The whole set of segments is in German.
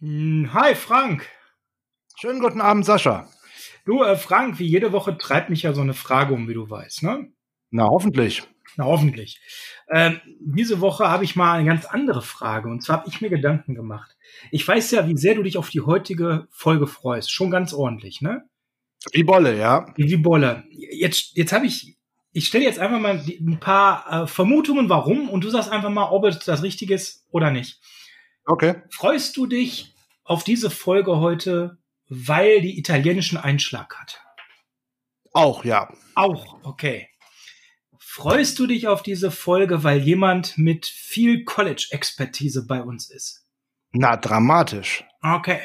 Hm, hi Frank. Schönen guten Abend, Sascha. Du, äh, Frank, wie jede Woche treibt mich ja so eine Frage um, wie du weißt, ne? Na, hoffentlich. Na, hoffentlich. Ähm, diese Woche habe ich mal eine ganz andere Frage. Und zwar habe ich mir Gedanken gemacht. Ich weiß ja, wie sehr du dich auf die heutige Folge freust. Schon ganz ordentlich, ne? Wie Bolle, ja. Wie Bolle. Jetzt, jetzt habe ich, ich stelle jetzt einfach mal ein paar äh, Vermutungen, warum, und du sagst einfach mal, ob es das Richtige ist oder nicht. Okay. Freust du dich auf diese Folge heute, weil die italienischen Einschlag hat? Auch, ja. Auch, okay. Freust du dich auf diese Folge, weil jemand mit viel College-Expertise bei uns ist? Na, dramatisch. Okay.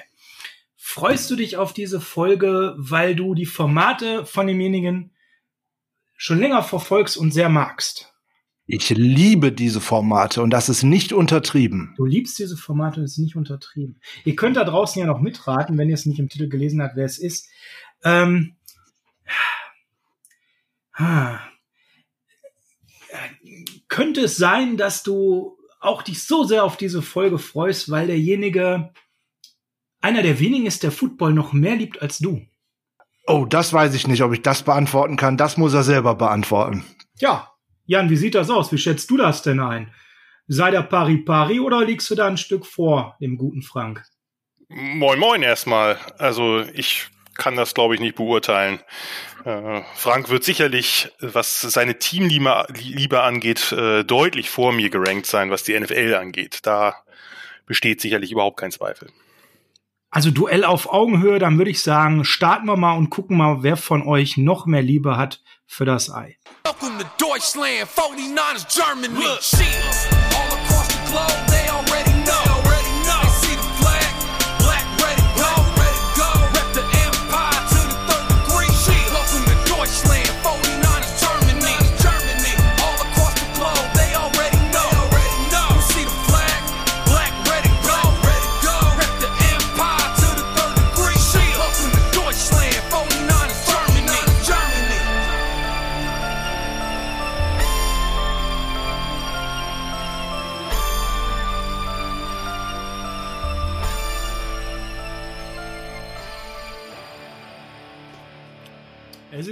Freust du dich auf diese Folge, weil du die Formate von demjenigen schon länger verfolgst und sehr magst? Ich liebe diese Formate und das ist nicht untertrieben. Du liebst diese Formate und es ist nicht untertrieben. Ihr könnt da draußen ja noch mitraten, wenn ihr es nicht im Titel gelesen habt, wer es ist. Ähm, könnte es sein, dass du auch dich so sehr auf diese Folge freust, weil derjenige einer der wenigen ist, der Football noch mehr liebt als du? Oh, das weiß ich nicht, ob ich das beantworten kann. Das muss er selber beantworten. Ja, Jan, wie sieht das aus? Wie schätzt du das denn ein? Sei der Pari Pari oder liegst du da ein Stück vor dem guten Frank? Moin, moin erstmal. Also ich kann das, glaube ich, nicht beurteilen. Äh, Frank wird sicherlich, was seine Teamliebe angeht, äh, deutlich vor mir gerankt sein, was die NFL angeht. Da besteht sicherlich überhaupt kein Zweifel. Also Duell auf Augenhöhe, dann würde ich sagen, starten wir mal und gucken mal, wer von euch noch mehr Liebe hat für das Ei. Welcome to Deutschland, 49ers Germany. Look. All across the globe, they already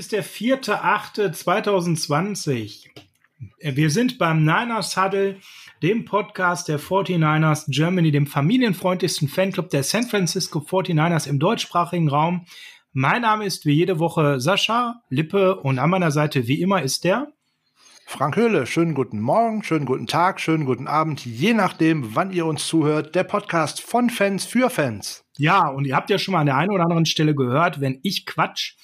ist der 4.8.2020. Wir sind beim Niners Huddle, dem Podcast der 49ers Germany, dem familienfreundlichsten Fanclub der San Francisco 49ers im deutschsprachigen Raum. Mein Name ist wie jede Woche Sascha Lippe und an meiner Seite wie immer ist der Frank Höhle, schönen guten Morgen, schönen guten Tag, schönen guten Abend, je nachdem, wann ihr uns zuhört. Der Podcast von Fans für Fans. Ja, und ihr habt ja schon mal an der einen oder anderen Stelle gehört, wenn ich Quatsch,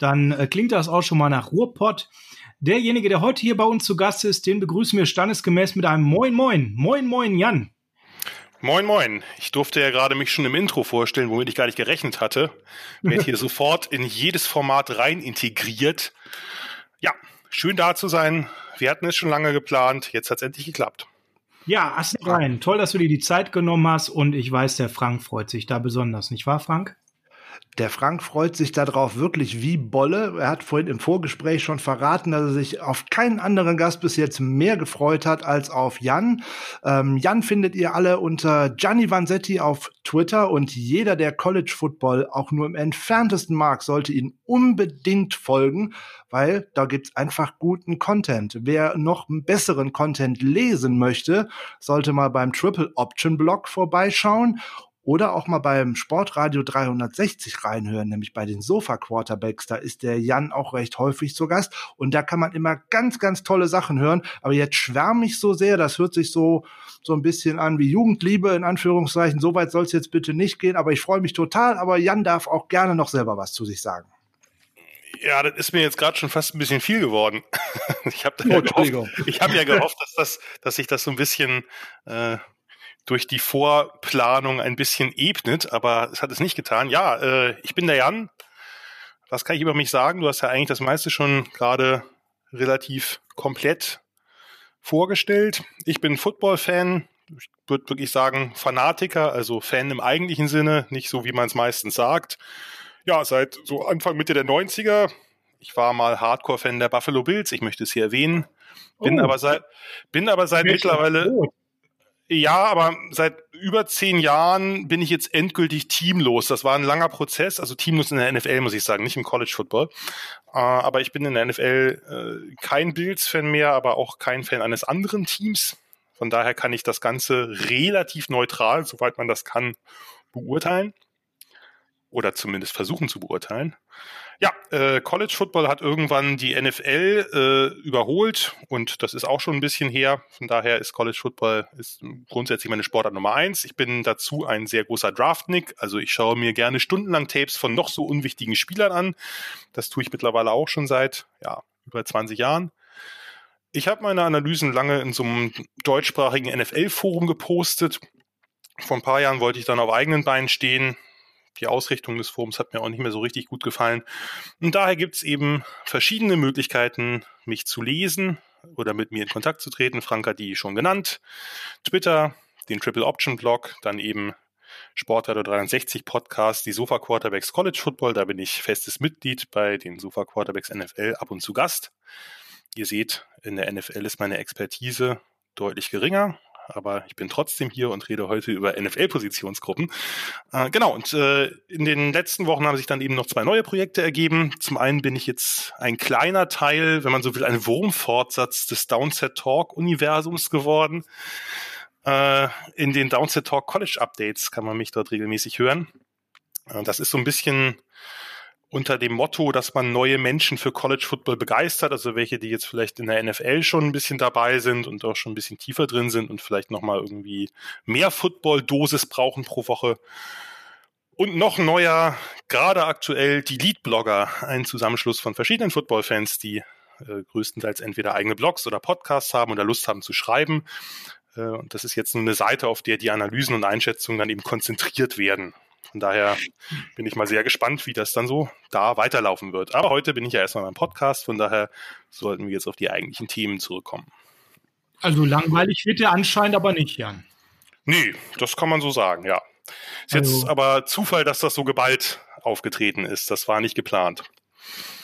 dann äh, klingt das auch schon mal nach Ruhrpott. Derjenige, der heute hier bei uns zu Gast ist, den begrüßen wir standesgemäß mit einem Moin Moin. Moin Moin, Jan. Moin Moin. Ich durfte ja gerade mich schon im Intro vorstellen, womit ich gar nicht gerechnet hatte. Wird hier sofort in jedes Format rein integriert. Ja, schön da zu sein. Wir hatten es schon lange geplant. Jetzt hat es endlich geklappt. Ja, Assen rein. Toll, dass du dir die Zeit genommen hast und ich weiß, der Frank freut sich da besonders, nicht wahr, Frank? Der Frank freut sich darauf wirklich wie Bolle. Er hat vorhin im Vorgespräch schon verraten, dass er sich auf keinen anderen Gast bis jetzt mehr gefreut hat als auf Jan. Ähm, Jan findet ihr alle unter Gianni Vanzetti auf Twitter und jeder, der College Football auch nur im entferntesten mag, sollte ihn unbedingt folgen, weil da gibt's einfach guten Content. Wer noch besseren Content lesen möchte, sollte mal beim Triple Option Blog vorbeischauen oder auch mal beim Sportradio 360 reinhören, nämlich bei den Sofa Quarterbacks. Da ist der Jan auch recht häufig zu Gast. Und da kann man immer ganz, ganz tolle Sachen hören. Aber jetzt schwärme ich so sehr, das hört sich so, so ein bisschen an wie Jugendliebe, in Anführungszeichen. So weit soll es jetzt bitte nicht gehen. Aber ich freue mich total. Aber Jan darf auch gerne noch selber was zu sich sagen. Ja, das ist mir jetzt gerade schon fast ein bisschen viel geworden. ich habe ja, gehofft, ich hab ja gehofft, dass, das, dass sich das so ein bisschen äh, durch die Vorplanung ein bisschen ebnet, aber es hat es nicht getan. Ja, äh, ich bin der Jan. Was kann ich über mich sagen? Du hast ja eigentlich das meiste schon gerade relativ komplett vorgestellt. Ich bin Football-Fan. Ich würde wirklich sagen Fanatiker, also Fan im eigentlichen Sinne, nicht so wie man es meistens sagt. Ja, seit so Anfang Mitte der 90er. Ich war mal Hardcore-Fan der Buffalo Bills, ich möchte es hier erwähnen. Bin oh. aber seit, bin aber seit mittlerweile, ja, aber seit über zehn Jahren bin ich jetzt endgültig teamlos. Das war ein langer Prozess, also teamlos in der NFL, muss ich sagen, nicht im College Football. Äh, aber ich bin in der NFL äh, kein Bills-Fan mehr, aber auch kein Fan eines anderen Teams. Von daher kann ich das Ganze relativ neutral, soweit man das kann, beurteilen. Oder zumindest versuchen zu beurteilen. Ja, äh, College Football hat irgendwann die NFL äh, überholt und das ist auch schon ein bisschen her. Von daher ist College Football ist grundsätzlich meine Sportart Nummer eins. Ich bin dazu ein sehr großer Draftnick, also ich schaue mir gerne stundenlang Tapes von noch so unwichtigen Spielern an. Das tue ich mittlerweile auch schon seit ja über 20 Jahren. Ich habe meine Analysen lange in so einem deutschsprachigen NFL-Forum gepostet. Vor ein paar Jahren wollte ich dann auf eigenen Beinen stehen die Ausrichtung des Forums hat mir auch nicht mehr so richtig gut gefallen. Und daher gibt es eben verschiedene Möglichkeiten, mich zu lesen oder mit mir in Kontakt zu treten. Frank hat die schon genannt. Twitter, den Triple Option Blog, dann eben Sportradar 63 Podcast, die Sofa Quarterbacks College Football. Da bin ich festes Mitglied bei den Sofa Quarterbacks NFL ab und zu Gast. Ihr seht, in der NFL ist meine Expertise deutlich geringer, aber ich bin trotzdem hier und rede heute über NFL-Positionsgruppen. Äh, genau, und äh, in den letzten Wochen haben sich dann eben noch zwei neue Projekte ergeben. Zum einen bin ich jetzt ein kleiner Teil, wenn man so will, ein Wurmfortsatz des Downset Talk-Universums geworden. Äh, in den Downset Talk College Updates kann man mich dort regelmäßig hören. Äh, das ist so ein bisschen unter dem Motto, dass man neue Menschen für College Football begeistert, also welche, die jetzt vielleicht in der NFL schon ein bisschen dabei sind und auch schon ein bisschen tiefer drin sind und vielleicht nochmal irgendwie mehr Football-Dosis brauchen pro Woche. Und noch neuer, gerade aktuell die Lead-Blogger, ein Zusammenschluss von verschiedenen Football-Fans, die äh, größtenteils entweder eigene Blogs oder Podcasts haben oder Lust haben zu schreiben. Äh, und das ist jetzt nur eine Seite, auf der die Analysen und Einschätzungen dann eben konzentriert werden. Von daher bin ich mal sehr gespannt, wie das dann so da weiterlaufen wird. Aber heute bin ich ja erstmal beim Podcast, von daher sollten wir jetzt auf die eigentlichen Themen zurückkommen. Also langweilig wird der anscheinend aber nicht, Jan. Nee, das kann man so sagen, ja. Ist also, jetzt aber Zufall, dass das so geballt aufgetreten ist. Das war nicht geplant.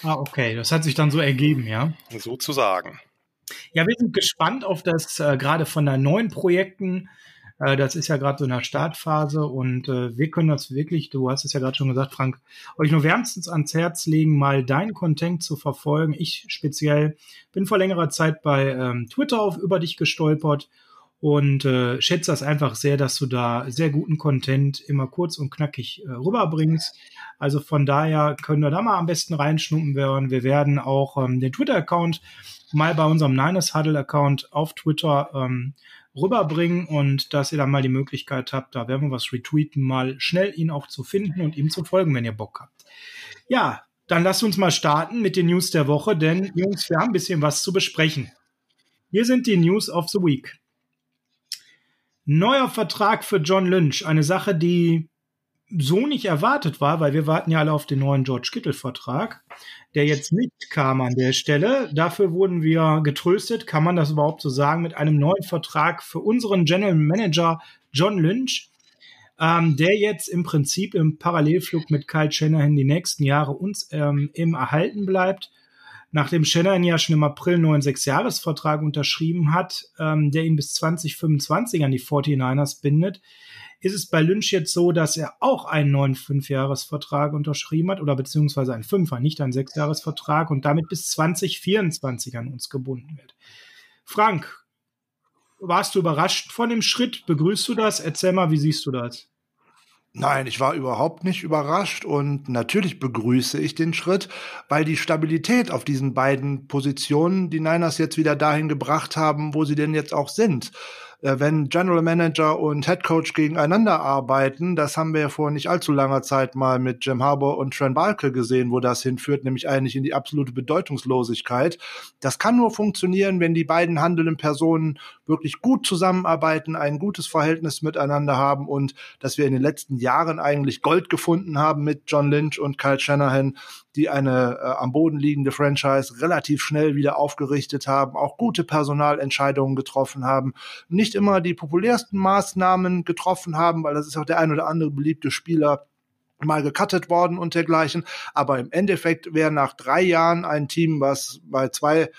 Ah, okay. Das hat sich dann so ergeben, ja. Sozusagen. Ja, wir sind gespannt auf das äh, gerade von den neuen Projekten äh, das ist ja gerade so in der Startphase und äh, wir können das wirklich, du hast es ja gerade schon gesagt, Frank, euch nur wärmstens ans Herz legen, mal dein Content zu verfolgen. Ich speziell bin vor längerer Zeit bei ähm, Twitter auf über dich gestolpert und äh, schätze das einfach sehr, dass du da sehr guten Content immer kurz und knackig äh, rüberbringst. Also von daher können wir da mal am besten reinschnuppen werden. Wir werden auch ähm, den Twitter-Account mal bei unserem Niners Huddle-Account auf Twitter ähm, rüberbringen und dass ihr dann mal die Möglichkeit habt, da werden wir was retweeten, mal schnell ihn auch zu finden und ihm zu folgen, wenn ihr Bock habt. Ja, dann lasst uns mal starten mit den News der Woche, denn Jungs, wir haben ein bisschen was zu besprechen. Hier sind die News of the Week. Neuer Vertrag für John Lynch, eine Sache, die so nicht erwartet war, weil wir warten ja alle auf den neuen George Kittle-Vertrag, der jetzt nicht kam an der Stelle. Dafür wurden wir getröstet, kann man das überhaupt so sagen, mit einem neuen Vertrag für unseren General Manager John Lynch, ähm, der jetzt im Prinzip im Parallelflug mit Kyle Shanahan die nächsten Jahre uns ähm, im Erhalten bleibt. Nachdem Shanahan ja schon im April einen neuen Sechsjahresvertrag unterschrieben hat, ähm, der ihn bis 2025 an die 49ers bindet, ist es bei Lynch jetzt so, dass er auch einen neuen Fünfjahresvertrag unterschrieben hat oder beziehungsweise einen Fünfer, nicht einen Sechsjahresvertrag und damit bis 2024 an uns gebunden wird. Frank, warst du überrascht von dem Schritt? Begrüßt du das? Erzähl mal, wie siehst du das? Nein, ich war überhaupt nicht überrascht und natürlich begrüße ich den Schritt, weil die Stabilität auf diesen beiden Positionen die Niners jetzt wieder dahin gebracht haben, wo sie denn jetzt auch sind. Äh, wenn General Manager und Head Coach gegeneinander arbeiten, das haben wir ja vor nicht allzu langer Zeit mal mit Jim Harbour und Trent Balke gesehen, wo das hinführt, nämlich eigentlich in die absolute Bedeutungslosigkeit. Das kann nur funktionieren, wenn die beiden handelnden Personen wirklich gut zusammenarbeiten, ein gutes Verhältnis miteinander haben und dass wir in den letzten Jahren eigentlich Gold gefunden haben mit John Lynch und Kyle Shanahan, die eine äh, am Boden liegende Franchise relativ schnell wieder aufgerichtet haben, auch gute Personalentscheidungen getroffen haben, nicht immer die populärsten Maßnahmen getroffen haben, weil das ist auch der ein oder andere beliebte Spieler mal gecuttet worden und dergleichen. Aber im Endeffekt wäre nach drei Jahren ein Team, was bei zwei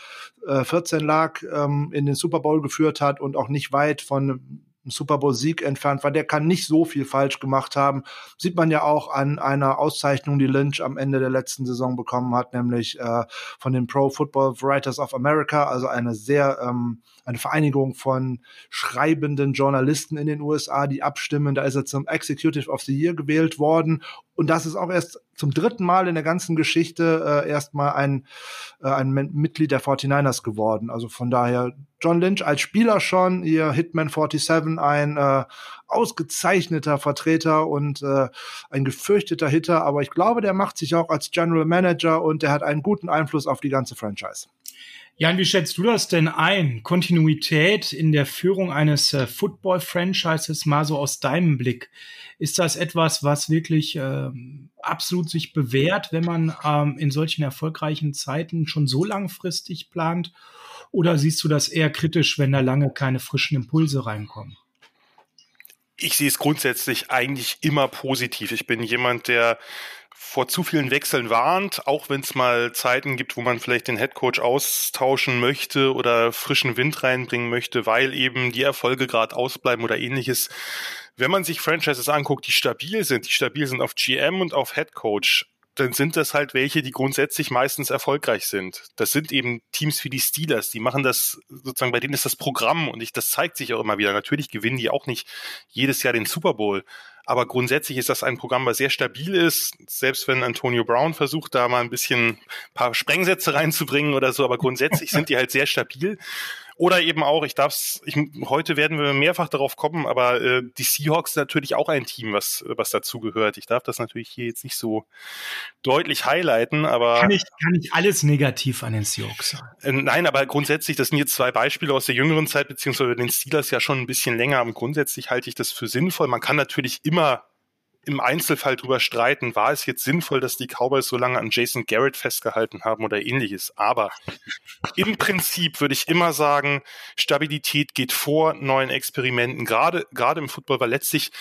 äh, 14 lag, ähm, in den Super Bowl geführt hat und auch nicht weit von Super Bowl-Sieg entfernt war. Der kann nicht so viel falsch gemacht haben. Sieht man ja auch an einer Auszeichnung, die Lynch am Ende der letzten Saison bekommen hat, nämlich äh, von den Pro Football Writers of America, also eine sehr ähm, eine Vereinigung von schreibenden Journalisten in den USA, die abstimmen. Da ist er zum Executive of the Year gewählt worden. Und das ist auch erst zum dritten Mal in der ganzen Geschichte äh, erstmal ein, äh, ein Mitglied der 49ers geworden. Also von daher John Lynch als Spieler schon, ihr Hitman 47, ein äh, ausgezeichneter Vertreter und äh, ein gefürchteter Hitter, aber ich glaube, der macht sich auch als General Manager und der hat einen guten Einfluss auf die ganze Franchise. Jan, wie schätzt du das denn ein? Kontinuität in der Führung eines äh, Football-Franchises mal so aus deinem Blick. Ist das etwas, was wirklich äh, absolut sich bewährt, wenn man ähm, in solchen erfolgreichen Zeiten schon so langfristig plant? Oder siehst du das eher kritisch, wenn da lange keine frischen Impulse reinkommen? Ich sehe es grundsätzlich eigentlich immer positiv. Ich bin jemand, der vor zu vielen Wechseln warnt, auch wenn es mal Zeiten gibt, wo man vielleicht den Headcoach austauschen möchte oder frischen Wind reinbringen möchte, weil eben die Erfolge gerade ausbleiben oder ähnliches. Wenn man sich Franchises anguckt, die stabil sind, die stabil sind auf GM und auf Headcoach, dann sind das halt welche, die grundsätzlich meistens erfolgreich sind. Das sind eben Teams wie die Steelers, die machen das sozusagen, bei denen ist das Programm und ich, das zeigt sich auch immer wieder. Natürlich gewinnen die auch nicht jedes Jahr den Super Bowl, aber grundsätzlich ist das ein Programm, was sehr stabil ist. Selbst wenn Antonio Brown versucht, da mal ein bisschen ein paar Sprengsätze reinzubringen oder so, aber grundsätzlich sind die halt sehr stabil. Oder eben auch, ich darf's, ich, heute werden wir mehrfach darauf kommen, aber äh, die Seahawks sind natürlich auch ein Team, was, was dazu gehört. Ich darf das natürlich hier jetzt nicht so deutlich highlighten, aber. Kann ich, kann ich alles negativ an den Seahawks sagen? Äh, nein, aber grundsätzlich, das sind jetzt zwei Beispiele aus der jüngeren Zeit, beziehungsweise den Steelers ja schon ein bisschen länger. Aber grundsätzlich halte ich das für sinnvoll. Man kann natürlich immer im Einzelfall drüber streiten, war es jetzt sinnvoll, dass die Cowboys so lange an Jason Garrett festgehalten haben oder ähnliches. Aber im Prinzip würde ich immer sagen, Stabilität geht vor neuen Experimenten, gerade, gerade im Football, weil letztlich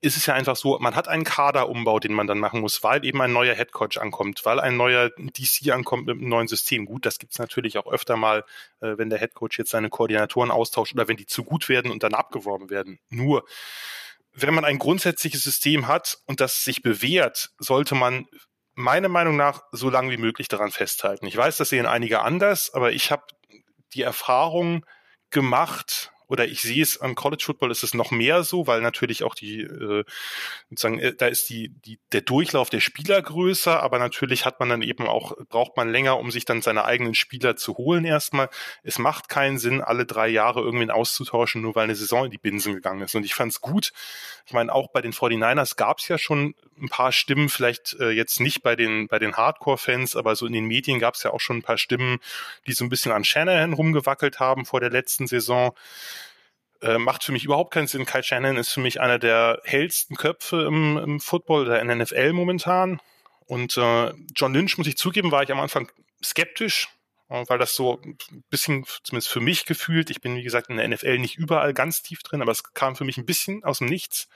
ist es ja einfach so, man hat einen Kaderumbau, den man dann machen muss, weil eben ein neuer Headcoach ankommt, weil ein neuer DC ankommt mit einem neuen System. Gut, das gibt's natürlich auch öfter mal, äh, wenn der Headcoach jetzt seine Koordinatoren austauscht oder wenn die zu gut werden und dann abgeworben werden. Nur wenn man ein grundsätzliches System hat und das sich bewährt, sollte man meiner Meinung nach so lange wie möglich daran festhalten. Ich weiß, das sehen einige anders, aber ich habe die Erfahrung gemacht, oder ich sehe es am College Football ist es noch mehr so, weil natürlich auch die äh, sozusagen äh, da ist die die der Durchlauf der Spieler größer, aber natürlich hat man dann eben auch braucht man länger, um sich dann seine eigenen Spieler zu holen erstmal. Es macht keinen Sinn, alle drei Jahre irgendwen auszutauschen, nur weil eine Saison in die Binsen gegangen ist. Und ich fand es gut. Ich meine, auch bei den 49ers gab es ja schon ein paar Stimmen, vielleicht äh, jetzt nicht bei den bei den Hardcore-Fans, aber so in den Medien gab es ja auch schon ein paar Stimmen, die so ein bisschen an Shanahan rumgewackelt haben vor der letzten Saison. Äh, macht für mich überhaupt keinen Sinn. Kyle Shannon ist für mich einer der hellsten Köpfe im, im Football, der in der NFL momentan. Und äh, John Lynch, muss ich zugeben, war ich am Anfang skeptisch, äh, weil das so ein bisschen, zumindest für mich gefühlt, ich bin wie gesagt in der NFL nicht überall ganz tief drin, aber es kam für mich ein bisschen aus dem Nichts.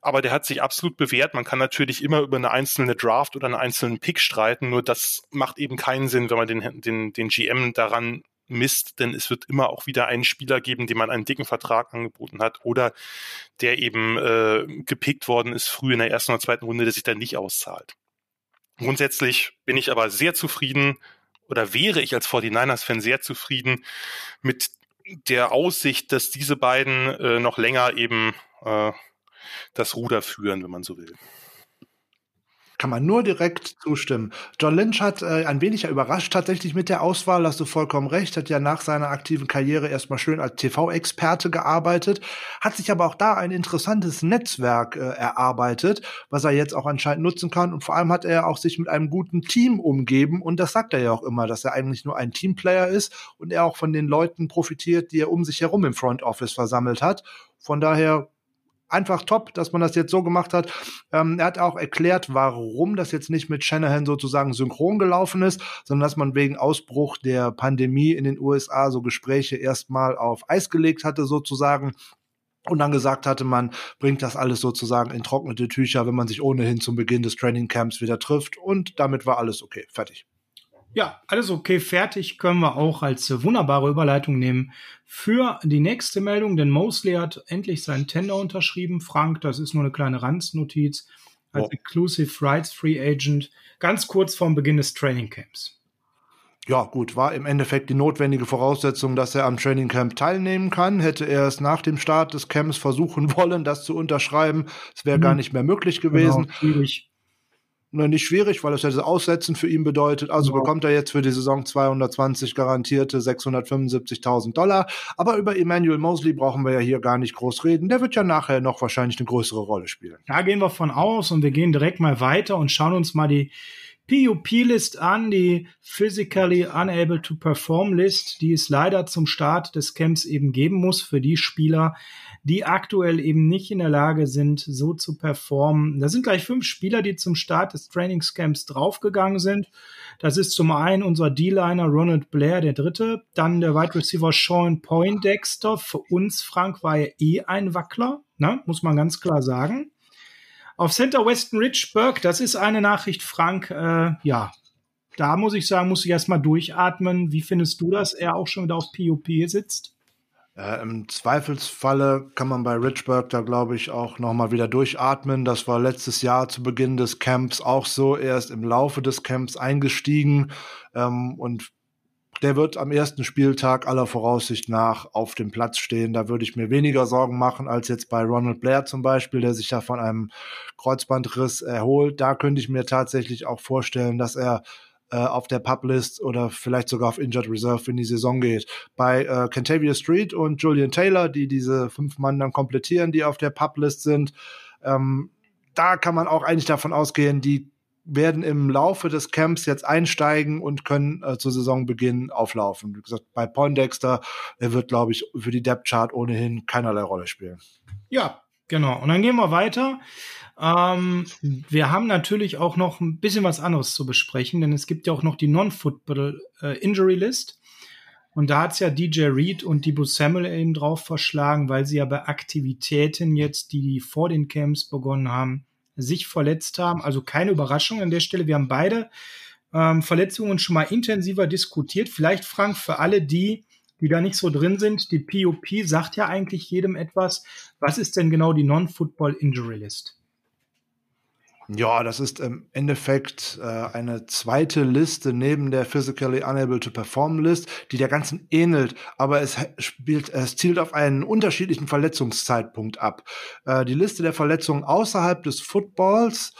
Aber der hat sich absolut bewährt. Man kann natürlich immer über eine einzelne Draft oder einen einzelnen Pick streiten, nur das macht eben keinen Sinn, wenn man den, den, den GM daran misst, denn es wird immer auch wieder einen Spieler geben, dem man einen dicken Vertrag angeboten hat oder der eben äh, gepickt worden ist früh in der ersten oder zweiten Runde, der sich dann nicht auszahlt. Grundsätzlich bin ich aber sehr zufrieden oder wäre ich als 49ers-Fan sehr zufrieden mit der Aussicht, dass diese beiden äh, noch länger eben äh, das Ruder führen, wenn man so will. Kann man nur direkt zustimmen. John Lynch hat äh, ein wenig überrascht tatsächlich mit der Auswahl, hast du vollkommen recht, hat ja nach seiner aktiven Karriere erstmal schön als TV-Experte gearbeitet, hat sich aber auch da ein interessantes Netzwerk äh, erarbeitet, was er jetzt auch anscheinend nutzen kann und vor allem hat er auch sich mit einem guten Team umgeben und das sagt er ja auch immer, dass er eigentlich nur ein Teamplayer ist und er auch von den Leuten profitiert, die er um sich herum im Front Office versammelt hat. Von daher einfach top, dass man das jetzt so gemacht hat. Ähm, er hat auch erklärt, warum das jetzt nicht mit Shanahan sozusagen synchron gelaufen ist, sondern dass man wegen Ausbruch der Pandemie in den USA so Gespräche erstmal auf Eis gelegt hatte sozusagen. Und dann gesagt hatte, man bringt das alles sozusagen in trocknete Tücher, wenn man sich ohnehin zum Beginn des Training Camps wieder trifft. Und damit war alles okay. Fertig. Ja, alles okay, fertig können wir auch als wunderbare Überleitung nehmen für die nächste Meldung, denn Mosley hat endlich seinen Tender unterschrieben. Frank, das ist nur eine kleine Ranznotiz als oh. Exclusive Rights Free Agent, ganz kurz vorm Beginn des Training Camps. Ja, gut, war im Endeffekt die notwendige Voraussetzung, dass er am Training Camp teilnehmen kann. Hätte er es nach dem Start des Camps versuchen wollen, das zu unterschreiben, es wäre mhm. gar nicht mehr möglich gewesen. Genau, schwierig. Ne, nicht schwierig, weil es hätte Aussetzen für ihn bedeutet. Also ja. bekommt er jetzt für die Saison 220 garantierte 675.000 Dollar. Aber über Emmanuel Mosley brauchen wir ja hier gar nicht groß reden. Der wird ja nachher noch wahrscheinlich eine größere Rolle spielen. Da gehen wir von aus und wir gehen direkt mal weiter und schauen uns mal die PUP-List an, die Physically Unable to Perform List, die es leider zum Start des Camps eben geben muss für die Spieler, die aktuell eben nicht in der Lage sind, so zu performen. Da sind gleich fünf Spieler, die zum Start des Trainingscamps draufgegangen sind. Das ist zum einen unser D-Liner Ronald Blair, der dritte, dann der Wide Receiver Sean Poindexter. Für uns, Frank, war er eh ein Wackler, ne? muss man ganz klar sagen. Auf Center Weston Rich Burke, das ist eine Nachricht, Frank, äh, ja, da muss ich sagen, muss ich erstmal durchatmen. Wie findest du das? Er auch schon wieder auf POP sitzt? Äh, Im Zweifelsfalle kann man bei Richburg da, glaube ich, auch nochmal wieder durchatmen. Das war letztes Jahr zu Beginn des Camps auch so. Er ist im Laufe des Camps eingestiegen ähm, und der wird am ersten Spieltag aller Voraussicht nach auf dem Platz stehen. Da würde ich mir weniger Sorgen machen als jetzt bei Ronald Blair zum Beispiel, der sich ja von einem Kreuzbandriss erholt. Da könnte ich mir tatsächlich auch vorstellen, dass er äh, auf der Publist oder vielleicht sogar auf Injured Reserve in die Saison geht. Bei äh, Kentavia Street und Julian Taylor, die diese fünf Mann dann komplettieren, die auf der Publist sind, ähm, da kann man auch eigentlich davon ausgehen, die werden im Laufe des Camps jetzt einsteigen und können äh, zu Saisonbeginn auflaufen. Wie gesagt, bei Poindexter, er wird, glaube ich, für die Depth Chart ohnehin keinerlei Rolle spielen. Ja, genau. Und dann gehen wir weiter. Ähm, wir haben natürlich auch noch ein bisschen was anderes zu besprechen, denn es gibt ja auch noch die Non-Football äh, Injury List. Und da hat es ja DJ Reed und Debo Samuel eben drauf verschlagen, weil sie ja bei Aktivitäten jetzt, die vor den Camps begonnen haben, sich verletzt haben. Also keine Überraschung an der Stelle. Wir haben beide ähm, Verletzungen schon mal intensiver diskutiert. Vielleicht, Frank, für alle die, die da nicht so drin sind, die POP sagt ja eigentlich jedem etwas. Was ist denn genau die Non-Football Injury List? Ja, das ist im Endeffekt äh, eine zweite Liste neben der Physically Unable to Perform List, die der ganzen ähnelt, aber es spielt, es zielt auf einen unterschiedlichen Verletzungszeitpunkt ab. Äh, die Liste der Verletzungen außerhalb des Footballs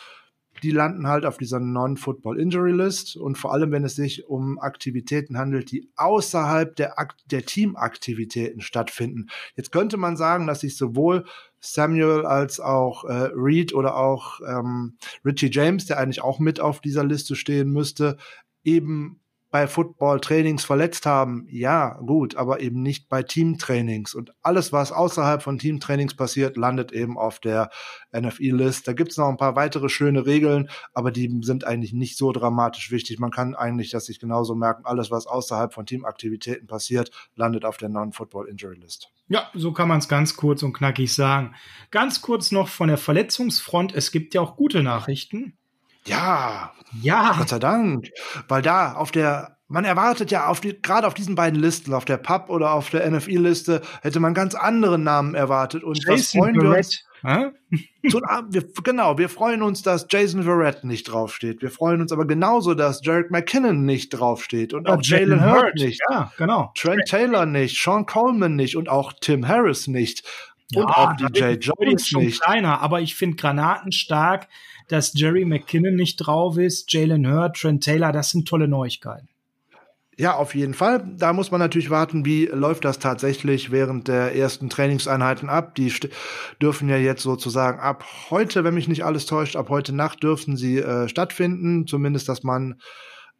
die landen halt auf dieser Non-Football Injury List und vor allem, wenn es sich um Aktivitäten handelt, die außerhalb der, der Teamaktivitäten stattfinden. Jetzt könnte man sagen, dass sich sowohl Samuel als auch äh, Reed oder auch ähm, Richie James, der eigentlich auch mit auf dieser Liste stehen müsste, eben bei Football-Trainings verletzt haben, ja, gut, aber eben nicht bei Teamtrainings. Und alles, was außerhalb von Teamtrainings passiert, landet eben auf der NFI-List. Da gibt's noch ein paar weitere schöne Regeln, aber die sind eigentlich nicht so dramatisch wichtig. Man kann eigentlich das sich genauso merken, alles, was außerhalb von Teamaktivitäten passiert, landet auf der Non-Football-Injury-List. Ja, so kann man es ganz kurz und knackig sagen. Ganz kurz noch von der Verletzungsfront. Es gibt ja auch gute Nachrichten. Ja, ja. Gott sei Dank. Weil da auf der, man erwartet ja auf die, gerade auf diesen beiden Listen, auf der Pub oder auf der NFI-Liste, hätte man ganz andere Namen erwartet. Und Jason freuen wir uns? so, wir, genau, wir freuen uns, dass Jason Verrett nicht draufsteht. Wir freuen uns aber genauso, dass Jarek McKinnon nicht draufsteht und auch Jalen Hurt nicht. Ja, genau. Trent Taylor nicht, Sean Coleman nicht und auch Tim Harris nicht. Und ja, auch DJ Jones schon nicht. kleiner, aber ich finde granatenstark, dass Jerry McKinnon nicht drauf ist, Jalen Hurt, Trent Taylor, das sind tolle Neuigkeiten. Ja, auf jeden Fall. Da muss man natürlich warten, wie läuft das tatsächlich während der ersten Trainingseinheiten ab. Die dürfen ja jetzt sozusagen ab heute, wenn mich nicht alles täuscht, ab heute Nacht dürfen sie äh, stattfinden. Zumindest, dass man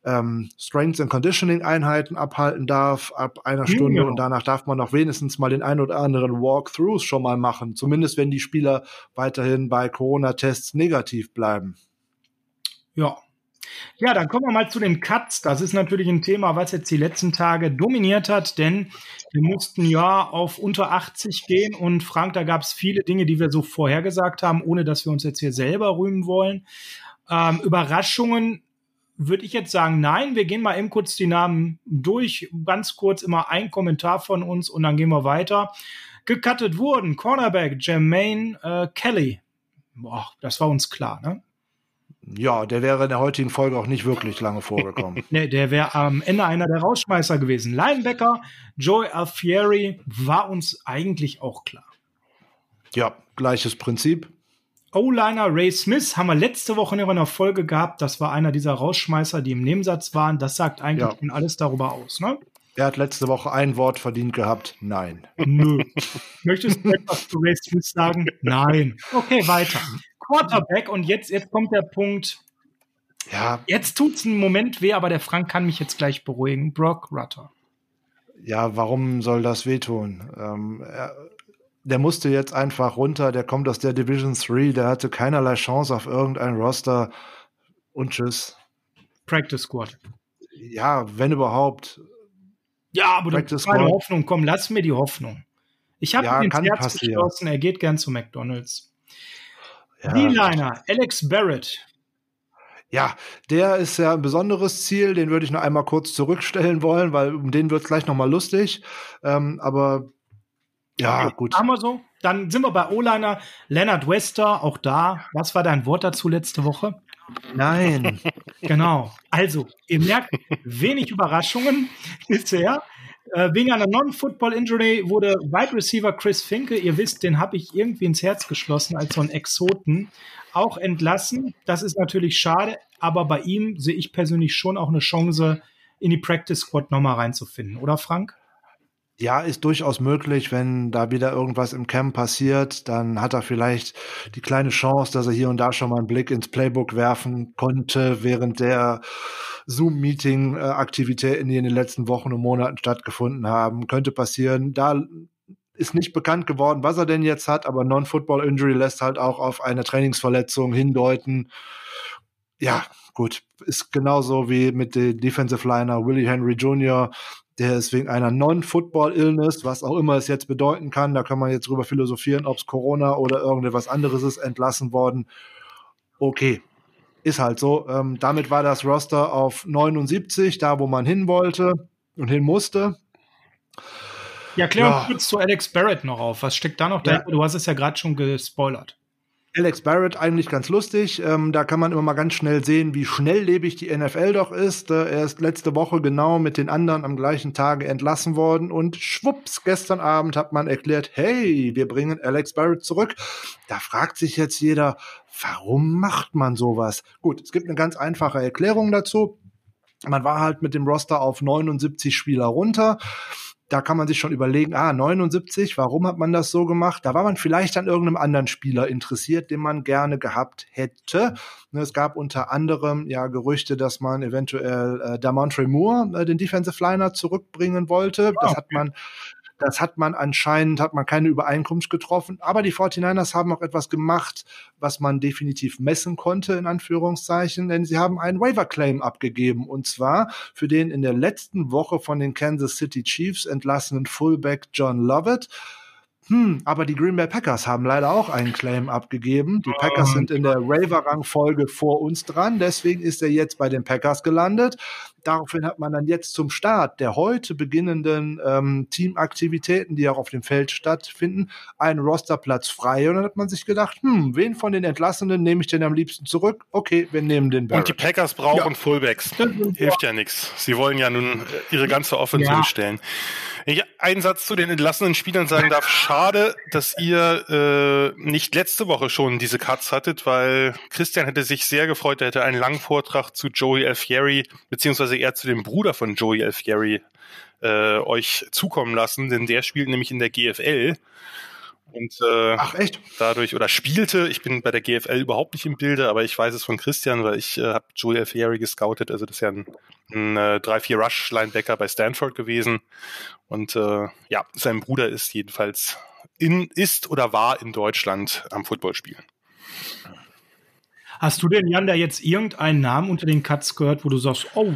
ähm, Strengths and Conditioning Einheiten abhalten darf ab einer Stunde ja. und danach darf man noch wenigstens mal den ein oder anderen Walkthroughs schon mal machen, zumindest wenn die Spieler weiterhin bei Corona-Tests negativ bleiben. Ja. Ja, dann kommen wir mal zu den Cuts. Das ist natürlich ein Thema, was jetzt die letzten Tage dominiert hat, denn wir mussten ja auf unter 80 gehen und Frank, da gab es viele Dinge, die wir so vorhergesagt haben, ohne dass wir uns jetzt hier selber rühmen wollen. Ähm, Überraschungen würde ich jetzt sagen, nein. Wir gehen mal eben kurz die Namen durch. Ganz kurz immer ein Kommentar von uns und dann gehen wir weiter. Gecuttet wurden Cornerback Jermaine äh, Kelly. Boah, das war uns klar, ne? Ja, der wäre in der heutigen Folge auch nicht wirklich lange vorgekommen. nee, der wäre am Ende einer der Rausschmeißer gewesen. Linebacker Joey Alfieri war uns eigentlich auch klar. Ja, gleiches Prinzip. O-Liner Ray Smith haben wir letzte Woche in einer Folge gehabt. Das war einer dieser Rausschmeißer, die im Nebensatz waren. Das sagt eigentlich ja. alles darüber aus, ne? Er hat letzte Woche ein Wort verdient gehabt. Nein. Nö. Möchtest du etwas zu Ray Smith sagen? Nein. Okay, weiter. Quarterback und jetzt, jetzt kommt der Punkt. Ja. Jetzt tut es einen Moment weh, aber der Frank kann mich jetzt gleich beruhigen. Brock Rutter. Ja, warum soll das wehtun? Ähm, er, der musste jetzt einfach runter, der kommt aus der Division 3, der hatte keinerlei Chance auf irgendein Roster und tschüss. Practice Squad. Ja, wenn überhaupt. Ja, aber Practice du hast Hoffnung, komm, lass mir die Hoffnung. Ich habe ja, ins Herz passieren. geschlossen, er geht gern zu McDonalds. Ja. D-Liner, Alex Barrett. Ja, der ist ja ein besonderes Ziel, den würde ich noch einmal kurz zurückstellen wollen, weil um den wird es gleich nochmal lustig. Ähm, aber ja, gut. Haben wir so. Dann sind wir bei O-Liner. Leonard Wester, auch da. Was war dein Wort dazu letzte Woche? Nein. genau. Also, ihr merkt, wenig Überraschungen bisher. Äh, wegen einer Non-Football-Injury wurde Wide Receiver Chris Finke, ihr wisst, den habe ich irgendwie ins Herz geschlossen als so ein Exoten, auch entlassen. Das ist natürlich schade, aber bei ihm sehe ich persönlich schon auch eine Chance, in die Practice Squad nochmal reinzufinden, oder Frank? Ja, ist durchaus möglich, wenn da wieder irgendwas im Camp passiert, dann hat er vielleicht die kleine Chance, dass er hier und da schon mal einen Blick ins Playbook werfen konnte, während der Zoom-Meeting-Aktivitäten, die in den letzten Wochen und Monaten stattgefunden haben. Könnte passieren. Da ist nicht bekannt geworden, was er denn jetzt hat, aber Non-Football-Injury lässt halt auch auf eine Trainingsverletzung hindeuten. Ja, gut, ist genauso wie mit dem Defensive Liner Willie Henry Jr., der ist wegen einer Non-Football-Illness, was auch immer es jetzt bedeuten kann, da kann man jetzt drüber philosophieren, ob es Corona oder irgendetwas anderes ist, entlassen worden. Okay, ist halt so. Ähm, damit war das Roster auf 79, da wo man hin wollte und hin musste. Ja, klär ja. kurz zu Alex Barrett noch auf. Was steckt da noch ja. dahinter? Du hast es ja gerade schon gespoilert. Alex Barrett eigentlich ganz lustig. Ähm, da kann man immer mal ganz schnell sehen, wie schnelllebig die NFL doch ist. Äh, er ist letzte Woche genau mit den anderen am gleichen Tage entlassen worden und schwupps, gestern Abend hat man erklärt, hey, wir bringen Alex Barrett zurück. Da fragt sich jetzt jeder, warum macht man sowas? Gut, es gibt eine ganz einfache Erklärung dazu. Man war halt mit dem Roster auf 79 Spieler runter da kann man sich schon überlegen, ah, 79, warum hat man das so gemacht? Da war man vielleicht an irgendeinem anderen Spieler interessiert, den man gerne gehabt hätte. Ne, es gab unter anderem ja Gerüchte, dass man eventuell äh, Damontre Moore, äh, den Defensive Liner, zurückbringen wollte. Das hat man das hat man anscheinend, hat man keine Übereinkunft getroffen. Aber die 49ers haben auch etwas gemacht, was man definitiv messen konnte, in Anführungszeichen, denn sie haben einen Waiver Claim abgegeben. Und zwar für den in der letzten Woche von den Kansas City Chiefs entlassenen Fullback John Lovett. Hm, aber die Green Bay Packers haben leider auch einen Claim abgegeben. Die Packers sind in der Raver-Rangfolge vor uns dran, deswegen ist er jetzt bei den Packers gelandet. Daraufhin hat man dann jetzt zum Start der heute beginnenden ähm, Teamaktivitäten, die auch auf dem Feld stattfinden, einen Rosterplatz frei. Und dann hat man sich gedacht, hm, wen von den Entlassenen nehme ich denn am liebsten zurück? Okay, wir nehmen den Barrett. Und die Packers brauchen ja. Fullbacks. Hilft ja nichts. Sie wollen ja nun ihre ganze Offensive ja. stellen. Wenn ich einen Satz zu den entlassenen Spielern sagen darf, schade, dass ihr äh, nicht letzte Woche schon diese Cuts hattet, weil Christian hätte sich sehr gefreut, er hätte einen langen Vortrag zu Joey Alfieri, beziehungsweise eher zu dem Bruder von Joey Alfieri äh, euch zukommen lassen, denn der spielt nämlich in der GFL. Und äh, Ach, echt? dadurch, oder spielte, ich bin bei der GFL überhaupt nicht im Bilde, aber ich weiß es von Christian, weil ich äh, habe Joey Alfieri gescoutet, also das ist ja ein, ein äh, 3-4-Rush-Linebacker bei Stanford gewesen. Und äh, ja, sein Bruder ist jedenfalls in, ist oder war in Deutschland am Football spielen. Hast du denn, Jan, da jetzt irgendeinen Namen unter den Cuts gehört, wo du sagst, oh,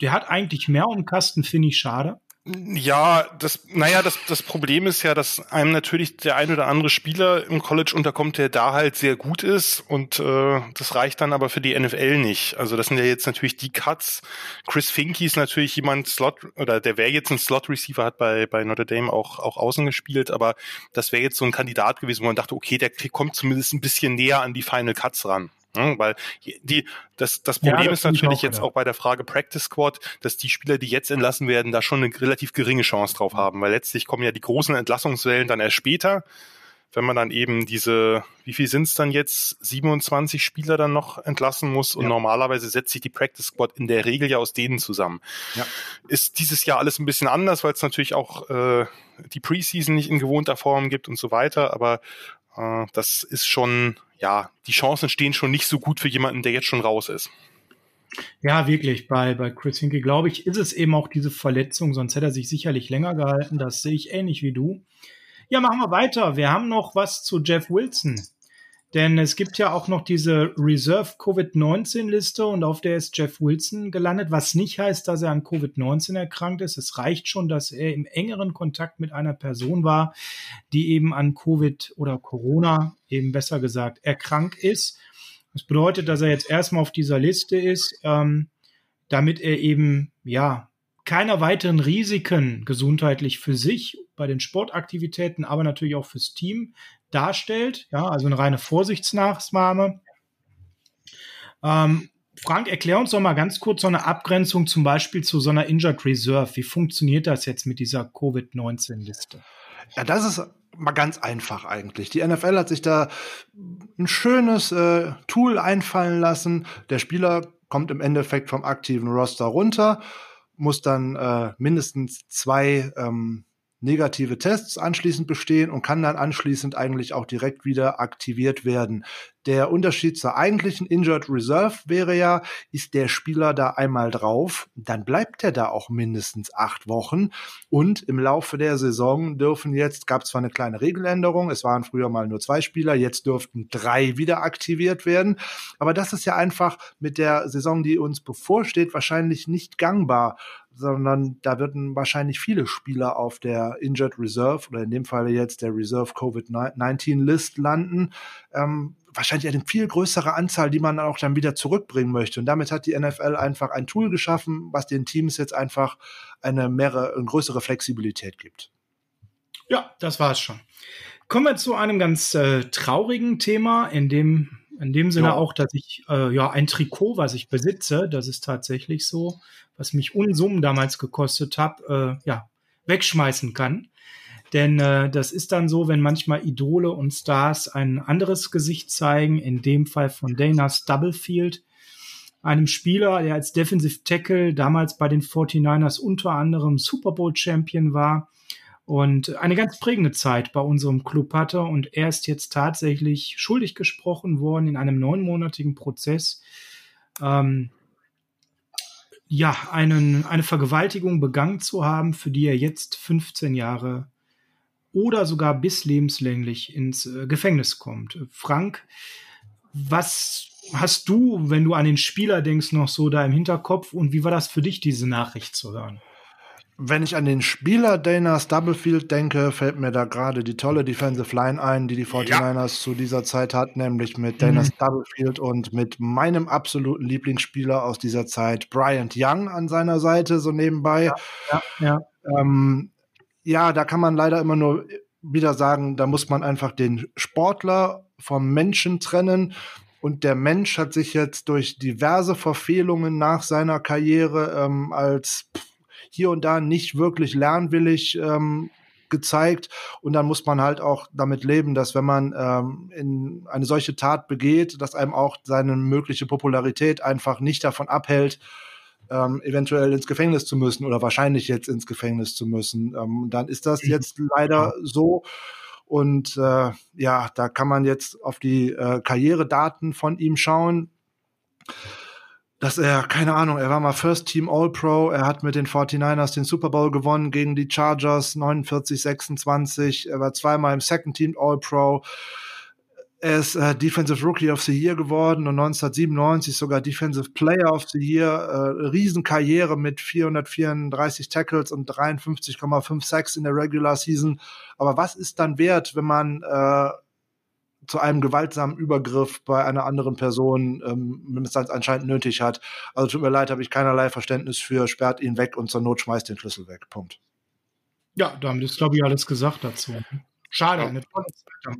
der hat eigentlich mehr um Kasten, finde ich schade? Ja, das, naja, das, das Problem ist ja, dass einem natürlich der ein oder andere Spieler im College unterkommt, der da halt sehr gut ist und äh, das reicht dann aber für die NFL nicht. Also das sind ja jetzt natürlich die Cuts. Chris Finke ist natürlich jemand Slot oder der wäre jetzt ein Slot Receiver, hat bei bei Notre Dame auch auch außen gespielt, aber das wäre jetzt so ein Kandidat gewesen, wo man dachte, okay, der kommt zumindest ein bisschen näher an die Final Cuts ran. Ja, weil die, das, das Problem ja, das ist natürlich auch, jetzt ja. auch bei der Frage Practice Squad, dass die Spieler, die jetzt entlassen werden, da schon eine relativ geringe Chance drauf haben, weil letztlich kommen ja die großen Entlassungswellen dann erst später, wenn man dann eben diese, wie viel sind es dann jetzt, 27 Spieler dann noch entlassen muss und normalerweise setzt sich die Practice Squad in der Regel ja aus denen zusammen. Ist dieses Jahr alles ein bisschen anders, weil es natürlich auch äh, die Preseason nicht in gewohnter Form gibt und so weiter, aber äh, das ist schon ja, die Chancen stehen schon nicht so gut für jemanden, der jetzt schon raus ist. Ja, wirklich. Bei, bei Chris Hinke, glaube ich, ist es eben auch diese Verletzung, sonst hätte er sich sicherlich länger gehalten. Das sehe ich ähnlich wie du. Ja, machen wir weiter. Wir haben noch was zu Jeff Wilson. Denn es gibt ja auch noch diese Reserve Covid-19-Liste und auf der ist Jeff Wilson gelandet, was nicht heißt, dass er an Covid-19 erkrankt ist. Es reicht schon, dass er im engeren Kontakt mit einer Person war, die eben an Covid oder Corona, eben besser gesagt, erkrankt ist. Das bedeutet, dass er jetzt erstmal auf dieser Liste ist, ähm, damit er eben, ja, keiner weiteren Risiken gesundheitlich für sich bei den Sportaktivitäten, aber natürlich auch fürs Team darstellt. Ja, also eine reine Vorsichtsmaßnahme. Ähm, Frank, erklär uns doch mal ganz kurz so eine Abgrenzung zum Beispiel zu so einer Injured Reserve. Wie funktioniert das jetzt mit dieser Covid-19-Liste? Ja, das ist mal ganz einfach eigentlich. Die NFL hat sich da ein schönes äh, Tool einfallen lassen. Der Spieler kommt im Endeffekt vom aktiven Roster runter, muss dann äh, mindestens zwei ähm, negative Tests anschließend bestehen und kann dann anschließend eigentlich auch direkt wieder aktiviert werden. Der Unterschied zur eigentlichen Injured Reserve wäre ja, ist der Spieler da einmal drauf, dann bleibt er da auch mindestens acht Wochen. Und im Laufe der Saison dürfen jetzt, gab es zwar eine kleine Regeländerung, es waren früher mal nur zwei Spieler, jetzt dürften drei wieder aktiviert werden, aber das ist ja einfach mit der Saison, die uns bevorsteht, wahrscheinlich nicht gangbar sondern da würden wahrscheinlich viele Spieler auf der Injured Reserve oder in dem Fall jetzt der Reserve Covid-19 List landen. Ähm, wahrscheinlich eine viel größere Anzahl, die man auch dann wieder zurückbringen möchte. Und damit hat die NFL einfach ein Tool geschaffen, was den Teams jetzt einfach eine, mehrere, eine größere Flexibilität gibt. Ja, das war es schon. Kommen wir zu einem ganz äh, traurigen Thema, in dem in dem Sinne ja. auch, dass ich äh, ja ein Trikot, was ich besitze, das ist tatsächlich so, was mich Unsummen damals gekostet hat, äh, ja, wegschmeißen kann. Denn äh, das ist dann so, wenn manchmal Idole und Stars ein anderes Gesicht zeigen, in dem Fall von Dana Stubblefield, einem Spieler, der als Defensive Tackle damals bei den 49ers unter anderem Super Bowl Champion war und eine ganz prägende Zeit bei unserem Club hatte. Und er ist jetzt tatsächlich schuldig gesprochen worden in einem neunmonatigen Prozess. Ähm, ja, einen, eine Vergewaltigung begangen zu haben, für die er jetzt 15 Jahre oder sogar bis lebenslänglich ins äh, Gefängnis kommt. Frank, was hast du, wenn du an den Spieler denkst, noch so da im Hinterkopf und wie war das für dich, diese Nachricht zu hören? Wenn ich an den Spieler Dana Stubblefield denke, fällt mir da gerade die tolle Defensive Line ein, die die 49ers ja. zu dieser Zeit hat, nämlich mit Dana mhm. Stubblefield und mit meinem absoluten Lieblingsspieler aus dieser Zeit, Bryant Young, an seiner Seite, so nebenbei. Ja, ja, ja. Ähm, ja, da kann man leider immer nur wieder sagen, da muss man einfach den Sportler vom Menschen trennen. Und der Mensch hat sich jetzt durch diverse Verfehlungen nach seiner Karriere ähm, als pff, hier und da nicht wirklich lernwillig ähm, gezeigt. Und dann muss man halt auch damit leben, dass wenn man ähm, in eine solche Tat begeht, dass einem auch seine mögliche Popularität einfach nicht davon abhält, ähm, eventuell ins Gefängnis zu müssen oder wahrscheinlich jetzt ins Gefängnis zu müssen. Ähm, dann ist das jetzt leider so. Und äh, ja, da kann man jetzt auf die äh, Karrieredaten von ihm schauen dass er, keine Ahnung, er war mal First Team All-Pro, er hat mit den 49ers den Super Bowl gewonnen gegen die Chargers 49, 26, er war zweimal im Second Team All-Pro. Er ist äh, Defensive Rookie of the Year geworden und 1997 sogar Defensive Player of the Year. Äh, Riesenkarriere mit 434 Tackles und 53,5 Sacks in der Regular Season. Aber was ist dann wert, wenn man äh, zu einem gewaltsamen Übergriff bei einer anderen Person, ähm, wenn es dann anscheinend nötig hat. Also tut mir leid, habe ich keinerlei Verständnis für, sperrt ihn weg und zur Not schmeißt den Schlüssel weg. Punkt. Ja, damit ist, glaube ich, alles gesagt dazu. Schade.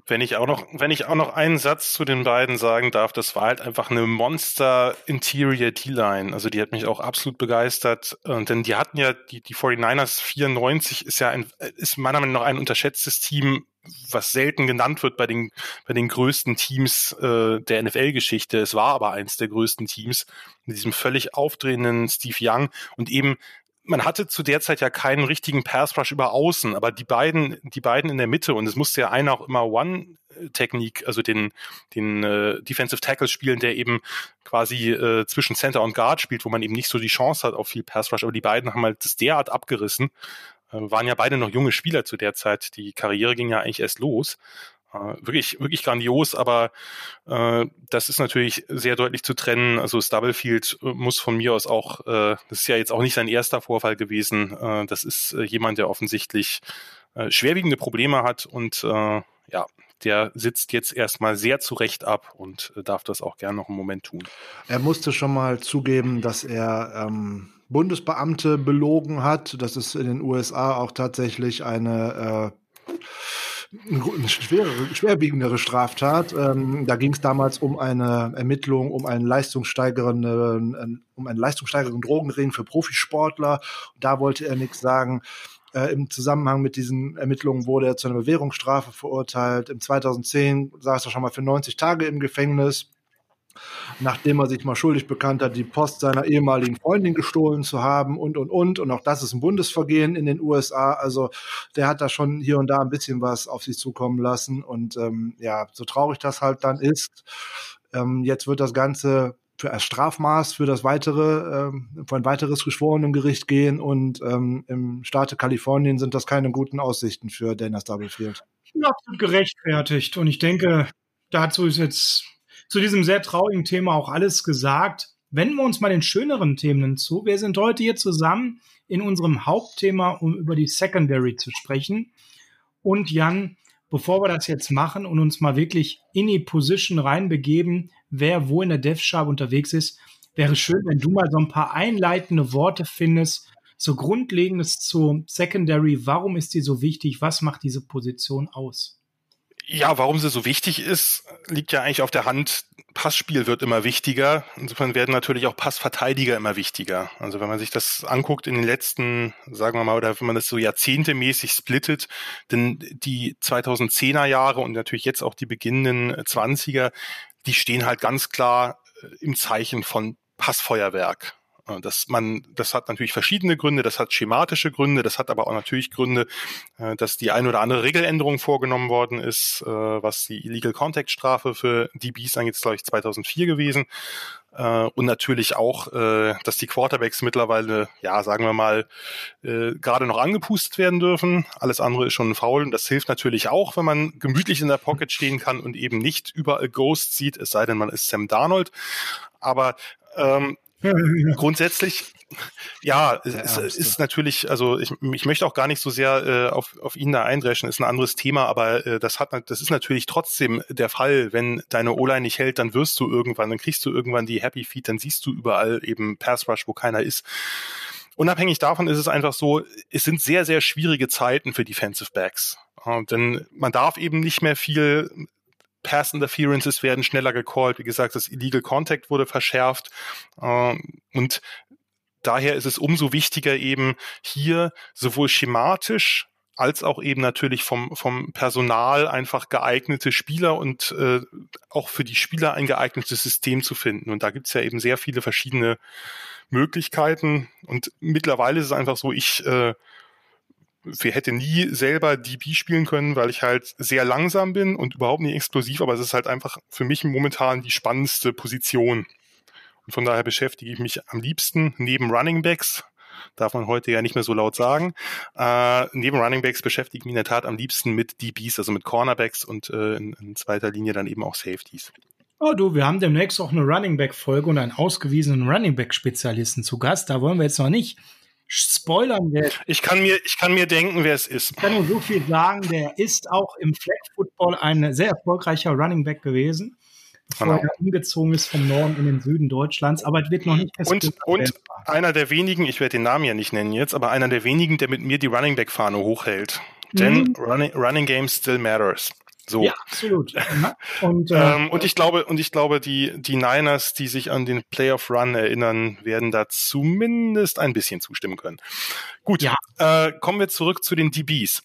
Wenn ich auch noch, wenn ich auch noch einen Satz zu den beiden sagen darf, das war halt einfach eine Monster Interior D-Line. Also die hat mich auch absolut begeistert. Und denn die hatten ja, die, die 49ers 94 ist ja ein, ist meiner Meinung nach ein unterschätztes Team, was selten genannt wird bei den, bei den größten Teams äh, der NFL-Geschichte. Es war aber eins der größten Teams mit diesem völlig aufdrehenden Steve Young und eben man hatte zu der Zeit ja keinen richtigen Pass Rush über außen, aber die beiden, die beiden in der Mitte und es musste ja einer auch immer One-Technik, also den, den äh, Defensive Tackle spielen, der eben quasi äh, zwischen Center und Guard spielt, wo man eben nicht so die Chance hat auf viel Pass Rush, aber die beiden haben halt das derart abgerissen, waren ja beide noch junge Spieler zu der Zeit, die Karriere ging ja eigentlich erst los äh, wirklich, wirklich grandios, aber äh, das ist natürlich sehr deutlich zu trennen. Also Stubblefield äh, muss von mir aus auch, äh, das ist ja jetzt auch nicht sein erster Vorfall gewesen. Äh, das ist äh, jemand, der offensichtlich schwerwiegende Probleme hat und äh, ja, der sitzt jetzt erstmal sehr zurecht ab und darf das auch gerne noch einen Moment tun. Er musste schon mal zugeben, dass er ähm, Bundesbeamte belogen hat. Das ist in den USA auch tatsächlich eine äh, eine schwerere, schwerwiegendere Straftat. Ähm, da ging es damals um eine Ermittlung, um einen leistungssteigernden, um einen leistungssteigernden Drogenring für Profisportler. Da wollte er nichts sagen. Äh, Im Zusammenhang mit diesen Ermittlungen wurde er zu einer Bewährungsstrafe verurteilt. Im 2010 saß er schon mal für 90 Tage im Gefängnis nachdem er sich mal schuldig bekannt hat, die Post seiner ehemaligen Freundin gestohlen zu haben und, und, und. Und auch das ist ein Bundesvergehen in den USA. Also der hat da schon hier und da ein bisschen was auf sich zukommen lassen. Und ähm, ja, so traurig das halt dann ist, ähm, jetzt wird das Ganze für ein Strafmaß für das weitere, ähm, für ein weiteres Geschworenengericht gehen und ähm, im Staate Kalifornien sind das keine guten Aussichten für Dana Stubblefield. Absolut gerechtfertigt und ich denke, dazu ist jetzt zu diesem sehr traurigen Thema auch alles gesagt. Wenden wir uns mal den schöneren Themen zu. Wir sind heute hier zusammen in unserem Hauptthema, um über die Secondary zu sprechen. Und Jan, bevor wir das jetzt machen und uns mal wirklich in die Position reinbegeben, wer wo in der Dev Sharp unterwegs ist, wäre schön, wenn du mal so ein paar einleitende Worte findest, so Grundlegendes zu Secondary. Warum ist die so wichtig? Was macht diese Position aus? Ja, warum sie so wichtig ist, liegt ja eigentlich auf der Hand. Passspiel wird immer wichtiger. Insofern werden natürlich auch Passverteidiger immer wichtiger. Also wenn man sich das anguckt in den letzten, sagen wir mal, oder wenn man das so jahrzehntemäßig splittet, denn die 2010er Jahre und natürlich jetzt auch die beginnenden 20er, die stehen halt ganz klar äh, im Zeichen von Passfeuerwerk. Äh, dass man, das hat natürlich verschiedene Gründe, das hat schematische Gründe, das hat aber auch natürlich Gründe, äh, dass die ein oder andere Regeländerung vorgenommen worden ist, äh, was die Illegal Contact Strafe für DBs angeht, ist glaube ich 2004 gewesen. Und natürlich auch, dass die Quarterbacks mittlerweile, ja, sagen wir mal, gerade noch angepustet werden dürfen. Alles andere ist schon faul. Und das hilft natürlich auch, wenn man gemütlich in der Pocket stehen kann und eben nicht überall Ghost sieht, es sei denn, man ist Sam Darnold. Aber ähm, Grundsätzlich, ja, es ist natürlich, also ich, ich möchte auch gar nicht so sehr äh, auf, auf ihn da eindreschen, ist ein anderes Thema, aber äh, das hat das ist natürlich trotzdem der Fall, wenn deine O-Line nicht hält, dann wirst du irgendwann, dann kriegst du irgendwann die Happy Feet, dann siehst du überall eben Pass Rush, wo keiner ist. Unabhängig davon ist es einfach so, es sind sehr, sehr schwierige Zeiten für Defensive Backs. Denn man darf eben nicht mehr viel Pass Interferences werden schneller gecallt. Wie gesagt, das Illegal Contact wurde verschärft. Ähm, und daher ist es umso wichtiger eben hier sowohl schematisch als auch eben natürlich vom, vom Personal einfach geeignete Spieler und äh, auch für die Spieler ein geeignetes System zu finden. Und da gibt's ja eben sehr viele verschiedene Möglichkeiten. Und mittlerweile ist es einfach so, ich äh, hätte nie selber DB spielen können, weil ich halt sehr langsam bin und überhaupt nicht explosiv, aber es ist halt einfach für mich momentan die spannendste Position. Und von daher beschäftige ich mich am liebsten neben Running Backs darf man heute ja nicht mehr so laut sagen. Äh, neben Running Backs beschäftige ich mich in der Tat am liebsten mit DBs, also mit Cornerbacks und äh, in, in zweiter Linie dann eben auch Safeties. Oh du, wir haben demnächst auch eine Running Back Folge und einen ausgewiesenen Running Back Spezialisten zu Gast. Da wollen wir jetzt noch nicht spoilern. Wer ich kann mir, ich kann mir denken, wer es ist. Ich kann nur so viel sagen. Der ist auch im Flag Football ein sehr erfolgreicher Running Back gewesen, bevor genau. er umgezogen ist vom Norden in den Süden Deutschlands. Aber es wird noch nicht Und, und einer der wenigen, ich werde den Namen ja nicht nennen jetzt, aber einer der wenigen, der mit mir die Running Back Fahne hochhält. Denn mhm. running, running Game still matters. So. Ja, absolut. und, äh, ähm, und ich glaube, und ich glaube, die, die Niners, die sich an den Playoff Run erinnern, werden da zumindest ein bisschen zustimmen können. Gut, ja. äh, kommen wir zurück zu den DBs.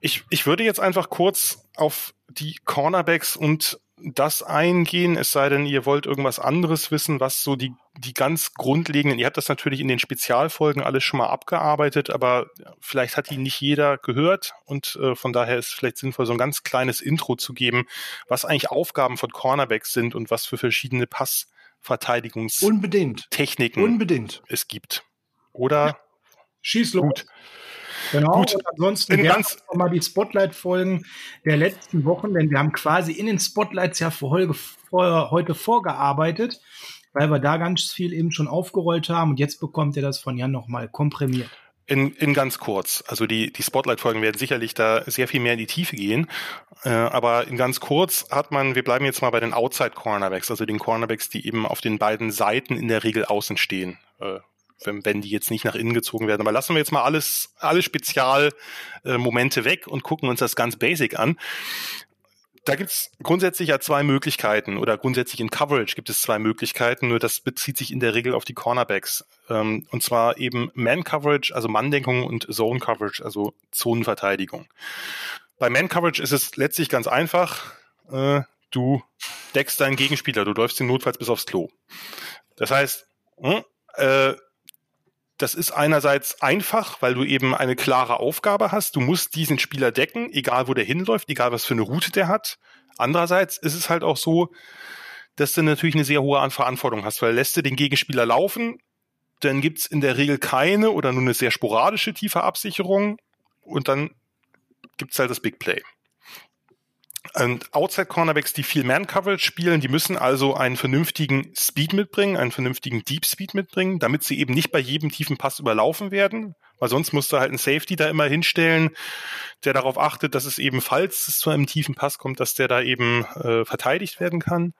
Ich, ich würde jetzt einfach kurz auf die Cornerbacks und das eingehen, es sei denn, ihr wollt irgendwas anderes wissen, was so die, die ganz grundlegenden, ihr habt das natürlich in den Spezialfolgen alles schon mal abgearbeitet, aber vielleicht hat die nicht jeder gehört und äh, von daher ist es vielleicht sinnvoll, so ein ganz kleines Intro zu geben, was eigentlich Aufgaben von Cornerbacks sind und was für verschiedene Passverteidigungstechniken Unbedingt. es gibt. Oder? Ja. Schieß los. Gut. Genau, Gut. und ansonsten in ganz mal die Spotlight-Folgen der letzten Wochen, denn wir haben quasi in den Spotlights ja für heute, vor, heute vorgearbeitet, weil wir da ganz viel eben schon aufgerollt haben und jetzt bekommt ihr das von Jan nochmal komprimiert. In, in ganz kurz. Also die, die Spotlight-Folgen werden sicherlich da sehr viel mehr in die Tiefe gehen. Äh, aber in ganz kurz hat man, wir bleiben jetzt mal bei den Outside-Cornerbacks, also den Cornerbacks, die eben auf den beiden Seiten in der Regel außen stehen. Äh, wenn, wenn die jetzt nicht nach innen gezogen werden. Aber lassen wir jetzt mal alles, alle Spezialmomente äh, weg und gucken uns das ganz basic an. Da gibt's grundsätzlich ja zwei Möglichkeiten oder grundsätzlich in Coverage gibt es zwei Möglichkeiten, nur das bezieht sich in der Regel auf die Cornerbacks. Ähm, und zwar eben Man-Coverage, also Manndeckung und Zone-Coverage, also Zonenverteidigung. Bei Man-Coverage ist es letztlich ganz einfach. Äh, du deckst deinen Gegenspieler, du läufst den notfalls bis aufs Klo. Das heißt, hm, äh, das ist einerseits einfach, weil du eben eine klare Aufgabe hast. Du musst diesen Spieler decken, egal wo der hinläuft, egal was für eine Route der hat. Andererseits ist es halt auch so, dass du natürlich eine sehr hohe Verantwortung hast, weil lässt du den Gegenspieler laufen, dann gibt's in der Regel keine oder nur eine sehr sporadische tiefe Absicherung und dann gibt's halt das Big Play. Und Outside Cornerbacks, die viel Man-Coverage spielen, die müssen also einen vernünftigen Speed mitbringen, einen vernünftigen Deep Speed mitbringen, damit sie eben nicht bei jedem tiefen Pass überlaufen werden, weil sonst musst du halt einen Safety da immer hinstellen, der darauf achtet, dass es eben, falls es zu einem tiefen Pass kommt, dass der da eben äh, verteidigt werden kann.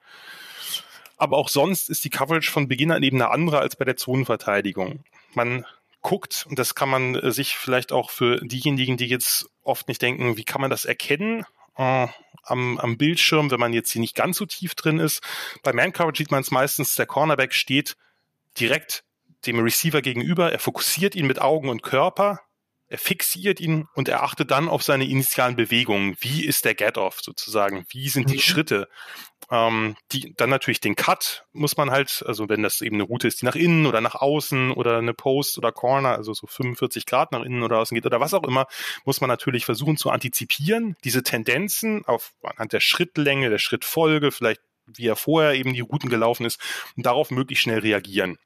Aber auch sonst ist die Coverage von Beginn an eben eine andere als bei der Zonenverteidigung. Man guckt, und das kann man äh, sich vielleicht auch für diejenigen, die jetzt oft nicht denken, wie kann man das erkennen? äh, am, am Bildschirm, wenn man jetzt hier nicht ganz so tief drin ist. Bei Man Coverage sieht man es meistens, der Cornerback steht direkt dem Receiver gegenüber, er fokussiert ihn mit Augen und Körper, er fixiert ihn und er achtet dann auf seine initialen Bewegungen. Wie ist der Get-Off sozusagen? Wie sind die mhm. Schritte? Ähm, die, dann natürlich den Cut muss man halt, also wenn das eben eine Route ist, die nach innen oder nach außen oder eine Post oder Corner, also so 45 Grad nach innen oder außen geht oder was auch immer, muss man natürlich versuchen zu antizipieren, diese Tendenzen auf anhand der Schrittlänge, der Schrittfolge, vielleicht wie er vorher eben die Routen gelaufen ist und darauf möglichst schnell reagieren.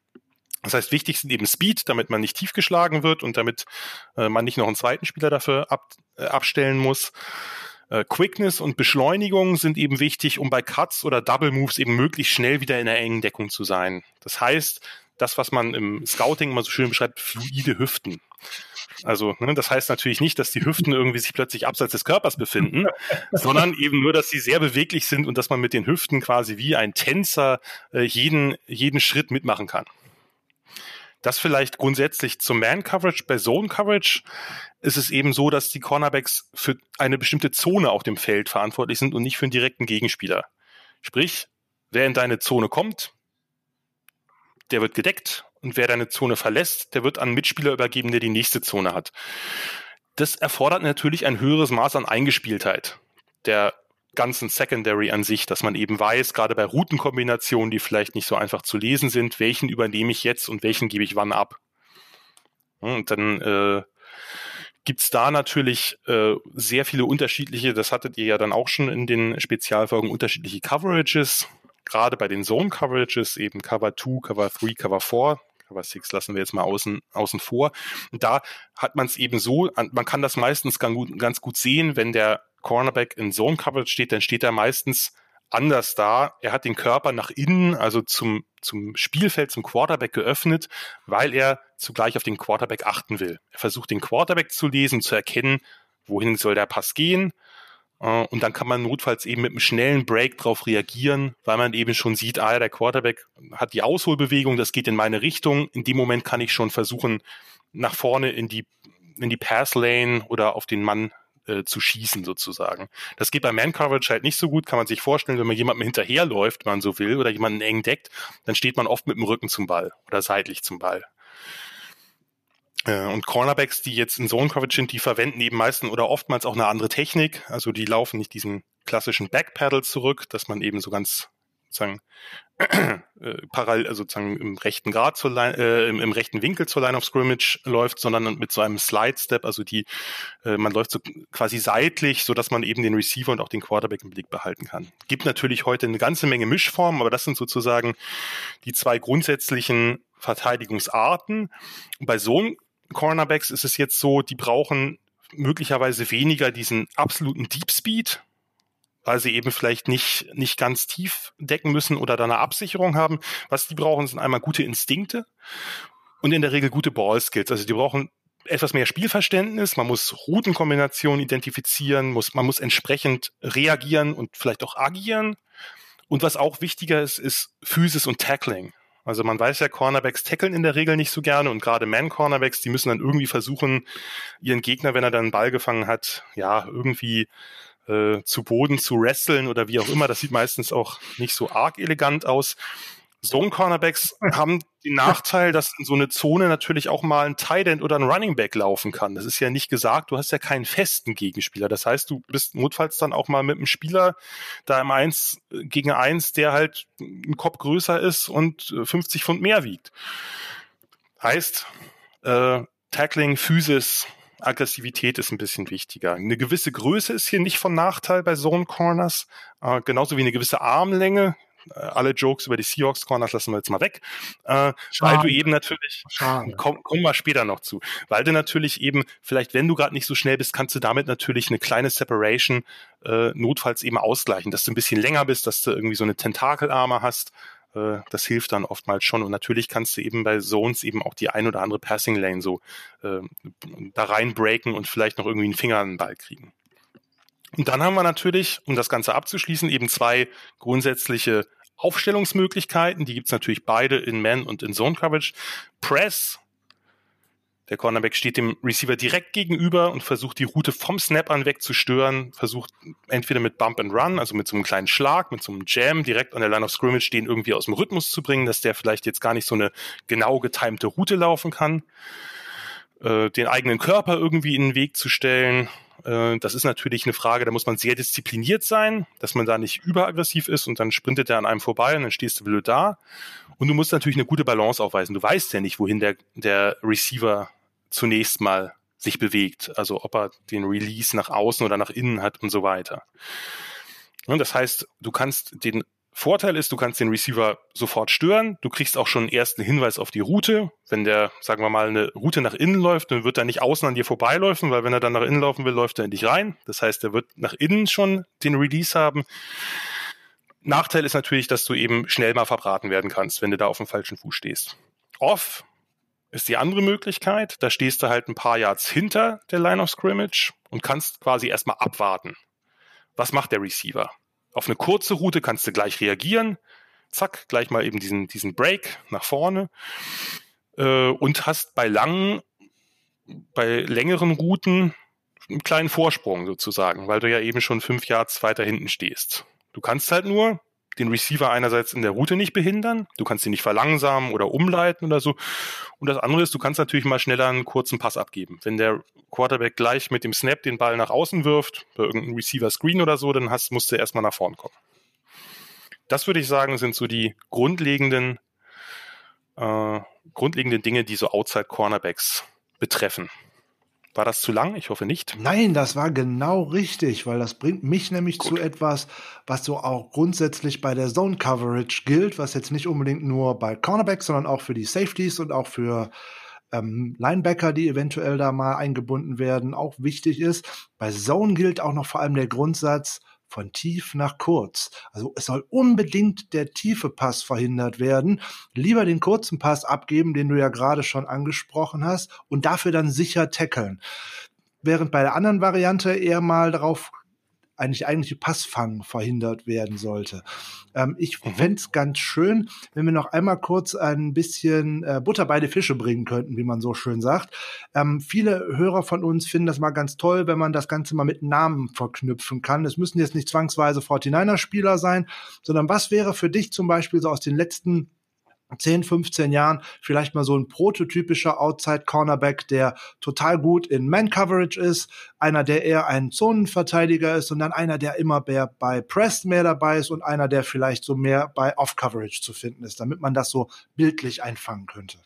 Das heißt, wichtig sind eben Speed, damit man nicht tief geschlagen wird und damit äh, man nicht noch einen zweiten Spieler dafür ab, äh, abstellen muss. Äh, Quickness und Beschleunigung sind eben wichtig, um bei Cuts oder Double Moves eben möglichst schnell wieder in einer engen Deckung zu sein. Das heißt, das, was man im Scouting immer so schön beschreibt, fluide Hüften. Also, ne, das heißt natürlich nicht, dass die Hüften irgendwie sich plötzlich abseits des Körpers befinden, sondern eben nur, dass sie sehr beweglich sind und dass man mit den Hüften quasi wie ein Tänzer äh, jeden, jeden Schritt mitmachen kann. Das vielleicht grundsätzlich zum Man-Coverage. Bei Zone-Coverage ist es eben so, dass die Cornerbacks für eine bestimmte Zone auf dem Feld verantwortlich sind und nicht für einen direkten Gegenspieler. Sprich, wer in deine Zone kommt, der wird gedeckt und wer deine Zone verlässt, der wird an einen Mitspieler übergeben, der die nächste Zone hat. Das erfordert natürlich ein höheres Maß an Eingespieltheit der ganzen Secondary an sich, dass man eben weiß, gerade bei Routenkombinationen, die vielleicht nicht so einfach zu lesen sind, welchen übernehme ich jetzt und welchen gebe ich wann ab. Und dann äh, gibt da natürlich äh, sehr viele unterschiedliche, das hattet ihr ja dann auch schon in den Spezialfolgen, unterschiedliche Coverages, gerade bei den Zone Coverages, eben Cover 2, Cover 3, Cover 4, Cover Six lassen wir jetzt mal außen, außen vor. Und da hat man es eben so, man kann das meistens ganz gut, ganz gut sehen, wenn der Cornerback in Zone Coverage steht, dann steht er meistens anders da. Er hat den Körper nach innen, also zum, zum Spielfeld, zum Quarterback geöffnet, weil er zugleich auf den Quarterback achten will. Er versucht den Quarterback zu lesen, zu erkennen, wohin soll der Pass gehen. Äh, und dann kann man notfalls eben mit einem schnellen Break darauf reagieren, weil man eben schon sieht, ah, der Quarterback hat die Ausholbewegung, das geht in meine Richtung. In dem Moment kann ich schon versuchen, nach vorne in die, in die Pass Lane oder auf den Mann äh, zu schießen sozusagen. Das geht bei Man-Coverage halt nicht so gut, kann man sich vorstellen, wenn man jemandem hinterherläuft, wenn man so will, oder jemanden eng deckt, dann steht man oft mit dem Rücken zum Ball oder seitlich zum Ball. Äh, und Cornerbacks, die jetzt in Zone Coverage sind, die verwenden eben meistens oder oftmals auch eine andere Technik. Also die laufen nicht diesen klassischen Backpedal zurück, dass man eben so ganz sozusagen äh, parallel, also sozusagen im rechten Grad zur Line, äh, im, im, rechten Winkel zur Line of Scrimmage läuft, sondern mit so einem Slide Step, also die, äh, man läuft so quasi seitlich, so dass man eben den Receiver und auch den Quarterback im Blick behalten kann. Gibt natürlich heute eine ganze Menge Mischformen, aber das sind sozusagen die zwei grundsätzlichen Verteidigungsarten. Bei so Cornerbacks ist es jetzt so, die brauchen möglicherweise weniger diesen absoluten Deep Speed, weil sie eben vielleicht nicht, nicht ganz tief decken müssen oder da eine Absicherung haben. Was die brauchen, sind einmal gute Instinkte und in der Regel gute Ballskills. Also die brauchen etwas mehr Spielverständnis, man muss Routenkombinationen identifizieren, muss, man muss entsprechend reagieren und vielleicht auch agieren. Und was auch wichtiger ist, ist Physis und Tackling. Also man weiß ja, Cornerbacks tackeln in der Regel nicht so gerne und gerade Man-Cornerbacks, die müssen dann irgendwie versuchen, ihren Gegner, wenn er dann einen Ball gefangen hat, ja, irgendwie äh, zu Boden zu wresteln oder wie auch immer. Das sieht meistens auch nicht so arg elegant aus. Zone Cornerbacks haben den Nachteil, dass in so eine Zone natürlich auch mal ein Tight End oder ein Running Back laufen kann. Das ist ja nicht gesagt, du hast ja keinen festen Gegenspieler. Das heißt, du bist notfalls dann auch mal mit einem Spieler da im Eins gegen Eins, der halt ein Kopf größer ist und 50 Pfund mehr wiegt. Heißt, äh, Tackling, Physis, Aggressivität ist ein bisschen wichtiger. Eine gewisse Größe ist hier nicht von Nachteil bei Zone Corners, äh, genauso wie eine gewisse Armlänge. Äh, alle Jokes über die Seahawks Corners lassen wir jetzt mal weg, äh, weil du eben natürlich, komm, kommen wir später noch zu, weil du natürlich eben, vielleicht wenn du gerade nicht so schnell bist, kannst du damit natürlich eine kleine Separation äh, notfalls eben ausgleichen, dass du ein bisschen länger bist, dass du irgendwie so eine Tentakelarme hast, äh, das hilft dann oftmals schon. Und natürlich kannst du eben bei Zones eben auch die ein oder andere Passing Lane so äh, da reinbreaken und vielleicht noch irgendwie einen Finger an den Ball kriegen. Und dann haben wir natürlich, um das Ganze abzuschließen, eben zwei grundsätzliche Aufstellungsmöglichkeiten. Die gibt's natürlich beide in Man und in Zone Coverage. Press der Cornerback steht dem Receiver direkt gegenüber und versucht die Route vom Snap an weg zu stören, versucht entweder mit Bump and Run, also mit so einem kleinen Schlag, mit so einem Jam direkt an der Line of Scrimmage den irgendwie aus dem Rhythmus zu bringen, dass der vielleicht jetzt gar nicht so eine genau getimte Route laufen kann, äh, den eigenen Körper irgendwie in den Weg zu stellen. Äh, das ist natürlich eine Frage, da muss man sehr diszipliniert sein, dass man da nicht überaggressiv ist und dann sprintet er an einem vorbei und dann stehst du blöd da. Und du musst natürlich eine gute Balance aufweisen. Du weißt ja nicht, wohin der, der Receiver zunächst mal sich bewegt. Also ob er den Release nach außen oder nach innen hat und so weiter. Und das heißt, du kannst den Vorteil ist, du kannst den Receiver sofort stören. Du kriegst auch schon einen ersten Hinweis auf die Route. Wenn der, sagen wir mal, eine Route nach innen läuft, dann wird er nicht außen an dir vorbeilaufen, weil wenn er dann nach innen laufen will, läuft er in dich rein. Das heißt, er wird nach innen schon den Release haben. Nachteil ist natürlich, dass du eben schnell mal verbraten werden kannst, wenn du da auf dem falschen Fuß stehst. Off ist die andere Möglichkeit. Da stehst du halt ein paar Yards hinter der Line of Scrimmage und kannst quasi erstmal abwarten. Was macht der Receiver? Auf eine kurze Route kannst du gleich reagieren. Zack, gleich mal eben diesen, diesen Break nach vorne. Äh, und hast bei langen, bei längeren Routen einen kleinen Vorsprung sozusagen, weil du ja eben schon fünf Yards weiter hinten stehst. Du kannst halt nur den Receiver einerseits in der Route nicht behindern, du kannst ihn nicht verlangsamen oder umleiten oder so. Und das andere ist, du kannst natürlich mal schneller einen kurzen Pass abgeben. Wenn der Quarterback gleich mit dem Snap den Ball nach außen wirft, bei irgendeinem Receiver Screen oder so, dann hast, musst du erstmal nach vorn kommen. Das würde ich sagen, sind so die grundlegenden, äh, grundlegenden Dinge, die so Outside Cornerbacks betreffen. War das zu lang? Ich hoffe nicht. Nein, das war genau richtig, weil das bringt mich nämlich Gut. zu etwas, was so auch grundsätzlich bei der Zone Coverage gilt, was jetzt nicht unbedingt nur bei Cornerbacks, sondern auch für die Safeties und auch für ähm, Linebacker, die eventuell da mal eingebunden werden, auch wichtig ist. Bei Zone gilt auch noch vor allem der Grundsatz, von tief nach kurz. Also es soll unbedingt der tiefe Pass verhindert werden. Lieber den kurzen Pass abgeben, den du ja gerade schon angesprochen hast, und dafür dann sicher tackeln. Während bei der anderen Variante eher mal darauf eigentlich eigentliche Passfang verhindert werden sollte. Ähm, ich mhm. fände es ganz schön, wenn wir noch einmal kurz ein bisschen äh, Butter bei die Fische bringen könnten, wie man so schön sagt. Ähm, viele Hörer von uns finden das mal ganz toll, wenn man das Ganze mal mit Namen verknüpfen kann. Es müssen jetzt nicht zwangsweise 49er-Spieler sein, sondern was wäre für dich zum Beispiel so aus den letzten 10, 15 Jahren vielleicht mal so ein prototypischer Outside Cornerback, der total gut in Man Coverage ist, einer, der eher ein Zonenverteidiger ist und dann einer, der immer mehr bei Press mehr dabei ist und einer, der vielleicht so mehr bei Off Coverage zu finden ist, damit man das so bildlich einfangen könnte.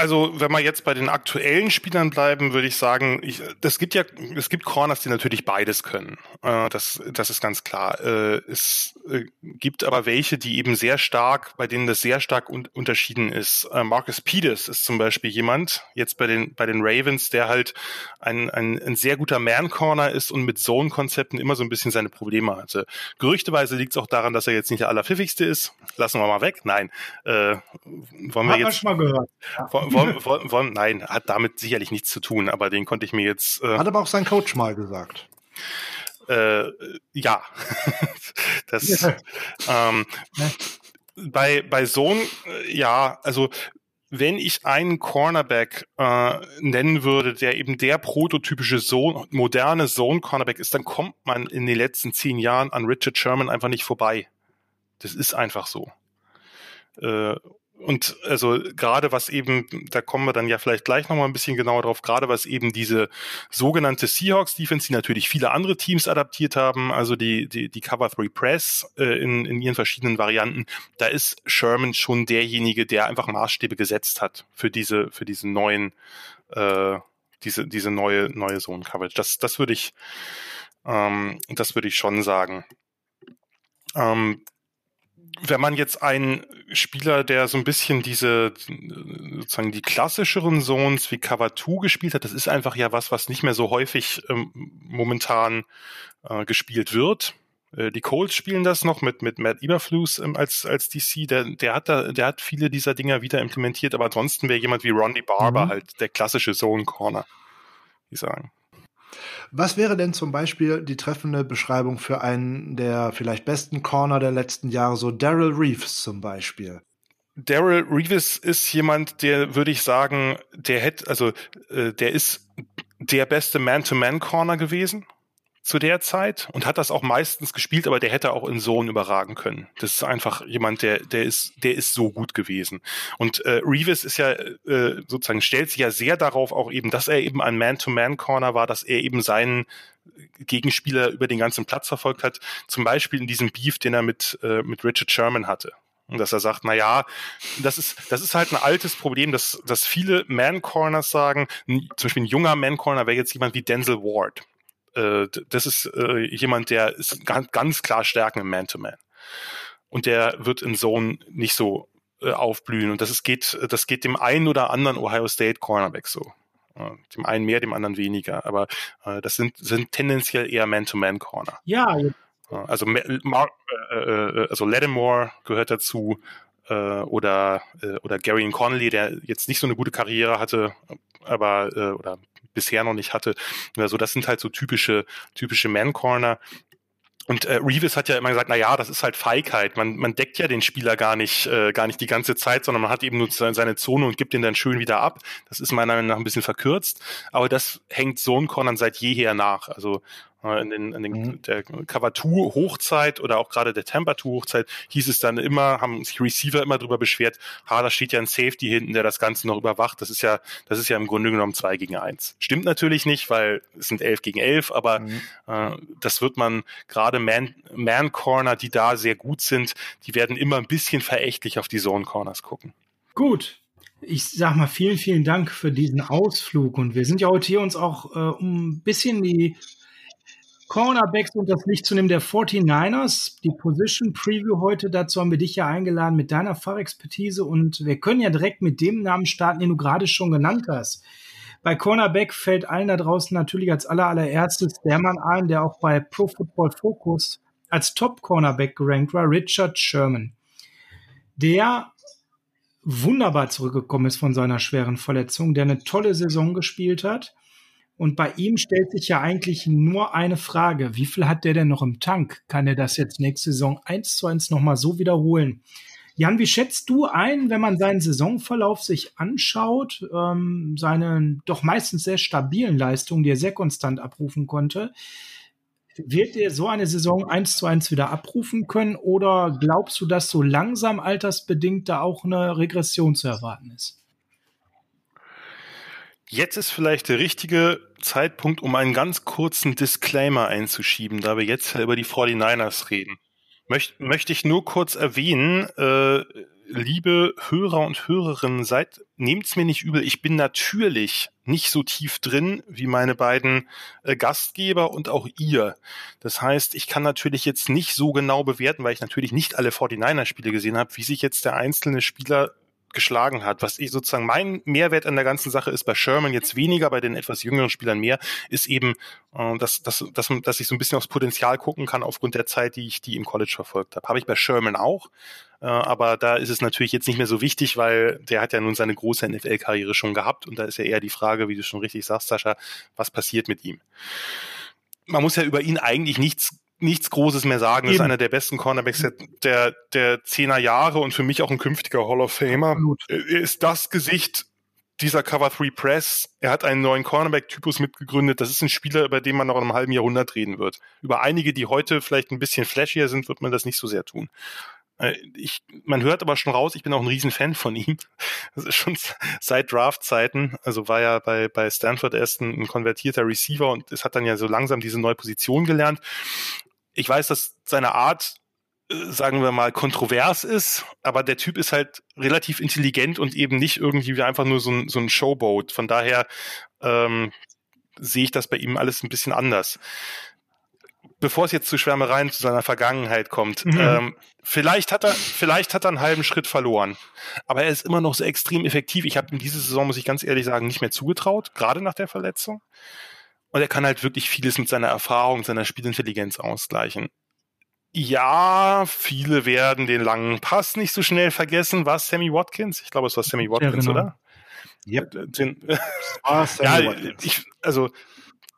Also, wenn wir jetzt bei den aktuellen Spielern bleiben, würde ich sagen, ich, das gibt ja, es gibt Corners, die natürlich beides können. Äh, das, das ist ganz klar. Äh, es äh, gibt aber welche, die eben sehr stark, bei denen das sehr stark un unterschieden ist. Äh, Marcus Peters ist zum Beispiel jemand, jetzt bei den, bei den Ravens, der halt ein, ein, ein sehr guter Man-Corner ist und mit Zone-Konzepten immer so ein bisschen seine Probleme hatte. Gerüchteweise liegt es auch daran, dass er jetzt nicht der allerpfiffigste ist. Lassen wir mal weg. Nein. Äh, wollen wir Hat jetzt, schon mal gehört. Ja wollen, wollen, wollen, nein, hat damit sicherlich nichts zu tun, aber den konnte ich mir jetzt. Äh, hat aber auch sein Coach mal gesagt. Äh, ja. das, ähm, bei, bei Sohn, äh, ja, also wenn ich einen Cornerback äh, nennen würde, der eben der prototypische Zone, moderne Zone-Cornerback ist, dann kommt man in den letzten zehn Jahren an Richard Sherman einfach nicht vorbei. Das ist einfach so. Äh, und also gerade was eben, da kommen wir dann ja vielleicht gleich nochmal ein bisschen genauer drauf, gerade was eben diese sogenannte Seahawks Defense, die natürlich viele andere Teams adaptiert haben, also die, die, die Cover 3 Press äh, in, in ihren verschiedenen Varianten, da ist Sherman schon derjenige, der einfach Maßstäbe gesetzt hat für diese, für diesen neuen, äh, diese, diese neue, neue Zone Coverage. Das, das würde ich, ähm, das würde ich schon sagen. Ähm, wenn man jetzt einen Spieler, der so ein bisschen diese, sozusagen die klassischeren Zones wie Cover 2 gespielt hat, das ist einfach ja was, was nicht mehr so häufig ähm, momentan äh, gespielt wird. Äh, die Colts spielen das noch mit, mit Matt Eberflus ähm, als, als DC, der, der hat da, der hat viele dieser Dinger wieder implementiert, aber ansonsten wäre jemand wie Rondy Barber mhm. halt der klassische Zone Corner, wie sagen. Was wäre denn zum Beispiel die treffende Beschreibung für einen der vielleicht besten Corner der letzten Jahre, so Daryl Reeves zum Beispiel? Daryl Reeves ist jemand, der würde ich sagen, der hätte, also äh, der ist der beste Man-to-Man-Corner gewesen zu der Zeit und hat das auch meistens gespielt, aber der hätte auch in Zone überragen können. Das ist einfach jemand, der, der ist, der ist so gut gewesen. Und äh, Reeves ist ja äh, sozusagen stellt sich ja sehr darauf auch eben, dass er eben ein Man-to-Man-Corner war, dass er eben seinen Gegenspieler über den ganzen Platz verfolgt hat. Zum Beispiel in diesem Beef, den er mit äh, mit Richard Sherman hatte. Und dass er sagt, na ja, das ist, das ist halt ein altes Problem, dass, dass viele Man-Corners sagen, zum Beispiel ein junger Man-Corner wäre jetzt jemand wie Denzel Ward äh, das ist äh, jemand, der ist ganz, ganz klar Stärken im Man-to-Man. Und der wird in Zone nicht so äh, aufblühen. Und das ist, geht, das geht dem einen oder anderen Ohio State Cornerback so. Dem einen mehr, dem anderen weniger. Aber äh, das sind, sind tendenziell eher Man-to-Man-Corner. Ja. Also, Mark, äh, äh, also Lattimore gehört dazu äh, oder, äh, oder Gary Connolly, der jetzt nicht so eine gute Karriere hatte, aber äh, oder bisher noch nicht hatte. Also das sind halt so typische, typische Man-Corner. Und äh, Reeves hat ja immer gesagt, na ja, das ist halt Feigheit. Man, man deckt ja den Spieler gar nicht, äh, gar nicht die ganze Zeit, sondern man hat eben nur seine Zone und gibt ihn dann schön wieder ab. Das ist meiner Meinung nach ein bisschen verkürzt. Aber das hängt so ein Cornern seit jeher nach. Also in den, in den mhm. der Cover-2 Hochzeit oder auch gerade der Temperatur Hochzeit hieß es dann immer, haben sich Receiver immer drüber beschwert, ha, da steht ja ein Safety hinten, der das Ganze noch überwacht. Das ist ja, das ist ja im Grunde genommen zwei gegen eins. Stimmt natürlich nicht, weil es sind elf gegen elf, aber mhm. äh, das wird man gerade Man, Man Corner, die da sehr gut sind, die werden immer ein bisschen verächtlich auf die Zone Corners gucken. Gut, Ich sag mal vielen, vielen Dank für diesen Ausflug. Und wir sind ja heute hier uns auch, äh, um ein bisschen die Cornerbacks und das Licht zu nehmen der 49ers. Die Position Preview heute, dazu haben wir dich ja eingeladen mit deiner Fachexpertise und wir können ja direkt mit dem Namen starten, den du gerade schon genannt hast. Bei Cornerback fällt allen da draußen natürlich als aller allererstes der Mann ein, der auch bei Pro Football Focus als Top Cornerback gerankt war, Richard Sherman. Der wunderbar zurückgekommen ist von seiner schweren Verletzung, der eine tolle Saison gespielt hat und bei ihm stellt sich ja eigentlich nur eine Frage. Wie viel hat der denn noch im Tank? Kann er das jetzt nächste Saison eins zu eins nochmal so wiederholen? Jan, wie schätzt du ein, wenn man seinen Saisonverlauf sich anschaut, ähm, seine doch meistens sehr stabilen Leistungen, die er sehr konstant abrufen konnte? Wird er so eine Saison eins zu eins wieder abrufen können oder glaubst du, dass so langsam altersbedingt da auch eine Regression zu erwarten ist? Jetzt ist vielleicht der richtige Zeitpunkt, um einen ganz kurzen Disclaimer einzuschieben, da wir jetzt über die 49ers reden. Möcht, möchte ich nur kurz erwähnen, äh, liebe Hörer und Hörerinnen, seid, nehmt's mir nicht übel, ich bin natürlich nicht so tief drin wie meine beiden äh, Gastgeber und auch ihr. Das heißt, ich kann natürlich jetzt nicht so genau bewerten, weil ich natürlich nicht alle 49er-Spiele gesehen habe, wie sich jetzt der einzelne Spieler geschlagen hat. Was ich sozusagen mein Mehrwert an der ganzen Sache ist, bei Sherman jetzt weniger, bei den etwas jüngeren Spielern mehr, ist eben, äh, dass, dass, dass, dass ich so ein bisschen aufs Potenzial gucken kann aufgrund der Zeit, die ich die im College verfolgt habe. Habe ich bei Sherman auch. Äh, aber da ist es natürlich jetzt nicht mehr so wichtig, weil der hat ja nun seine große NFL-Karriere schon gehabt und da ist ja eher die Frage, wie du schon richtig sagst, Sascha, was passiert mit ihm? Man muss ja über ihn eigentlich nichts nichts Großes mehr sagen. Eben. ist einer der besten Cornerbacks der, der zehner Jahre und für mich auch ein künftiger Hall of Famer. Absolut. Er ist das Gesicht dieser Cover 3 Press. Er hat einen neuen Cornerback-Typus mitgegründet. Das ist ein Spieler, über den man noch in einem halben Jahrhundert reden wird. Über einige, die heute vielleicht ein bisschen flashier sind, wird man das nicht so sehr tun. Äh, ich, man hört aber schon raus, ich bin auch ein Riesenfan von ihm. Das ist schon seit Draft-Zeiten. Also war ja bei, bei Stanford erst ein, ein konvertierter Receiver und es hat dann ja so langsam diese neue Position gelernt ich weiß, dass seine Art, äh, sagen wir mal, kontrovers ist, aber der Typ ist halt relativ intelligent und eben nicht irgendwie wie einfach nur so ein, so ein Showboat. Von daher ähm, sehe ich das bei ihm alles ein bisschen anders. Bevor es jetzt zu Schwärmereien zu seiner Vergangenheit kommt, mhm. ähm, vielleicht hat er, vielleicht hat er einen halben Schritt verloren, aber er ist immer noch so extrem effektiv. Ich habe ihm diese Saison, muss ich ganz ehrlich sagen, nicht mehr zugetraut, gerade nach der Verletzung. Und er kann halt wirklich vieles mit seiner Erfahrung, seiner Spielintelligenz ausgleichen. Ja, viele werden den langen Pass nicht so schnell vergessen. War es Sammy Watkins? Ich glaube, es war Sammy Watkins, ja, genau. oder? Yep. Äh, den, ah, ja, Watkins. ich, also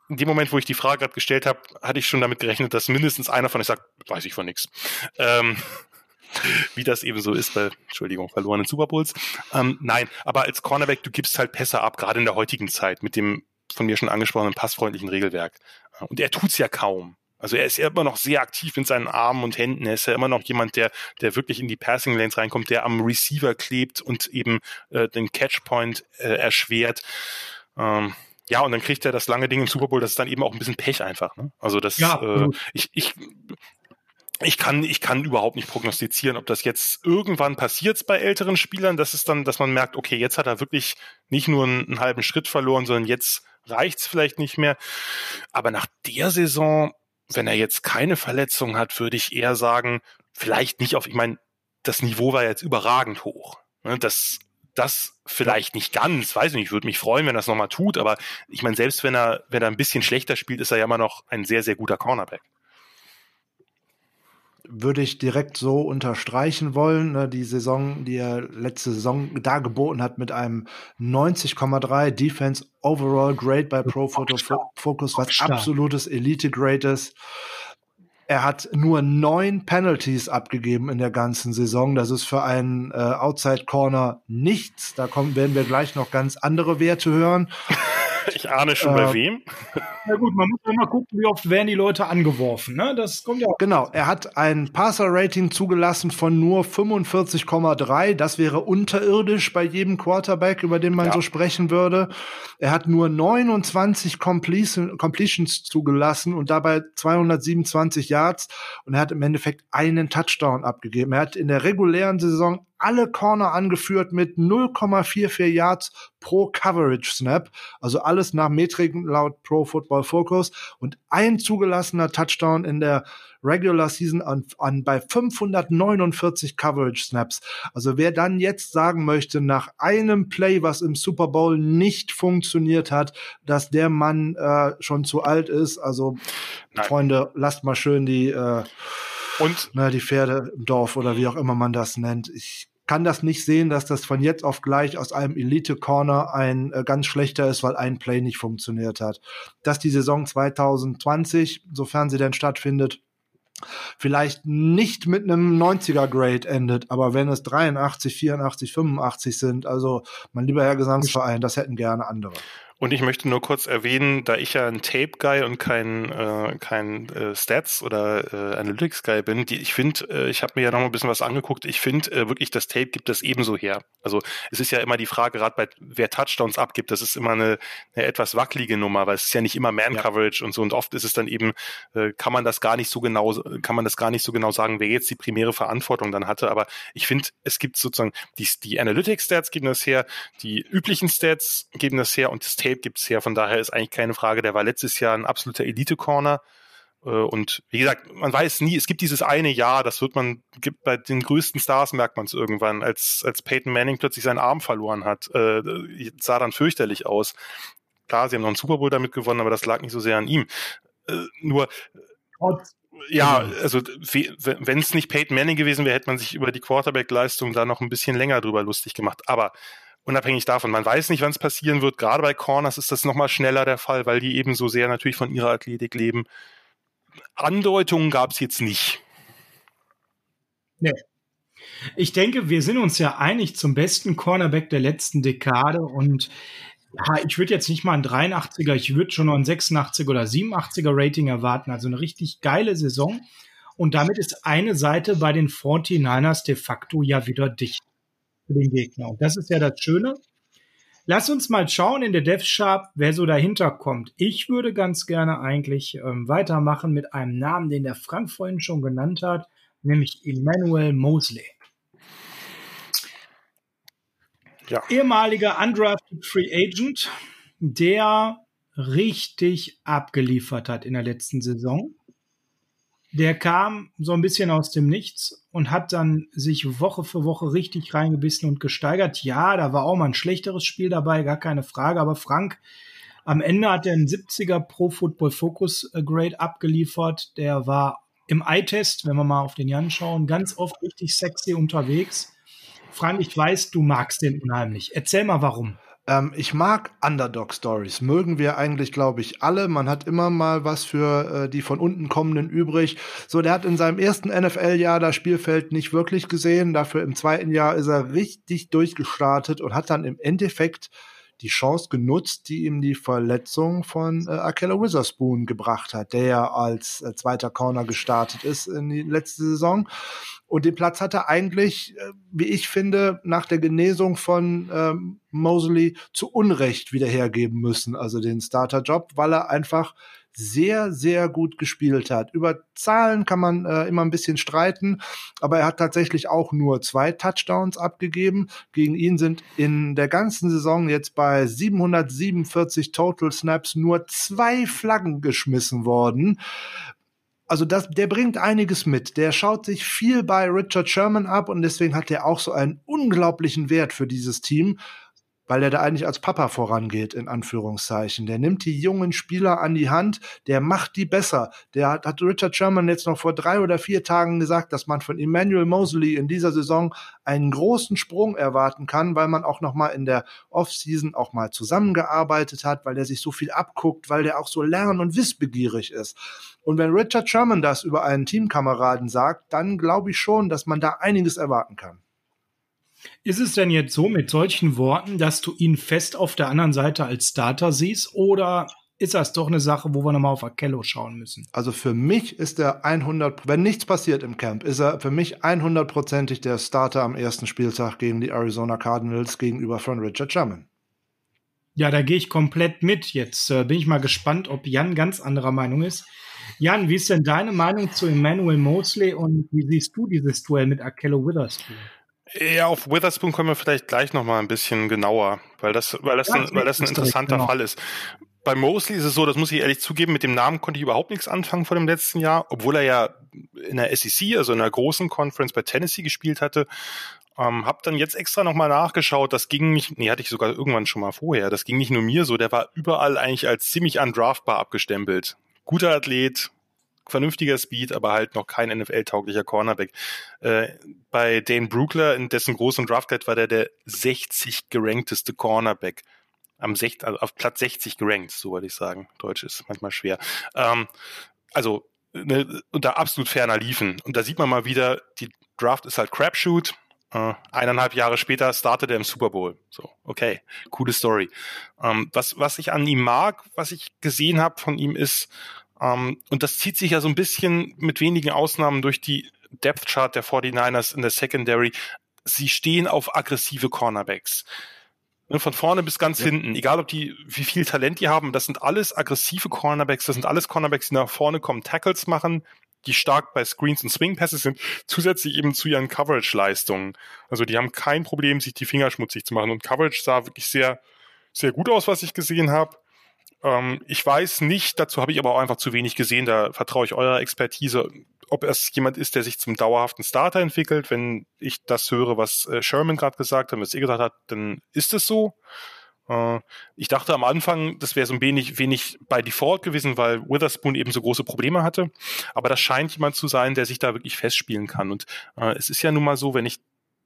in dem Moment, wo ich die Frage gerade gestellt habe, hatte ich schon damit gerechnet, dass mindestens einer von euch sagt, weiß ich von nichts. Ähm, wie das eben so ist bei, Entschuldigung, verlorenen Super Bowls. Ähm, nein, aber als Cornerback, du gibst halt Pässe ab, gerade in der heutigen Zeit mit dem von mir schon angesprochenen passfreundlichen Regelwerk. Und er tut's ja kaum. Also er ist ja immer noch sehr aktiv mit seinen Armen und Händen. Er ist ja immer noch jemand, der, der wirklich in die Passing Lanes reinkommt, der am Receiver klebt und eben äh, den Catchpoint äh, erschwert. Ähm, ja, und dann kriegt er das lange Ding im Super Bowl. Das ist dann eben auch ein bisschen Pech einfach. Ne? Also das, ja, äh, ich, ich, ich kann, ich kann überhaupt nicht prognostizieren, ob das jetzt irgendwann passiert bei älteren Spielern. Das ist dann, dass man merkt, okay, jetzt hat er wirklich nicht nur einen, einen halben Schritt verloren, sondern jetzt reicht's vielleicht nicht mehr. Aber nach der Saison, wenn er jetzt keine Verletzung hat, würde ich eher sagen, vielleicht nicht auf, ich meine, das Niveau war jetzt überragend hoch. Ne, das, das vielleicht nicht ganz, weiß nicht, ich würde mich freuen, wenn er es nochmal tut, aber ich meine, selbst wenn er, wenn er ein bisschen schlechter spielt, ist er ja immer noch ein sehr, sehr guter Cornerback würde ich direkt so unterstreichen wollen. Ne, die Saison, die er letzte Saison dargeboten hat mit einem 90,3 Defense Overall Grade bei Pro Photo Focus, was absolutes Elite Grade ist. Er hat nur neun Penalties abgegeben in der ganzen Saison. Das ist für einen äh, Outside Corner nichts. Da kommen, werden wir gleich noch ganz andere Werte hören. Ich ahne schon äh, bei wem. Ja gut, man muss auch mal gucken, wie oft werden die Leute angeworfen. Ne? Das kommt ja auch. Genau, er hat ein Passer-Rating zugelassen von nur 45,3. Das wäre unterirdisch bei jedem Quarterback, über den man ja. so sprechen würde. Er hat nur 29 Completion, Completions zugelassen und dabei 227 Yards. Und er hat im Endeffekt einen Touchdown abgegeben. Er hat in der regulären Saison alle Corner angeführt mit 0,44 Yards pro Coverage Snap. Also alles nach Metriken laut Pro Football Focus und ein zugelassener Touchdown in der Regular Season an, an bei 549 Coverage Snaps. Also wer dann jetzt sagen möchte, nach einem Play, was im Super Bowl nicht funktioniert hat, dass der Mann äh, schon zu alt ist, also Nein. Freunde, lasst mal schön die äh, und na, die Pferde im Dorf oder wie auch immer man das nennt. Ich kann das nicht sehen, dass das von jetzt auf gleich aus einem Elite-Corner ein äh, ganz schlechter ist, weil ein Play nicht funktioniert hat. Dass die Saison 2020, sofern sie denn stattfindet, vielleicht nicht mit einem 90er Grade endet, aber wenn es 83, 84, 85 sind, also mein lieber Herr Gesangsverein, das hätten gerne andere. Und ich möchte nur kurz erwähnen, da ich ja ein Tape-Guy und kein, äh, kein äh, Stats- oder äh, Analytics-Guy bin, die, ich finde, äh, ich habe mir ja noch mal ein bisschen was angeguckt, ich finde äh, wirklich, das Tape gibt das ebenso her. Also es ist ja immer die Frage, gerade bei wer Touchdowns abgibt, das ist immer eine, eine etwas wackelige Nummer, weil es ist ja nicht immer Man-Coverage ja. und so und oft ist es dann eben, äh, kann man das gar nicht so genau, kann man das gar nicht so genau sagen, wer jetzt die primäre Verantwortung dann hatte. Aber ich finde, es gibt sozusagen die, die Analytics-Stats geben das her, die üblichen Stats geben das her und das Tape Tape es her. Von daher ist eigentlich keine Frage. Der war letztes Jahr ein absoluter Elite-Corner. Äh, und wie gesagt, man weiß nie, es gibt dieses eine Jahr, das wird man, gibt bei den größten Stars merkt man es irgendwann, als, als Peyton Manning plötzlich seinen Arm verloren hat. Äh, sah dann fürchterlich aus. Klar, sie haben noch einen Super Bowl damit gewonnen, aber das lag nicht so sehr an ihm. Äh, nur, ja, also wenn es nicht Peyton Manning gewesen wäre, hätte man sich über die Quarterback-Leistung da noch ein bisschen länger drüber lustig gemacht. Aber unabhängig davon, man weiß nicht, wann es passieren wird. Gerade bei Corners ist das nochmal schneller der Fall, weil die eben so sehr natürlich von ihrer Athletik leben. Andeutungen gab es jetzt nicht. Nee. Ich denke, wir sind uns ja einig zum besten Cornerback der letzten Dekade und ja, ich würde jetzt nicht mal ein 83er, ich würde schon noch ein 86er oder 87er Rating erwarten. Also eine richtig geile Saison. Und damit ist eine Seite bei den 49ers de facto ja wieder dicht für den Gegner. Und das ist ja das Schöne. Lass uns mal schauen in der Death Sharp, wer so dahinter kommt. Ich würde ganz gerne eigentlich ähm, weitermachen mit einem Namen, den der Frank vorhin schon genannt hat, nämlich Emmanuel Mosley. Ja. Ehemaliger undrafted Free Agent, der richtig abgeliefert hat in der letzten Saison der kam so ein bisschen aus dem Nichts und hat dann sich Woche für Woche richtig reingebissen und gesteigert. Ja, da war auch mal ein schlechteres Spiel dabei, gar keine Frage. Aber Frank, am Ende hat er einen 70er Pro Football Focus äh, Grade abgeliefert. Der war im Eye-Test, wenn wir mal auf den Jan schauen, ganz oft richtig sexy unterwegs. Frank, ich weiß, du magst den unheimlich. Erzähl mal warum. Ähm, ich mag Underdog-Stories. Mögen wir eigentlich, glaube ich, alle. Man hat immer mal was für äh, die von unten kommenden übrig. So, der hat in seinem ersten NFL-Jahr das Spielfeld nicht wirklich gesehen. Dafür im zweiten Jahr ist er richtig durchgestartet und hat dann im Endeffekt die Chance genutzt, die ihm die Verletzung von äh, Akella Witherspoon gebracht hat, der ja als äh, zweiter Corner gestartet ist in die letzte Saison. Und den Platz hat er eigentlich, äh, wie ich finde, nach der Genesung von ähm, Mosley zu Unrecht wieder hergeben müssen, also den Starterjob, weil er einfach sehr, sehr gut gespielt hat. Über Zahlen kann man äh, immer ein bisschen streiten, aber er hat tatsächlich auch nur zwei Touchdowns abgegeben. Gegen ihn sind in der ganzen Saison jetzt bei 747 Total Snaps nur zwei Flaggen geschmissen worden. Also das, der bringt einiges mit. Der schaut sich viel bei Richard Sherman ab und deswegen hat er auch so einen unglaublichen Wert für dieses Team weil er da eigentlich als Papa vorangeht, in Anführungszeichen. Der nimmt die jungen Spieler an die Hand, der macht die besser. Der hat, hat Richard Sherman jetzt noch vor drei oder vier Tagen gesagt, dass man von Emmanuel Mosley in dieser Saison einen großen Sprung erwarten kann, weil man auch noch mal in der Offseason auch mal zusammengearbeitet hat, weil er sich so viel abguckt, weil der auch so lern- und wissbegierig ist. Und wenn Richard Sherman das über einen Teamkameraden sagt, dann glaube ich schon, dass man da einiges erwarten kann. Ist es denn jetzt so mit solchen Worten, dass du ihn fest auf der anderen Seite als Starter siehst oder ist das doch eine Sache, wo wir nochmal auf Akello schauen müssen? Also für mich ist er 100, wenn nichts passiert im Camp, ist er für mich 100%ig der Starter am ersten Spieltag gegen die Arizona Cardinals gegenüber von Richard Sherman. Ja, da gehe ich komplett mit. Jetzt äh, bin ich mal gespannt, ob Jan ganz anderer Meinung ist. Jan, wie ist denn deine Meinung zu Emmanuel Mosley und wie siehst du dieses Duell mit Akello Witherspoon? Ja, auf Witherspoon kommen wir vielleicht gleich noch mal ein bisschen genauer, weil das, weil das, ja, ein, weil das ein interessanter genau. Fall ist. Bei Mosley ist es so, das muss ich ehrlich zugeben, mit dem Namen konnte ich überhaupt nichts anfangen vor dem letzten Jahr, obwohl er ja in der SEC, also in einer großen Conference bei Tennessee gespielt hatte. Ähm, hab dann jetzt extra nochmal nachgeschaut, das ging nicht, nee, hatte ich sogar irgendwann schon mal vorher, das ging nicht nur mir so, der war überall eigentlich als ziemlich undraftbar abgestempelt. Guter Athlet, vernünftiger Speed, aber halt noch kein NFL-tauglicher Cornerback. Äh, bei Dane Brookler, in dessen großen Draftlet war der der 60 gerankteste Cornerback. Am 60, also auf Platz 60 gerankt, so wollte ich sagen. Deutsch ist manchmal schwer. Ähm, also ne, unter absolut ferner Liefen. Und da sieht man mal wieder, die Draft ist halt Crapshoot. Uh, eineinhalb Jahre später startet er im Super Bowl. So, okay, coole Story. Ähm, was, was ich an ihm mag, was ich gesehen habe von ihm, ist, um, ähm, und das zieht sich ja so ein bisschen mit wenigen Ausnahmen durch die Depth Chart der 49ers in der Secondary. Sie stehen auf aggressive Cornerbacks. Ne, von vorne bis ganz ja. hinten, egal ob die, wie viel Talent die haben, das sind alles aggressive Cornerbacks, das sind alles Cornerbacks, die nach vorne kommen, Tackles machen, die stark bei Screens und Swing Passes sind, zusätzlich eben zu ihren Coverage-Leistungen. Also die haben kein Problem, sich die Finger schmutzig zu machen. Und Coverage sah wirklich sehr, sehr gut aus, was ich gesehen habe. Ähm, ich weiß nicht, dazu habe ich aber auch einfach zu wenig gesehen, da vertraue ich eurer Expertise, ob es jemand ist, der sich zum dauerhaften Starter entwickelt. Wenn ich das höre, was äh, Sherman gerade gesagt hat, was ihr gesagt hat, dann ist es so. Äh, ich dachte am Anfang, das wäre so ein wenig, wenig bei Default gewesen, weil Witherspoon eben so große Probleme hatte. Aber das scheint jemand zu sein, der sich da wirklich festspielen kann. Und äh, es ist ja nun mal so, wenn ich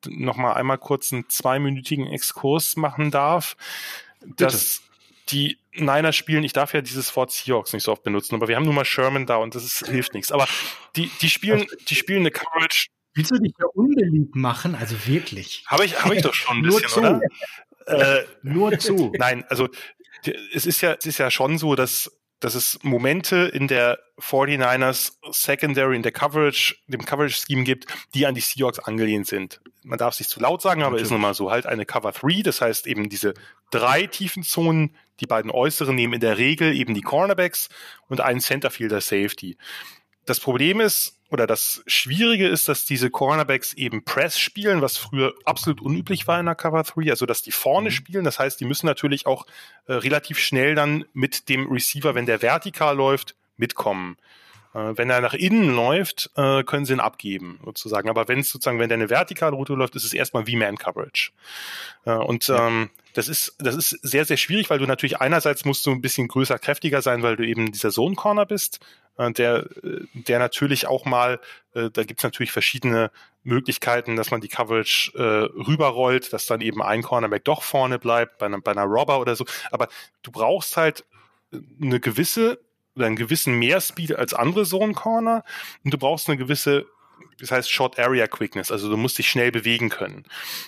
noch mal einmal kurz einen zweiminütigen Exkurs machen darf, Bitte. dass die Niners spielen, ich darf ja dieses Wort Seahawks nicht so oft benutzen, aber wir haben nun mal Sherman da und das ist, hilft nichts. Aber die, die spielen, die spielen eine Coverage. Willst du dich ja unbeliebt machen? Also wirklich. Habe ich, habe ich doch schon ein bisschen, oder? Äh, Nur zu. Nein, also es ist ja, es ist ja schon so, dass, dass es Momente in der 49ers Secondary, in der Coverage, dem Coverage-Scheme gibt, die an die Seahawks angelehnt sind. Man darf es nicht zu laut sagen, aber ist nun mal so. Halt eine Cover 3, das heißt eben diese drei tiefen Zonen, die beiden äußeren nehmen in der Regel eben die Cornerbacks und einen Centerfielder Safety. Das Problem ist, oder das Schwierige ist, dass diese Cornerbacks eben Press spielen, was früher absolut unüblich war in der Cover 3, also dass die vorne mhm. spielen. Das heißt, die müssen natürlich auch äh, relativ schnell dann mit dem Receiver, wenn der vertikal läuft, mitkommen. Äh, wenn er nach innen läuft, äh, können sie ihn abgeben, sozusagen. Aber wenn es sozusagen, wenn der eine vertikale Route läuft, ist es erstmal V-Man-Coverage. Äh, und ähm, das ist, das ist sehr, sehr schwierig, weil du natürlich einerseits musst du ein bisschen größer, kräftiger sein, weil du eben dieser Zone-Corner bist, der, der natürlich auch mal, da gibt's natürlich verschiedene Möglichkeiten, dass man die Coverage äh, rüberrollt, dass dann eben ein Cornerback doch vorne bleibt, bei einer, bei einer Robber oder so. Aber du brauchst halt eine gewisse oder einen gewissen Mehrspeed als andere Zone Corner und du brauchst eine gewisse das heißt Short Area Quickness, also du musst dich schnell bewegen können.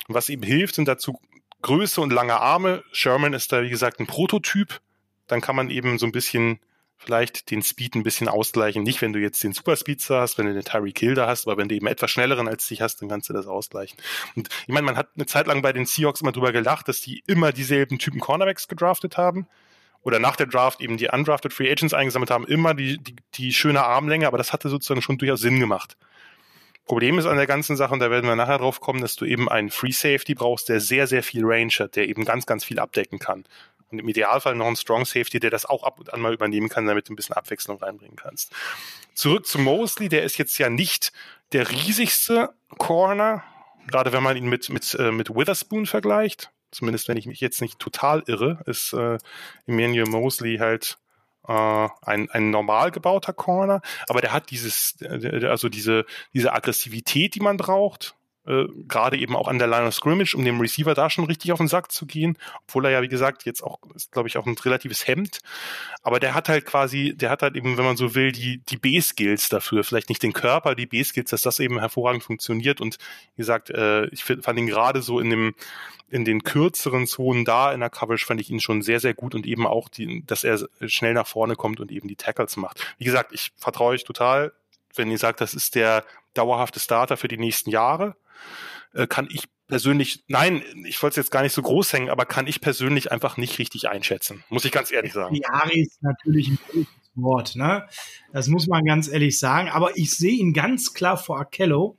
Und was eben hilft, sind dazu Größe und lange Arme. Sherman ist da, wie gesagt, ein Prototyp. Dann kann man eben so ein bisschen vielleicht den Speed ein bisschen ausgleichen. Nicht, wenn du jetzt den Superspeedster hast, wenn du den Tyreek Hill hast, aber wenn du eben etwas schnelleren als dich hast, dann kannst du das ausgleichen. Und ich meine, man hat eine Zeit lang bei den Seahawks immer drüber gelacht, dass die immer dieselben Typen Cornerbacks gedraftet haben oder nach der Draft eben die undrafted Free Agents eingesammelt haben, immer die, die, die schöne Armlänge, aber das hatte sozusagen schon durchaus Sinn gemacht. Problem ist an der ganzen Sache, und da werden wir nachher drauf kommen, dass du eben einen Free Safety brauchst, der sehr, sehr viel Range hat, der eben ganz, ganz viel abdecken kann. Und im Idealfall noch einen Strong Safety, der das auch ab und an mal übernehmen kann, damit du ein bisschen Abwechslung reinbringen kannst. Zurück zu Mosley, der ist jetzt ja nicht der riesigste Corner, gerade wenn man ihn mit, mit, äh, mit Witherspoon vergleicht zumindest wenn ich mich jetzt nicht total irre, ist äh, Emmanuel Mosley halt äh, ein, ein normal gebauter Corner, aber der hat dieses, also diese, diese Aggressivität, die man braucht, äh, gerade eben auch an der Line of Scrimmage, um dem Receiver da schon richtig auf den Sack zu gehen, obwohl er ja, wie gesagt, jetzt auch, ist, glaube ich, auch ein relatives Hemd. Aber der hat halt quasi, der hat halt eben, wenn man so will, die, die B-Skills dafür. Vielleicht nicht den Körper, die B-Skills, dass das eben hervorragend funktioniert. Und wie gesagt, äh, ich fand ihn gerade so in dem, in den kürzeren Zonen da in der Coverage fand ich ihn schon sehr, sehr gut und eben auch, die, dass er schnell nach vorne kommt und eben die Tackles macht. Wie gesagt, ich vertraue euch total, wenn ihr sagt, das ist der dauerhafte Starter für die nächsten Jahre äh, kann ich persönlich, nein, ich wollte es jetzt gar nicht so groß hängen, aber kann ich persönlich einfach nicht richtig einschätzen. Muss ich ganz ehrlich sagen. Jari ist natürlich ein großes Wort, ne? Das muss man ganz ehrlich sagen. Aber ich sehe ihn ganz klar vor Akello.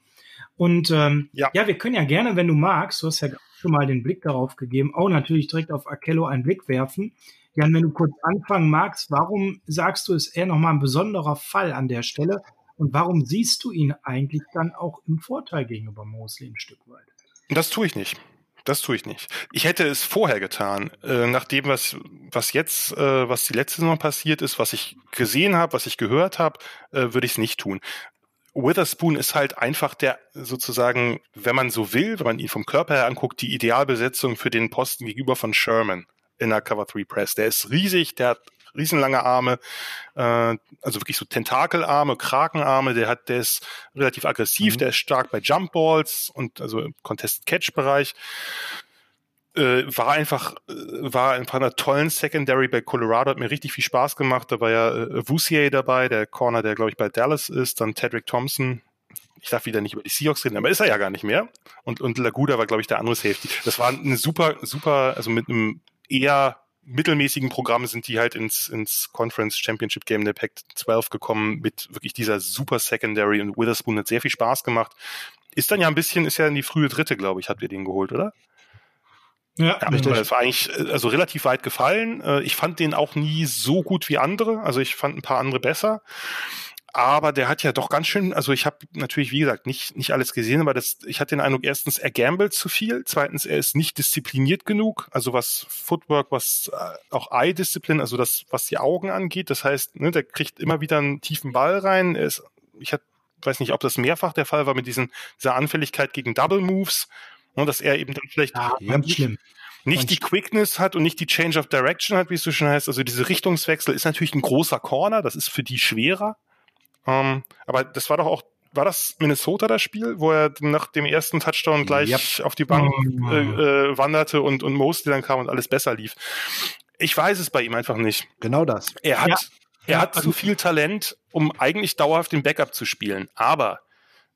Und ähm, ja. ja, wir können ja gerne, wenn du magst, du hast ja schon mal den Blick darauf gegeben, auch natürlich direkt auf Akello einen Blick werfen. Jan, wenn du kurz anfangen magst, warum sagst du, ist er nochmal ein besonderer Fall an der Stelle? Und warum siehst du ihn eigentlich dann auch im Vorteil gegenüber Mosley ein Stück weit? Das tue ich nicht. Das tue ich nicht. Ich hätte es vorher getan, äh, nach dem, was, was jetzt, äh, was die letzte Saison passiert ist, was ich gesehen habe, was ich gehört habe, äh, würde ich es nicht tun. Witherspoon ist halt einfach der sozusagen, wenn man so will, wenn man ihn vom Körper her anguckt, die Idealbesetzung für den Posten gegenüber von Sherman in der Cover 3 Press. Der ist riesig, der hat riesenlange Arme, äh, also wirklich so Tentakelarme, Krakenarme, der hat, der ist relativ aggressiv, mhm. der ist stark bei Jump Balls und also im Contest-Catch-Bereich äh, war einfach äh, war einfach einer tollen Secondary bei Colorado, hat mir richtig viel Spaß gemacht. Da war ja äh, Vusier dabei, der Corner, der glaube ich bei Dallas ist, dann Tedrick Thompson. Ich darf wieder nicht über die Seahawks reden, aber ist er ja gar nicht mehr. Und, und Laguda war, glaube ich, der andere Safety. Das war eine super, super, also mit einem eher mittelmäßigen Programm sind die halt ins, ins Conference Championship Game der Pack 12 gekommen mit wirklich dieser super Secondary und Witherspoon hat sehr viel Spaß gemacht. Ist dann ja ein bisschen, ist ja in die frühe dritte, glaube ich, habt ihr den geholt, oder? Ja, ja richtig. Das war eigentlich äh, also relativ weit gefallen. Äh, ich fand den auch nie so gut wie andere. Also ich fand ein paar andere besser. Aber der hat ja doch ganz schön, also ich habe natürlich, wie gesagt, nicht, nicht alles gesehen, aber das, ich hatte den Eindruck, erstens, er gambelt zu viel, zweitens, er ist nicht diszipliniert genug, also was Footwork, was äh, auch Eye-Disziplin, also das, was die Augen angeht. Das heißt, ne, der kriegt immer wieder einen tiefen Ball rein. Er ist, ich hab, weiß nicht, ob das mehrfach der Fall war mit diesen, dieser Anfälligkeit gegen Double Moves. Und dass er eben dann vielleicht ja, nicht, schlimm. nicht die Quickness hat und nicht die Change of Direction hat, wie es so schön heißt. Also diese Richtungswechsel ist natürlich ein großer Corner, das ist für die schwerer. Ähm, aber das war doch auch, war das Minnesota das Spiel, wo er nach dem ersten Touchdown gleich yep. auf die Bank oh, äh, äh, wanderte und, und Mosley dann kam und alles besser lief. Ich weiß es bei ihm einfach nicht. Genau das. Er hat, ja. er ja, hat also, zu viel Talent, um eigentlich dauerhaft den Backup zu spielen. Aber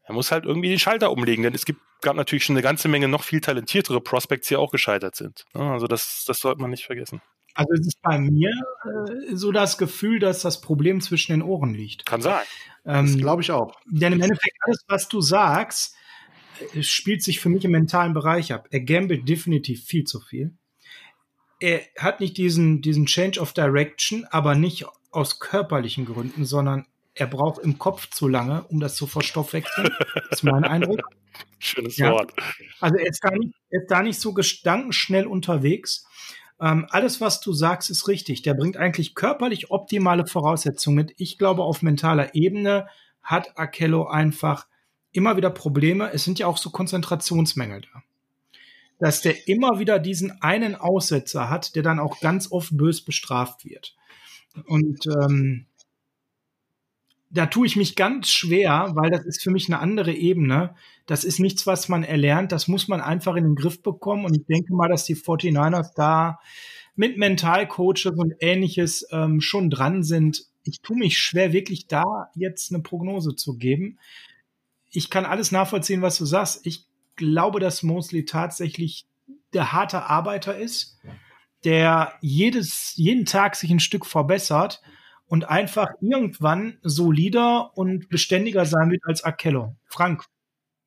er muss halt irgendwie den Schalter umlegen, denn es gibt, gab natürlich schon eine ganze Menge noch viel talentiertere Prospects, die auch gescheitert sind. Also das, das sollte man nicht vergessen. Also es ist bei mir äh, so das Gefühl, dass das Problem zwischen den Ohren liegt. Kann sein. Ähm, das glaube ich auch. Denn im Endeffekt alles, was du sagst, äh, spielt sich für mich im mentalen Bereich ab. Er gambelt definitiv viel zu viel. Er hat nicht diesen, diesen Change of Direction, aber nicht aus körperlichen Gründen, sondern er braucht im Kopf zu lange, um das zu verstoffwechseln. Das ist mein Eindruck. Schönes ja. Wort. Also er ist, da nicht, er ist da nicht so gedankenschnell unterwegs. Ähm, alles, was du sagst, ist richtig. Der bringt eigentlich körperlich optimale Voraussetzungen mit. Ich glaube, auf mentaler Ebene hat Akello einfach immer wieder Probleme. Es sind ja auch so Konzentrationsmängel da. Dass der immer wieder diesen einen Aussetzer hat, der dann auch ganz oft bös bestraft wird. Und ähm, da tue ich mich ganz schwer, weil das ist für mich eine andere Ebene. Das ist nichts, was man erlernt. Das muss man einfach in den Griff bekommen. Und ich denke mal, dass die 49ers da mit Mentalcoaches und ähnliches ähm, schon dran sind. Ich tue mich schwer, wirklich da jetzt eine Prognose zu geben. Ich kann alles nachvollziehen, was du sagst. Ich glaube, dass Mosley tatsächlich der harte Arbeiter ist, der jedes, jeden Tag sich ein Stück verbessert und einfach irgendwann solider und beständiger sein wird als Akello. Frank,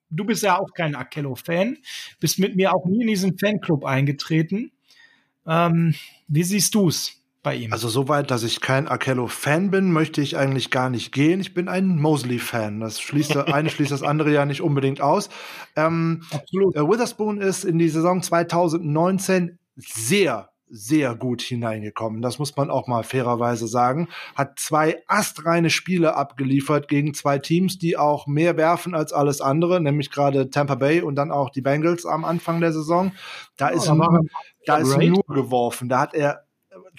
du bist ja auch kein Akello-Fan, bist mit mir auch nie in diesen Fanclub eingetreten. Ähm, wie siehst du es? Bei ihm. Also soweit, dass ich kein Akello-Fan bin, möchte ich eigentlich gar nicht gehen. Ich bin ein Mosley-Fan. Das schließt das eine schließt das andere ja nicht unbedingt aus. Ähm, Absolut. Äh, Witherspoon ist in die Saison 2019 sehr sehr gut hineingekommen. Das muss man auch mal fairerweise sagen. Hat zwei astreine Spiele abgeliefert gegen zwei Teams, die auch mehr werfen als alles andere, nämlich gerade Tampa Bay und dann auch die Bengals am Anfang der Saison. Da oh, ist, nur, da ist nur geworfen. Da hat er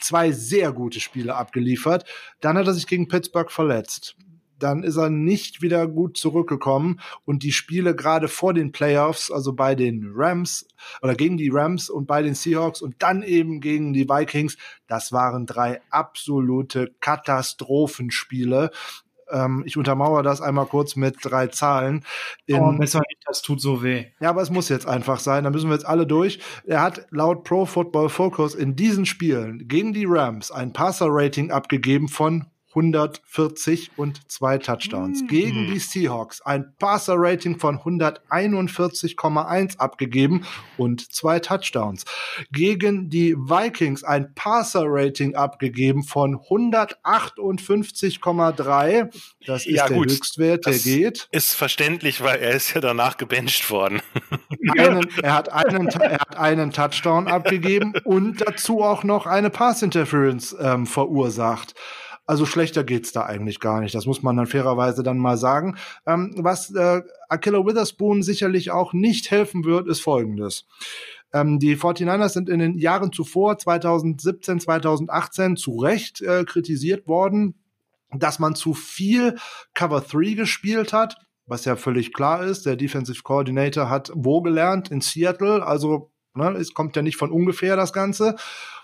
zwei sehr gute Spiele abgeliefert. Dann hat er sich gegen Pittsburgh verletzt dann ist er nicht wieder gut zurückgekommen und die Spiele gerade vor den Playoffs, also bei den Rams oder gegen die Rams und bei den Seahawks und dann eben gegen die Vikings, das waren drei absolute Katastrophenspiele. Ähm, ich untermauere das einmal kurz mit drei Zahlen. In, oh, besser nicht, das tut so weh. Ja, aber es muss jetzt einfach sein, da müssen wir jetzt alle durch. Er hat laut Pro Football Focus in diesen Spielen gegen die Rams ein Passer-Rating abgegeben von 140 und zwei Touchdowns. Mhm. Gegen die Seahawks ein Passer-Rating von 141,1 abgegeben und zwei Touchdowns. Gegen die Vikings ein Passer-Rating abgegeben von 158,3. Das ist ja, der gut. Höchstwert, der geht. Ist verständlich, weil er ist ja danach gebencht worden. Einen, er, hat einen, er hat einen Touchdown abgegeben und dazu auch noch eine Pass-Interference ähm, verursacht. Also schlechter geht's da eigentlich gar nicht. Das muss man dann fairerweise dann mal sagen. Ähm, was äh, Akilla Witherspoon sicherlich auch nicht helfen wird, ist folgendes. Ähm, die 49ers sind in den Jahren zuvor, 2017, 2018, zu Recht äh, kritisiert worden, dass man zu viel Cover 3 gespielt hat, was ja völlig klar ist. Der Defensive Coordinator hat wo gelernt? In Seattle. Also ne, es kommt ja nicht von ungefähr das Ganze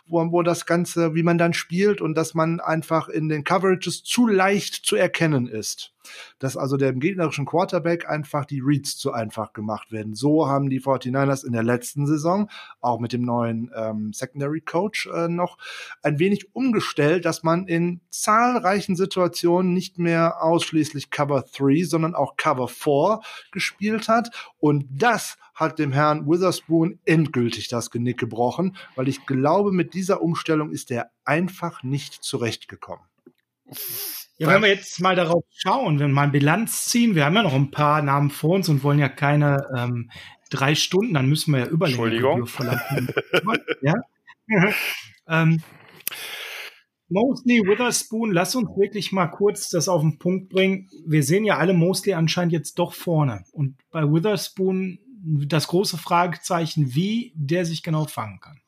wo, wo das Ganze, wie man dann spielt und dass man einfach in den Coverages zu leicht zu erkennen ist. Dass also dem gegnerischen Quarterback einfach die Reads zu einfach gemacht werden. So haben die 49ers in der letzten Saison, auch mit dem neuen ähm, Secondary Coach, äh, noch ein wenig umgestellt, dass man in zahlreichen Situationen nicht mehr ausschließlich Cover 3, sondern auch Cover 4 gespielt hat. Und das hat dem Herrn Witherspoon endgültig das Genick gebrochen, weil ich glaube, mit dieser Umstellung ist er einfach nicht zurechtgekommen. Ja, wenn wir jetzt mal darauf schauen, wenn wir mal Bilanz ziehen, wir haben ja noch ein paar Namen vor uns und wollen ja keine ähm, drei Stunden, dann müssen wir ja Überlegungen verlangen. ja? ähm, Mosley, Witherspoon, lass uns wirklich mal kurz das auf den Punkt bringen. Wir sehen ja alle Mosley anscheinend jetzt doch vorne. Und bei Witherspoon das große Fragezeichen, wie der sich genau fangen kann.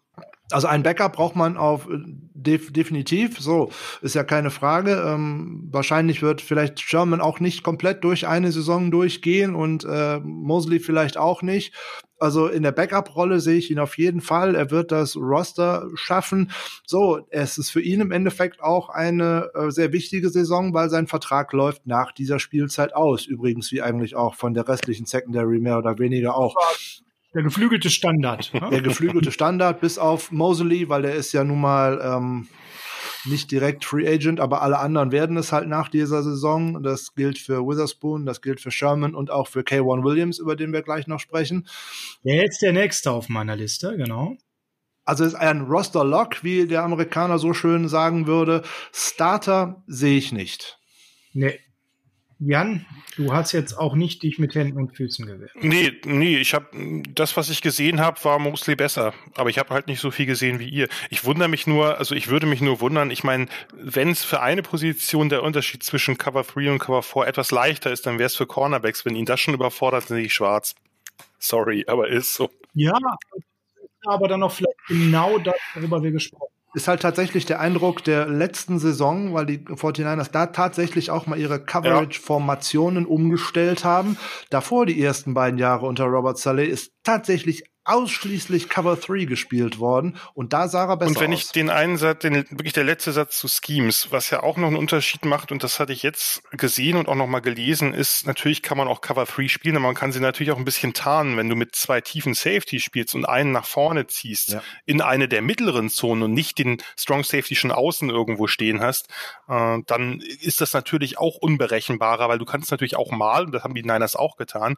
Also ein Backup braucht man auf äh, def definitiv. So ist ja keine Frage. Ähm, wahrscheinlich wird vielleicht Sherman auch nicht komplett durch eine Saison durchgehen und äh, Mosley vielleicht auch nicht. Also in der Backup-Rolle sehe ich ihn auf jeden Fall. Er wird das Roster schaffen. So, es ist für ihn im Endeffekt auch eine äh, sehr wichtige Saison, weil sein Vertrag läuft nach dieser Spielzeit aus. Übrigens wie eigentlich auch von der restlichen Secondary mehr oder weniger auch. Der geflügelte Standard. Ne? Der geflügelte Standard, bis auf Mosley, weil der ist ja nun mal ähm, nicht direkt Free Agent, aber alle anderen werden es halt nach dieser Saison. Das gilt für Witherspoon, das gilt für Sherman und auch für K1 Williams, über den wir gleich noch sprechen. Der ist der nächste auf meiner Liste, genau. Also ist ein Roster-Lock, wie der Amerikaner so schön sagen würde. Starter sehe ich nicht. Nee, Jan, du hast jetzt auch nicht dich mit Händen und Füßen gewehrt. Nee, nee, ich habe das, was ich gesehen habe, war mostly besser. Aber ich habe halt nicht so viel gesehen wie ihr. Ich wundere mich nur, also ich würde mich nur wundern, ich meine, wenn es für eine Position der Unterschied zwischen Cover 3 und Cover 4 etwas leichter ist, dann wäre es für Cornerbacks. Wenn ihn das schon überfordert, sehe ich schwarz. Sorry, aber ist so. Ja, aber dann noch vielleicht genau das, worüber wir gesprochen haben ist halt tatsächlich der Eindruck der letzten Saison, weil die 49ers da tatsächlich auch mal ihre Coverage-Formationen umgestellt haben. Davor die ersten beiden Jahre unter Robert Saleh ist tatsächlich ausschließlich Cover 3 gespielt worden und da sah er besser Und wenn aus. ich den einen Satz, den, wirklich der letzte Satz zu Schemes, was ja auch noch einen Unterschied macht und das hatte ich jetzt gesehen und auch noch mal gelesen, ist natürlich kann man auch Cover 3 spielen, aber man kann sie natürlich auch ein bisschen tarnen, wenn du mit zwei tiefen Safety spielst und einen nach vorne ziehst ja. in eine der mittleren Zonen und nicht den Strong Safety schon außen irgendwo stehen hast, äh, dann ist das natürlich auch unberechenbarer, weil du kannst natürlich auch mal, und das haben die Niners auch getan,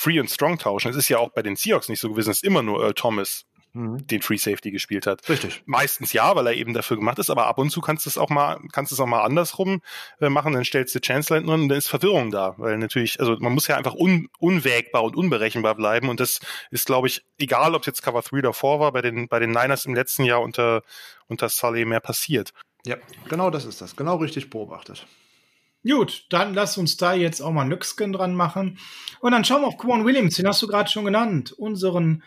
Free und Strong tauschen. Es ist ja auch bei den Seahawks nicht so gewesen, dass immer nur Earl Thomas mhm. den Free Safety gespielt hat. Richtig. Meistens ja, weil er eben dafür gemacht ist, aber ab und zu kannst du es auch mal, kannst es auch mal andersrum äh, machen, dann stellst du Chancellor hinten und dann ist Verwirrung da, weil natürlich, also man muss ja einfach un, unwägbar und unberechenbar bleiben und das ist, glaube ich, egal, ob es jetzt Cover 3 davor war, bei den, bei den Niners im letzten Jahr unter, unter Sully mehr passiert. Ja, genau das ist das, genau richtig beobachtet. Gut, dann lass uns da jetzt auch mal ein Nückskin dran machen. Und dann schauen wir auf Quan Williams, den hast du gerade schon genannt. Unseren,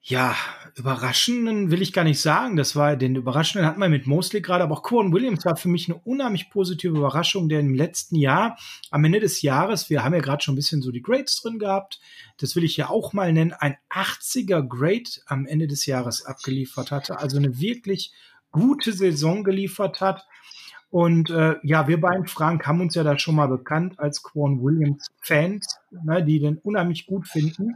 ja, überraschenden will ich gar nicht sagen. Das war, den überraschenden hatten wir mit Mosley gerade, aber auch Quan Williams war für mich eine unheimlich positive Überraschung, der im letzten Jahr, am Ende des Jahres, wir haben ja gerade schon ein bisschen so die Grades drin gehabt, das will ich ja auch mal nennen, ein 80er Grade am Ende des Jahres abgeliefert hatte. Also eine wirklich gute Saison geliefert hat und äh, ja, wir beiden, Frank, haben uns ja da schon mal bekannt als Quan Williams-Fans, ne, die den unheimlich gut finden.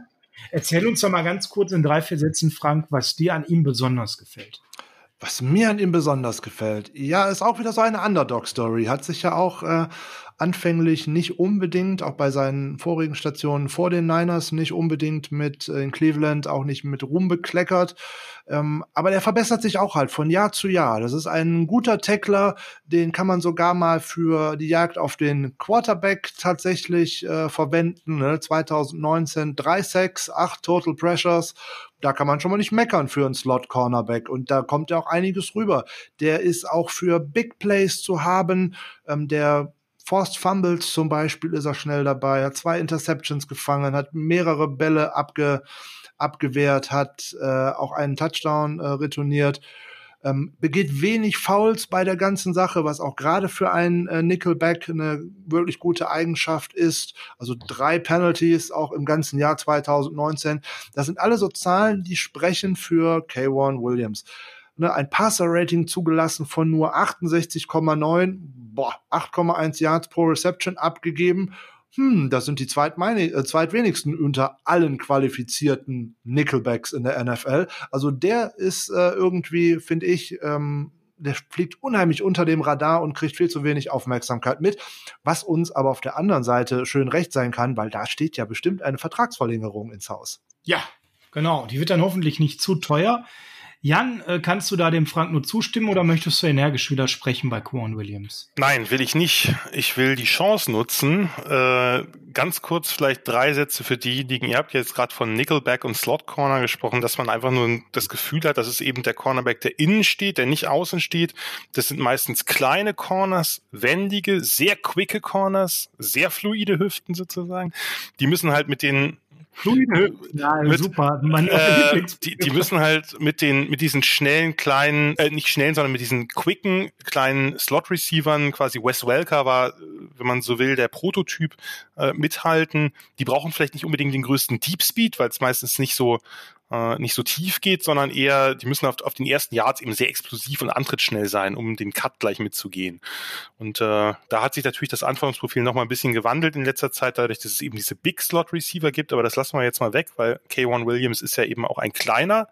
Erzähl uns doch mal ganz kurz in drei, vier Sätzen, Frank, was dir an ihm besonders gefällt. Was mir an ihm besonders gefällt, ja, ist auch wieder so eine Underdog-Story. Hat sich ja auch äh, anfänglich nicht unbedingt, auch bei seinen vorigen Stationen vor den Niners, nicht unbedingt mit äh, in Cleveland, auch nicht mit Ruhm bekleckert. Ähm, aber der verbessert sich auch halt von Jahr zu Jahr. Das ist ein guter Tackler, den kann man sogar mal für die Jagd auf den Quarterback tatsächlich äh, verwenden. Ne? 2019 3 Sacks, 8 Total Pressures. Da kann man schon mal nicht meckern für einen Slot-Cornerback. Und da kommt ja auch einiges rüber. Der ist auch für Big Plays zu haben. Ähm, der Forced Fumbles zum Beispiel ist er schnell dabei, hat zwei Interceptions gefangen, hat mehrere Bälle abge, abgewehrt, hat äh, auch einen Touchdown äh, retourniert. Ähm, begeht wenig Fouls bei der ganzen Sache, was auch gerade für einen äh, Nickelback eine wirklich gute Eigenschaft ist. Also drei Penalties auch im ganzen Jahr 2019. Das sind alle so Zahlen, die sprechen für K1 Williams ne, ein Passer-Rating zugelassen von nur 68,9, boah, 8,1 Yards pro Reception abgegeben. Hm, das sind die äh, zweitwenigsten unter allen qualifizierten Nickelbacks in der NFL. Also der ist äh, irgendwie, finde ich, ähm, der fliegt unheimlich unter dem Radar und kriegt viel zu wenig Aufmerksamkeit mit, was uns aber auf der anderen Seite schön recht sein kann, weil da steht ja bestimmt eine Vertragsverlängerung ins Haus. Ja, genau. Die wird dann hoffentlich nicht zu teuer. Jan, äh, kannst du da dem Frank nur zustimmen oder möchtest du energisch widersprechen bei Quan Williams? Nein, will ich nicht. Ich will die Chance nutzen. Äh, ganz kurz vielleicht drei Sätze für diejenigen. Ihr habt jetzt gerade von Nickelback und Slot Corner gesprochen, dass man einfach nur das Gefühl hat, dass es eben der Cornerback, der innen steht, der nicht außen steht. Das sind meistens kleine Corners, wendige, sehr quicke Corners, sehr fluide Hüften sozusagen. Die müssen halt mit den ja, mit, super. Mein äh, die, die müssen halt mit den, mit diesen schnellen kleinen, äh, nicht schnellen, sondern mit diesen quicken kleinen Slot-Receivern, quasi Wes Welker war, wenn man so will, der Prototyp, äh, mithalten. Die brauchen vielleicht nicht unbedingt den größten Deep Speed, weil es meistens nicht so äh, nicht so tief geht, sondern eher, die müssen auf, auf den ersten Yards eben sehr explosiv und antrittsschnell sein, um den Cut gleich mitzugehen. Und äh, da hat sich natürlich das Anforderungsprofil noch mal ein bisschen gewandelt in letzter Zeit, dadurch, dass es eben diese Big Slot Receiver gibt, aber das lassen wir jetzt mal weg, weil K1 Williams ist ja eben auch ein kleiner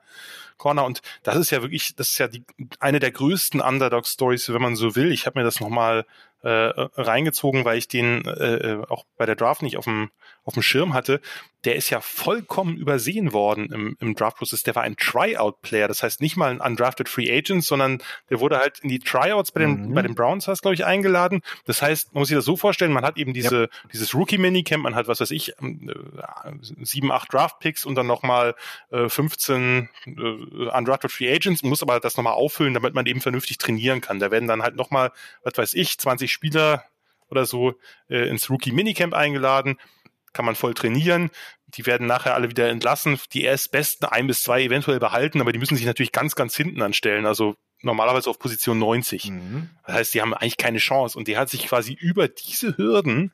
Corner und das ist ja wirklich, das ist ja die, eine der größten Underdog-Stories, wenn man so will. Ich habe mir das nochmal äh, reingezogen, weil ich den äh, äh, auch bei der Draft nicht auf dem auf dem Schirm hatte, der ist ja vollkommen übersehen worden im, im Draft-Prozess. Der war ein Tryout-Player, das heißt nicht mal ein undrafted Free Agent, sondern der wurde halt in die Tryouts bei den, mhm. bei den Browns, hast glaube ich, eingeladen. Das heißt, man muss sich das so vorstellen, man hat eben diese, ja. dieses Rookie-Minicamp, man hat, was weiß ich, ähm, äh, sieben, acht Draft-Picks und dann nochmal äh, 15 äh, undrafted Free Agents, muss aber das nochmal auffüllen, damit man eben vernünftig trainieren kann. Da werden dann halt nochmal, was weiß ich, 20 Spieler oder so äh, ins Rookie-Minicamp eingeladen kann man voll trainieren. Die werden nachher alle wieder entlassen. Die erstbesten ein bis zwei eventuell behalten, aber die müssen sich natürlich ganz, ganz hinten anstellen. Also normalerweise auf Position 90. Mhm. Das heißt, die haben eigentlich keine Chance. Und die hat sich quasi über diese Hürden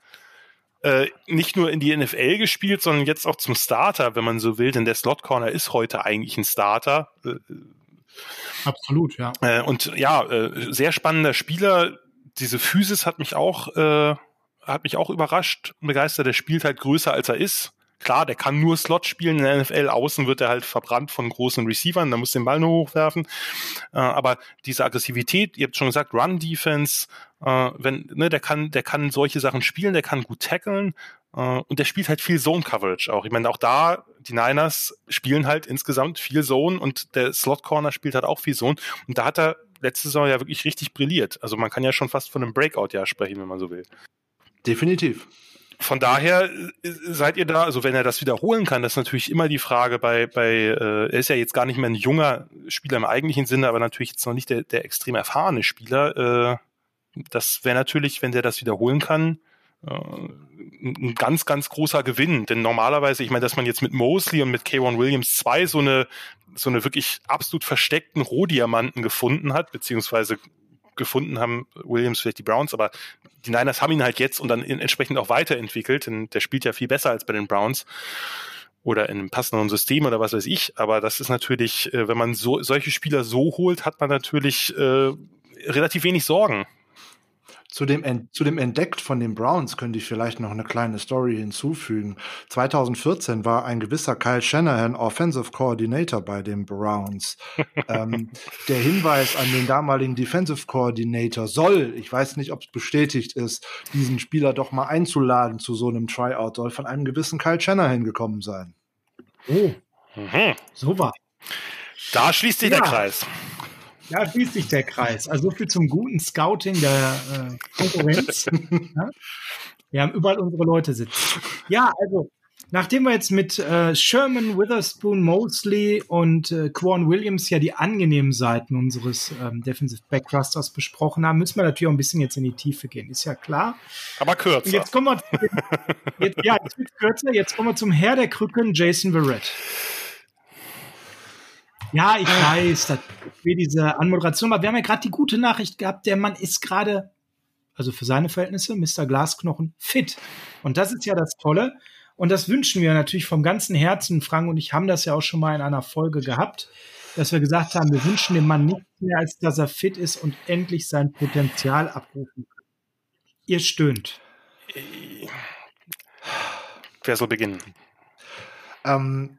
äh, nicht nur in die NFL gespielt, sondern jetzt auch zum Starter, wenn man so will. Denn der Slot Corner ist heute eigentlich ein Starter. Äh, Absolut, ja. Äh, und ja, äh, sehr spannender Spieler. Diese Physis hat mich auch äh, hat mich auch überrascht und begeistert. Der spielt halt größer als er ist. Klar, der kann nur Slot spielen in der NFL. Außen wird er halt verbrannt von großen Receivern. Da muss den Ball nur hochwerfen. Äh, aber diese Aggressivität, ihr habt schon gesagt, Run Defense, äh, wenn, ne, der kann, der kann solche Sachen spielen, der kann gut tackeln. Äh, und der spielt halt viel Zone Coverage auch. Ich meine, auch da, die Niners spielen halt insgesamt viel Zone und der Slot Corner spielt halt auch viel Zone. Und da hat er letzte Saison ja wirklich richtig brilliert. Also man kann ja schon fast von einem Breakout-Jahr sprechen, wenn man so will. Definitiv. Von daher äh, seid ihr da, also wenn er das wiederholen kann, das ist natürlich immer die Frage bei, bei äh, er ist ja jetzt gar nicht mehr ein junger Spieler im eigentlichen Sinne, aber natürlich jetzt noch nicht der, der extrem erfahrene Spieler. Äh, das wäre natürlich, wenn der das wiederholen kann, ein ganz, ganz großer Gewinn. Denn normalerweise, ich meine, dass man jetzt mit Mosley und mit K1 Williams zwei so eine, so eine wirklich absolut versteckten Rohdiamanten gefunden hat, beziehungsweise gefunden haben, Williams vielleicht die Browns, aber die Niners haben ihn halt jetzt und dann entsprechend auch weiterentwickelt, denn der spielt ja viel besser als bei den Browns oder in einem passenden System oder was weiß ich. Aber das ist natürlich, äh, wenn man so solche Spieler so holt, hat man natürlich äh, relativ wenig Sorgen Zu dem, zu dem Entdeckt von den Browns könnte ich vielleicht noch eine kleine Story hinzufügen. 2014 war ein gewisser Kyle Shanahan Offensive Coordinator bei den Browns. ähm, der Hinweis an den damaligen Defensive Coordinator soll, ich weiß nicht, ob es bestätigt ist, diesen Spieler doch mal einzuladen zu so einem Tryout, soll von einem gewissen Kyle Shanahan gekommen sein. Oh, mhm. so war. Da schließt sich ja. der Kreis. Ja, schließt sich der Kreis. Also so viel zum guten Scouting der äh, Konkurrenz. ja? Wir haben überall unsere Leute sitzen. Ja, also nachdem wir jetzt mit äh, Sherman, Witherspoon, Mosley und äh, Quan Williams ja die angenehmen Seiten unseres ähm, Defensive Backrusters besprochen haben, müssen wir natürlich auch ein bisschen jetzt in die Tiefe gehen. Ist ja klar. Aber kürzer. Und jetzt kommen wir, jetzt, ja, jetzt wird kürzer. Jetzt kommen wir zum Herr der Krücken, Jason Verrett. Ja, ich weiß, das für diese Anmoderation, aber wir haben ja gerade die gute Nachricht gehabt, der Mann ist gerade, also für seine Verhältnisse, Mr. Glasknochen, fit. Und das ist ja das Tolle. Und das wünschen wir natürlich vom ganzen Herzen. Frank und ich haben das ja auch schon mal in einer Folge gehabt, dass wir gesagt haben, wir wünschen dem Mann nichts mehr, als dass er fit ist und endlich sein Potenzial abrufen kann. Ihr stöhnt. Wer soll beginnen? Ähm,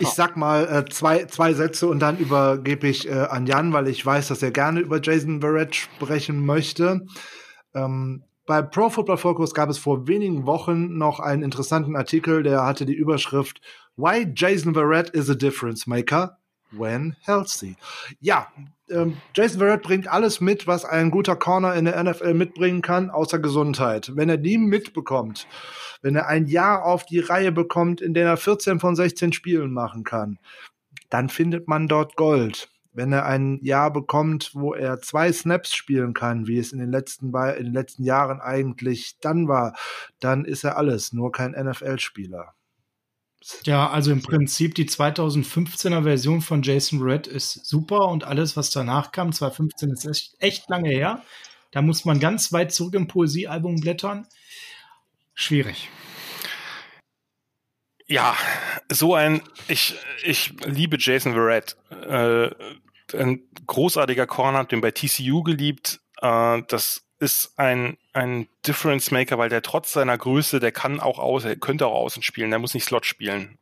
ich sag mal äh, zwei, zwei Sätze und dann übergebe ich äh, an Jan, weil ich weiß, dass er gerne über Jason Verrett sprechen möchte. Ähm, bei Pro Football Focus gab es vor wenigen Wochen noch einen interessanten Artikel, der hatte die Überschrift Why Jason Verrett is a Difference Maker when healthy. Ja, ähm, Jason Verrett bringt alles mit, was ein guter Corner in der NFL mitbringen kann, außer Gesundheit. Wenn er die mitbekommt, wenn er ein Jahr auf die Reihe bekommt, in der er 14 von 16 Spielen machen kann, dann findet man dort Gold. Wenn er ein Jahr bekommt, wo er zwei Snaps spielen kann, wie es in den letzten, in den letzten Jahren eigentlich dann war, dann ist er alles, nur kein NFL-Spieler. Ja, also im Prinzip die 2015er Version von Jason Red ist super und alles, was danach kam, 2015 ist echt, echt lange her. Da muss man ganz weit zurück im Poesiealbum blättern. Schwierig. Ja, so ein, ich, ich liebe Jason Verrett. Äh, ein großartiger Corner, den bei TCU geliebt. Äh, das ist ein, ein Difference Maker, weil der trotz seiner Größe, der kann auch aus, er könnte auch außen spielen, der muss nicht Slot spielen.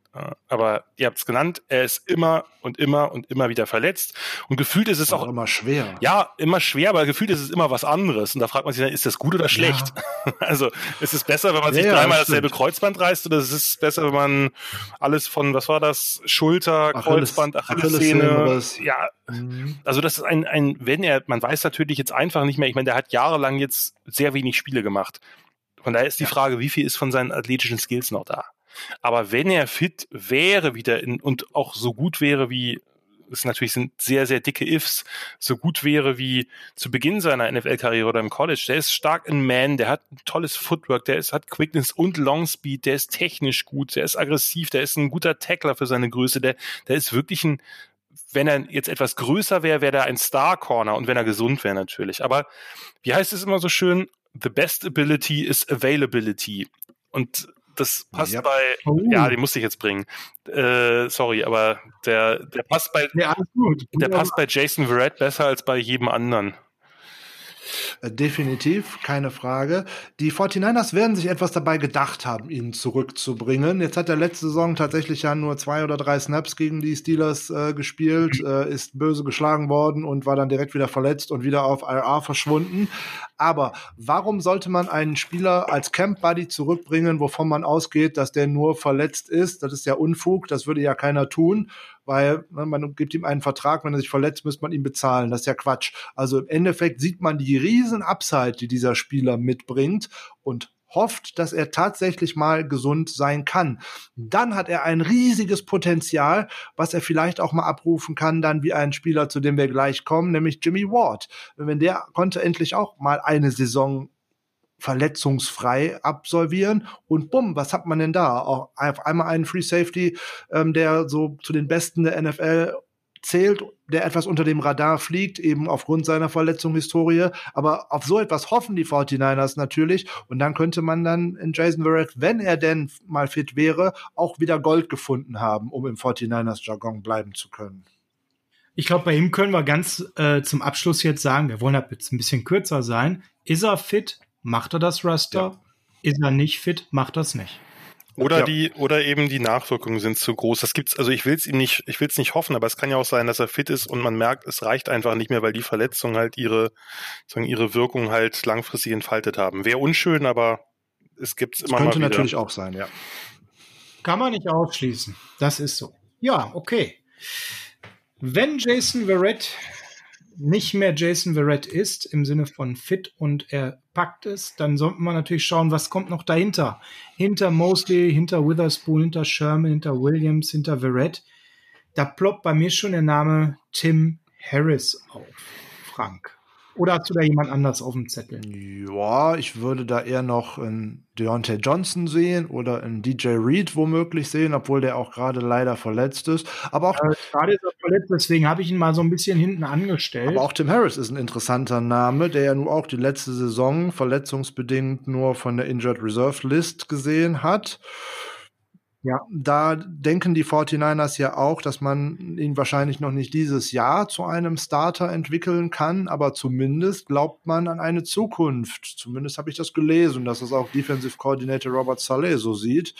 Aber ihr habt es genannt, er ist immer und immer und immer wieder verletzt. Und gefühlt ist es auch, auch, immer schwer. Ja, immer schwer, aber gefühlt ist es immer was anderes. Und da fragt man sich dann, ist das gut oder schlecht? Ja. Also ist es besser, wenn man sich ja, dreimal das dasselbe Kreuzband reißt, oder ist es besser, wenn man alles von, was war das, Schulter, Kreuzband, Achillessehne, ja. Mhm. Also das ist ein, ein, wenn er, man weiß natürlich jetzt einfach nicht mehr, ich meine, der hat jahrelang jetzt sehr wenig Spiele gemacht. Von daher ist die Frage, wie viel ist von seinen athletischen Skills noch da? Aber wenn er fit wäre wieder in, und auch so gut wäre wie es natürlich sind sehr, sehr dicke Ifs, so gut wäre wie zu Beginn seiner NFL-Karriere oder im College. Der ist stark in Man, der hat ein tolles Footwork, der ist, hat Quickness und Long Speed, der ist technisch gut, der ist aggressiv, der ist ein guter Tackler für seine Größe, der, der ist wirklich ein, wenn er jetzt etwas größer wäre, wäre er ein Star-Corner und wenn er gesund wäre natürlich. Aber wie heißt es immer so schön? The best ability is availability. Und das passt ja. bei, oh. ja, die musste ich jetzt bringen. Äh, sorry, aber der, der passt bei, ja, der passt bei Jason Verrett besser als bei jedem anderen. Äh, definitiv, keine Frage. Die 49ers werden sich etwas dabei gedacht haben, ihn zurückzubringen. Jetzt hat er letzte Saison tatsächlich ja nur zwei oder drei Snaps gegen die Steelers äh, gespielt, äh, ist böse geschlagen worden und war dann direkt wieder verletzt und wieder auf IR verschwunden. Aber warum sollte man einen Spieler als Camp Buddy zurückbringen, wovon man ausgeht, dass der nur verletzt ist? Das ist ja Unfug, das würde ja keiner tun weil ne, man gibt ihm einen Vertrag, wenn er sich verletzt, müsste man ihn bezahlen. Das ist ja Quatsch. Also im Endeffekt sieht man die riesen Upside, die dieser Spieler mitbringt und hofft, dass er tatsächlich mal gesund sein kann. Dann hat er ein riesiges Potenzial, was er vielleicht auch mal abrufen kann, dann wie ein Spieler, zu dem wir gleich kommen, nämlich Jimmy Ward. Wenn der konnte endlich auch mal eine Saison verletzungsfrei absolvieren. Und bumm, was hat man denn da? Auch auf einmal einen Free Safety, ähm, der so zu den Besten der NFL zählt, der etwas unter dem Radar fliegt, eben aufgrund seiner Verletzungshistorie. Aber auf so etwas hoffen die 49ers natürlich. Und dann könnte man dann in Jason Verrett, wenn er denn mal fit wäre, auch wieder Gold gefunden haben, um im 49ers-Jargon bleiben zu können. Ich glaube, bei ihm können wir ganz äh, zum Abschluss jetzt sagen, wir wollen jetzt ein bisschen kürzer sein Ist er fit, macht er das Raster. Ja. Ist er nicht fit, macht er es nicht. Oder ja. die, oder eben die Nachwirkungen sind zu groß. Das gibt's, also ich will es ihm nicht, ich will es nicht hoffen, aber es kann ja auch sein, dass er fit ist und man merkt, es reicht einfach nicht mehr, weil die Verletzungen halt ihre, sagen, ihre Wirkung halt langfristig entfaltet haben. Wäre unschön, aber es gibt's immer könnte mal Könnte natürlich auch sein, ja. Kann man nicht ausschließen. Das ist so. Ja, okay. Wenn Jason Verrett nicht mehr Jason Verrett ist, im Sinne von fit und er packt es, dann sollte man natürlich schauen, was kommt noch dahinter. Hinter Mosley, hinter Witherspoon, hinter Sherman, hinter Williams, hinter Verrett. Da ploppt bei mir schon der Name Tim Harris auf. Frank. Oder hast du da jemand anders auf dem Zettel? Ja, ich würde da eher noch einen Deontay Johnson sehen oder einen DJ Reed womöglich sehen, obwohl der auch gerade leider verletzt ist. Aber auch äh, gerade ist er verletzt, deswegen habe ich ihn mal so ein bisschen hinten angestellt. Aber auch Tim Harris ist ein interessanter Name, der ja nun auch die letzte Saison verletzungsbedingt nur von der Injured Reserve List gesehen hat. Ja, da denken die 49ers ja auch, dass man ihn wahrscheinlich noch nicht dieses Jahr zu einem Starter entwickeln kann, aber zumindest glaubt man an eine Zukunft. Zumindest habe ich das gelesen, dass es auch Defensive Coordinator Robert Saleh so sieht,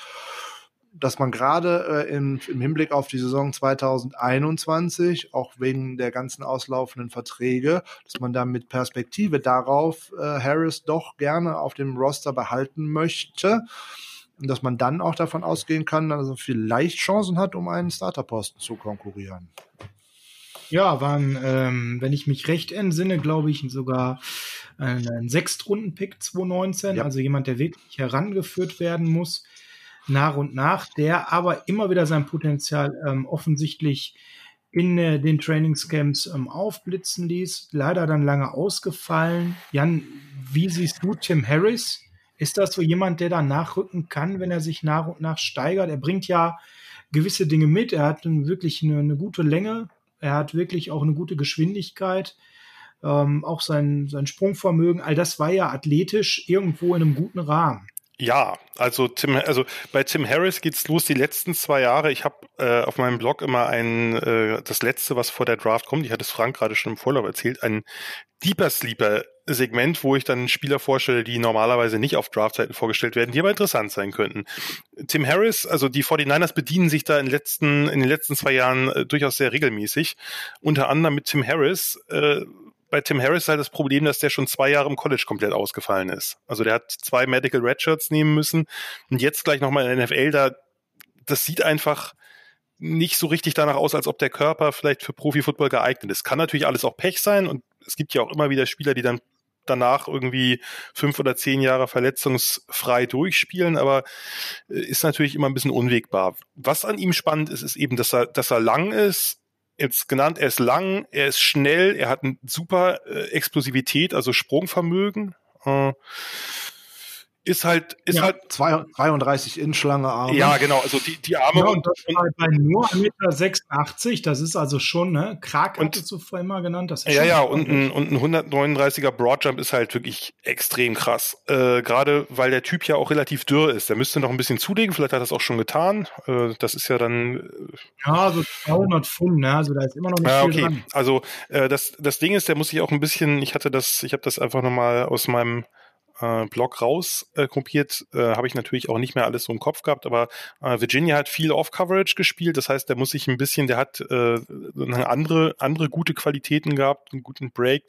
dass man gerade äh, im, im Hinblick auf die Saison 2021, auch wegen der ganzen auslaufenden Verträge, dass man da mit Perspektive darauf äh, Harris doch gerne auf dem Roster behalten möchte und dass man dann auch davon ausgehen kann, dass er vielleicht Chancen hat, um einen Starterposten zu konkurrieren. Ja, waren, ähm, wenn ich mich recht entsinne, glaube ich, sogar ein, ein Sechstrunden-Pick 2019, ja. also jemand, der wirklich herangeführt werden muss, nach und nach, der aber immer wieder sein Potenzial ähm, offensichtlich in äh, den Trainingscamps ähm, aufblitzen ließ. Leider dann lange ausgefallen. Jan, wie siehst du Tim Harris? Ist das so jemand, der da nachrücken kann, wenn er sich nach und nach steigert? Er bringt ja gewisse Dinge mit. Er hat wirklich eine, eine gute Länge. Er hat wirklich auch eine gute Geschwindigkeit. Ähm, auch sein, sein Sprungvermögen. All das war ja athletisch irgendwo in einem guten Rahmen. Ja, also Tim, also bei Tim Harris geht's los die letzten zwei Jahre. Ich habe äh, auf meinem Blog immer ein äh, das letzte, was vor der Draft kommt. Ich hatte es Frank gerade schon im Vorlauf erzählt, ein Deeper Sleeper Segment, wo ich dann Spieler vorstelle, die normalerweise nicht auf Draftseiten vorgestellt werden, die aber interessant sein könnten. Tim Harris, also die 49ers bedienen sich da in, letzten, in den letzten zwei Jahren äh, durchaus sehr regelmäßig. Unter anderem mit Tim Harris. Äh, bei Tim Harris halt das Problem, dass der schon zwei Jahre im College komplett ausgefallen ist. Also der hat zwei Medical Redshirts nehmen müssen und jetzt gleich nochmal in der NFL, da, das sieht einfach nicht so richtig danach aus, als ob der Körper vielleicht für Profifootball geeignet ist. Kann natürlich alles auch Pech sein und es gibt ja auch immer wieder Spieler, die dann danach irgendwie fünf oder zehn Jahre verletzungsfrei durchspielen, aber äh, ist natürlich immer ein bisschen unwegbar. Was an ihm spannend ist, ist eben, dass er, dass er lang ist. Jetzt genannt, er ist lang, er ist schnell, er hat eine super äh, Explosivität, also Sprungvermögen. Äh, ist halt, ist ja, halt. 32 Inch lange Arme. Ja, genau, also die, die Arme. Ja, und das und, bei nur 1,86 Meter, das ist also schon, ne? Krag und, hattest du vorher mal genannt. Das ist ja, ja, und ein, und ein 139er Broadjump ist halt wirklich extrem krass. Äh, Gerade weil der Typ ja auch relativ dürr ist. Der müsste noch ein bisschen zulegen, vielleicht hat er das auch schon getan. Äh, das ist ja dann. Äh, ja, so 200 Pfund, ne? Also da ist immer noch nicht ja, viel okay. dran. Also äh, das, das Ding ist, der muss sich auch ein bisschen, ich hatte das, ich habe das einfach nochmal aus meinem äh, Blog raus äh, kopiert, äh, habe ich natürlich auch nicht mehr alles so im Kopf gehabt, aber äh, Virginia hat viel Off-Coverage gespielt, das heißt, der muss sich ein bisschen, der hat äh, andere, andere gute Qualitäten gehabt, einen guten Break,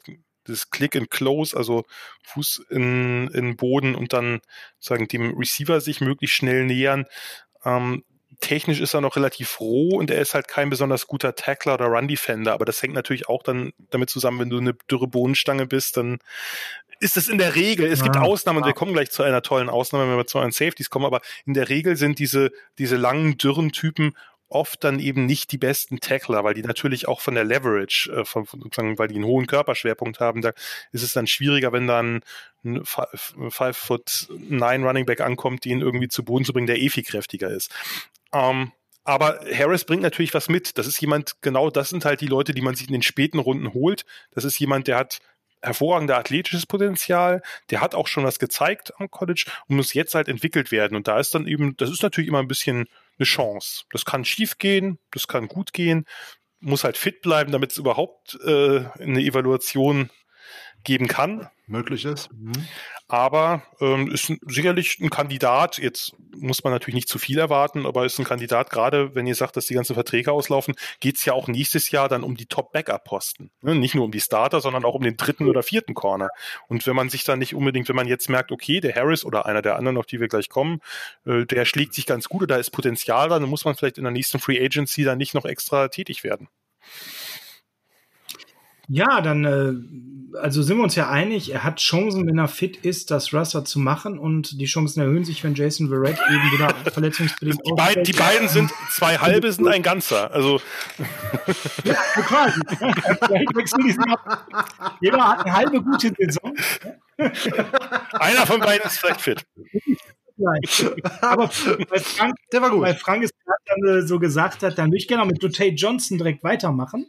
das Click and Close, also Fuß in, in Boden und dann sagen dem Receiver sich möglichst schnell nähern. Ähm, technisch ist er noch relativ roh und er ist halt kein besonders guter Tackler oder Run-Defender, aber das hängt natürlich auch dann damit zusammen, wenn du eine dürre Bohnenstange bist, dann ist es in der Regel, es ja, gibt Ausnahmen, und wir kommen gleich zu einer tollen Ausnahme, wenn wir zu euren Safeties kommen, aber in der Regel sind diese, diese langen, dürren Typen oft dann eben nicht die besten Tackler, weil die natürlich auch von der Leverage, äh, von, von, weil die einen hohen Körperschwerpunkt haben, da ist es dann schwieriger, wenn dann ein 5 Foot 9 Running Back ankommt, den irgendwie zu Boden zu bringen, der eh viel kräftiger ist. Ähm, aber Harris bringt natürlich was mit. Das ist jemand, genau das sind halt die Leute, die man sich in den späten Runden holt. Das ist jemand, der hat hervorragender athletisches Potenzial, der hat auch schon was gezeigt am College und muss jetzt halt entwickelt werden. Und da ist dann eben, das ist natürlich immer ein bisschen eine Chance. Das kann schief gehen, das kann gut gehen, muss halt fit bleiben, damit es überhaupt äh, eine Evaluation geben kann. möglich ist. Mhm. Aber ähm, ist sicherlich ein Kandidat, jetzt muss man natürlich nicht zu viel erwarten, aber ist ein Kandidat, gerade wenn ihr sagt, dass die ganzen Verträge auslaufen, geht's ja auch nächstes Jahr dann um die Top-Backup-Posten. Ne? Nicht nur um die Starter, sondern auch um den dritten oder vierten Corner. Und wenn man sich dann nicht unbedingt, wenn man jetzt merkt, okay, der Harris oder einer der anderen, auf die wir gleich kommen, äh, der schlägt sich ganz gut oder da ist Potenzial da, dann muss man vielleicht in der nächsten Free Agency dann nicht noch extra tätig werden. Ja, dann, äh, also sind wir uns ja einig, er hat Chancen, wenn er fit ist, das Raster zu machen und die Chancen erhöhen sich, wenn Jason Verrett eben wieder verletzungsbedingt die, beid, die beiden sind, zwei halbe sind ein Ganzer, also. Ja, quasi. Jeder hat eine halbe gute Saison. Einer von beiden ist vielleicht fit. Aber weil Frank, der war gut. Weil Frank es gerade dann so gesagt hat, dann würde ich gerne mit Dotay Johnson direkt weitermachen.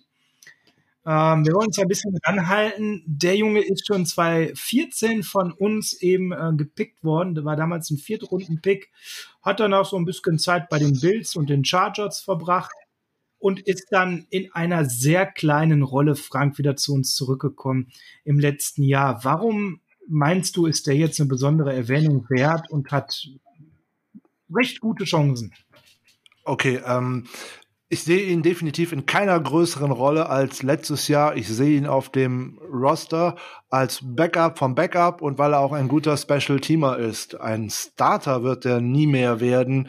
Ähm, wir wollen uns ein bisschen ranhalten. Der Junge ist schon 2014 von uns eben äh, gepickt worden. Der war damals ein Viertrunden-Pick. Hat dann auch so ein bisschen Zeit bei den Bills und den Chargers verbracht und ist dann in einer sehr kleinen Rolle, Frank, wieder zu uns zurückgekommen im letzten Jahr. Warum meinst du, ist der jetzt eine besondere Erwähnung wert und hat recht gute Chancen? Okay, ähm, ich sehe ihn definitiv in keiner größeren Rolle als letztes Jahr. Ich sehe ihn auf dem Roster als Backup vom Backup und weil er auch ein guter Special Teamer ist. Ein Starter wird er nie mehr werden,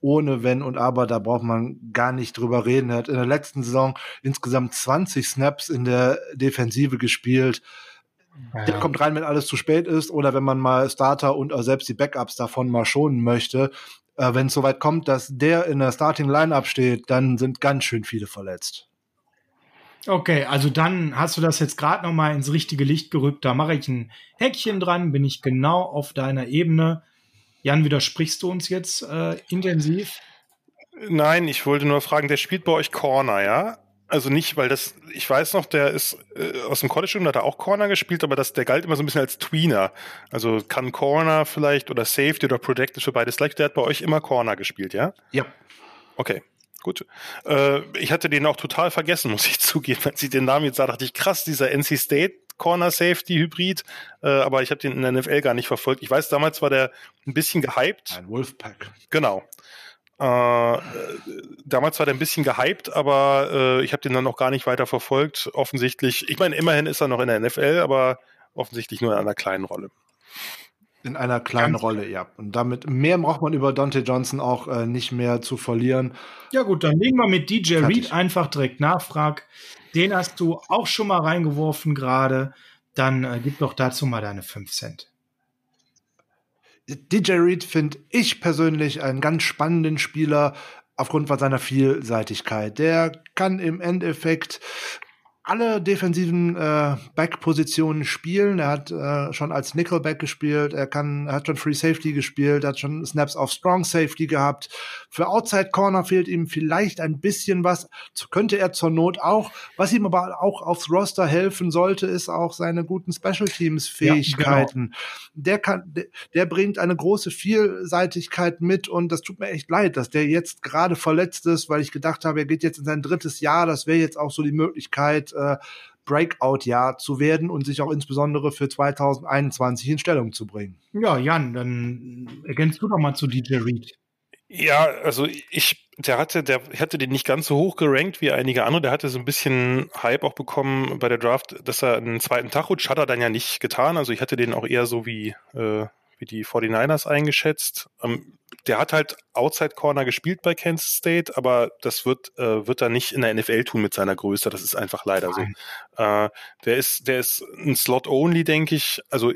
ohne Wenn und Aber. Da braucht man gar nicht drüber reden. Er hat in der letzten Saison insgesamt 20 Snaps in der Defensive gespielt. Ja. Der kommt rein, wenn alles zu spät ist oder wenn man mal Starter und auch selbst die Backups davon mal schonen möchte äh, wenn es soweit kommt, dass der in der Starting Lineup steht, dann sind ganz schön viele verletzt. Okay, also dann hast du das jetzt gerade noch mal ins richtige Licht gerückt. Da mache ich ein Häkchen dran, bin ich genau auf deiner Ebene. Jan, widersprichst du uns jetzt äh, intensiv? Nein, ich wollte nur fragen, der spielt bei euch Corner, ja? Also nicht, weil das, ich weiß noch, der ist äh, aus dem College und hat er auch Corner gespielt, aber das, der galt immer so ein bisschen als Tweener. Also kann Corner vielleicht oder Safety oder Protected für beides gleich. Der hat bei euch immer Corner gespielt, ja? Ja. Okay. Gut. Äh, ich hatte den auch total vergessen, muss ich zugeben. Als ich den Namen jetzt sah, dachte ich, krass, dieser NC State Corner Safety Hybrid, äh, aber ich habe den in der NFL gar nicht verfolgt. Ich weiß, damals war der ein bisschen gehypt. Ein Wolfpack. Genau. Äh, damals war der ein bisschen gehypt, aber äh, ich habe den dann noch gar nicht weiter verfolgt. Offensichtlich, ich meine, immerhin ist er noch in der NFL, aber offensichtlich nur in einer kleinen Rolle. In einer kleinen Ganz Rolle, ja. Und damit mehr braucht man über Dante Johnson auch äh, nicht mehr zu verlieren. Ja gut, dann legen wir mit DJ Reed einfach direkt Nachfrag. Den hast du auch schon mal reingeworfen gerade. Dann äh, gib doch dazu mal deine 5 Cent. DJ Reed finde ich persönlich einen ganz spannenden Spieler aufgrund von seiner Vielseitigkeit. Der kann im Endeffekt alle defensiven äh, Back-Positionen spielen. Er hat äh, schon als Nickelback gespielt, er kann, er hat schon Free Safety gespielt, er hat schon Snaps auf Strong Safety gehabt. Für Outside Corner fehlt ihm vielleicht ein bisschen was. Könnte er zur Not auch. Was ihm aber auch aufs Roster helfen sollte, ist auch seine guten Special Teams Fähigkeiten. Ja, genau. Der kann, der, der bringt eine große Vielseitigkeit mit und das tut mir echt leid, dass der jetzt gerade verletzt ist, weil ich gedacht habe, er geht jetzt in sein drittes Jahr. Das wäre jetzt auch so die Möglichkeit, äh, Breakout-Jahr zu werden und sich auch insbesondere für 2021 in Stellung zu bringen. Ja, Jan, dann ergänzt du doch mal zu DJ Reed. Ja, also ich, der hatte, der hatte den nicht ganz so hoch gerankt wie einige andere. Der hatte so ein bisschen Hype auch bekommen bei der Draft, dass er einen zweiten Tag rutscht. Hat er dann ja nicht getan. Also ich hatte den auch eher so wie, äh, wie die 49ers eingeschätzt. Ähm, der hat halt Outside Corner gespielt bei Kansas State, aber das wird, äh, wird er nicht in der NFL tun mit seiner Größe. Das ist einfach leider Nein. so. Äh, der ist, der ist ein Slot-Only, denke ich. Also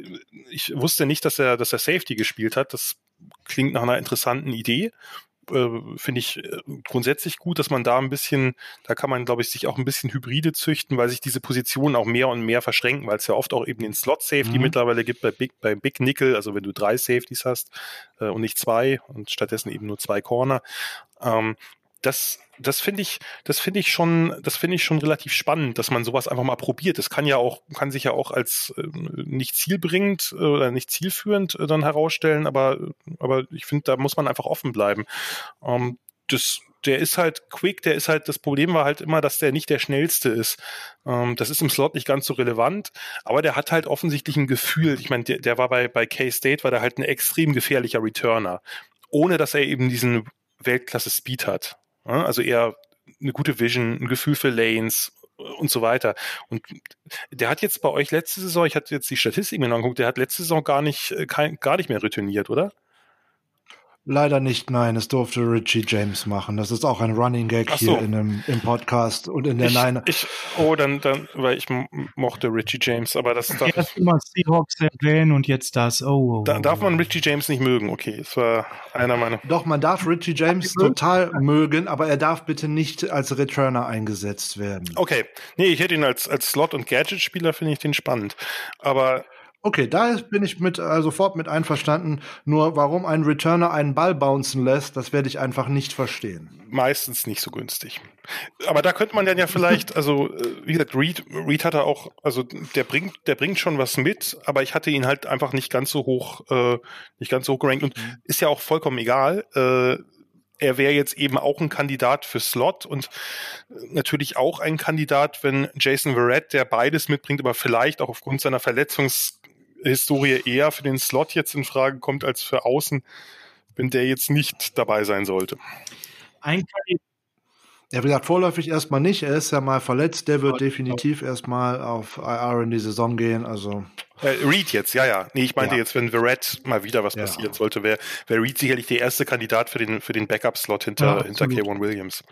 ich wusste nicht, dass er, dass er Safety gespielt hat. Das klingt nach einer interessanten Idee äh, finde ich äh, grundsätzlich gut, dass man da ein bisschen, da kann man, glaube ich, sich auch ein bisschen Hybride züchten, weil sich diese Positionen auch mehr und mehr verschränken, weil es ja oft auch eben den Slot-Safety mhm. mittlerweile gibt bei Big, bei Big Nickel, also wenn du drei Safeties hast äh, und nicht zwei und stattdessen eben nur zwei Corner. Ähm, das, das finde ich, das finde ich schon, das finde ich schon relativ spannend, dass man sowas einfach mal probiert. Das kann ja auch, kann sich ja auch als äh, nicht zielbringend äh, oder nicht zielführend äh, dann herausstellen, aber, aber ich finde, da muss man einfach offen bleiben. Ähm, das, der ist halt quick, der ist halt, das Problem war halt immer, dass der nicht der schnellste ist. Ähm, das ist im Slot nicht ganz so relevant, aber der hat halt offensichtlich ein Gefühl. Ich meine, der, der war bei, bei K-State, war der halt ein extrem gefährlicher Returner, ohne dass er eben diesen Weltklasse-Speed hat. Also eher eine gute Vision, ein Gefühl für Lanes und so weiter. Und der hat jetzt bei euch letzte Saison, ich hatte jetzt die Statistik mir angeguckt, der hat letzte Saison gar nicht, äh, kein, gar nicht mehr retourniert, oder? Leider nicht, nein. Es durfte Richie James machen. Das ist auch ein Running Gag so. hier in dem, im Podcast und in der ich, Nine. Ich, oh, dann, dann, weil ich mochte Richie James, aber das darf Erst immer Seahawks erwähnen und jetzt das. Oh, oh, oh. Da, darf man Richie James nicht mögen? Okay, es war einer meiner. Doch, man darf Richie James total mögen, aber er darf bitte nicht als Returner eingesetzt werden. Okay, nee, ich hätte ihn als, als Slot- und Gadget-Spieler, finde ich den spannend. Aber Okay, da bin ich mit äh, sofort mit einverstanden. Nur warum ein Returner einen Ball bouncen lässt, das werde ich einfach nicht verstehen. Meistens nicht so günstig. Aber da könnte man dann ja vielleicht, also äh, wie gesagt, Reed, Reed hat er auch, also der bringt, der bringt schon was mit, aber ich hatte ihn halt einfach nicht ganz so hoch, äh, nicht ganz so hoch gerankt und mhm. ist ja auch vollkommen egal. Äh, er wäre jetzt eben auch ein Kandidat für Slot und natürlich auch ein Kandidat, wenn Jason Verrett, der beides mitbringt, aber vielleicht auch aufgrund seiner Verletzungs Historie eher für den Slot jetzt in Frage kommt als für außen, wenn der jetzt nicht dabei sein sollte. Ein ja, wie gesagt, vorläufig erstmal nicht. Er ist ja mal verletzt. Der wird definitiv erstmal auf IR in die Saison gehen. Also. Äh, Reed jetzt, ja, ja. Nee, ich meinte ja. jetzt, wenn Verrett mal wieder was ja. passieren sollte, wäre wär Reed sicherlich der erste Kandidat für den, für den Backup-Slot hinter, ja, hinter K1 Williams.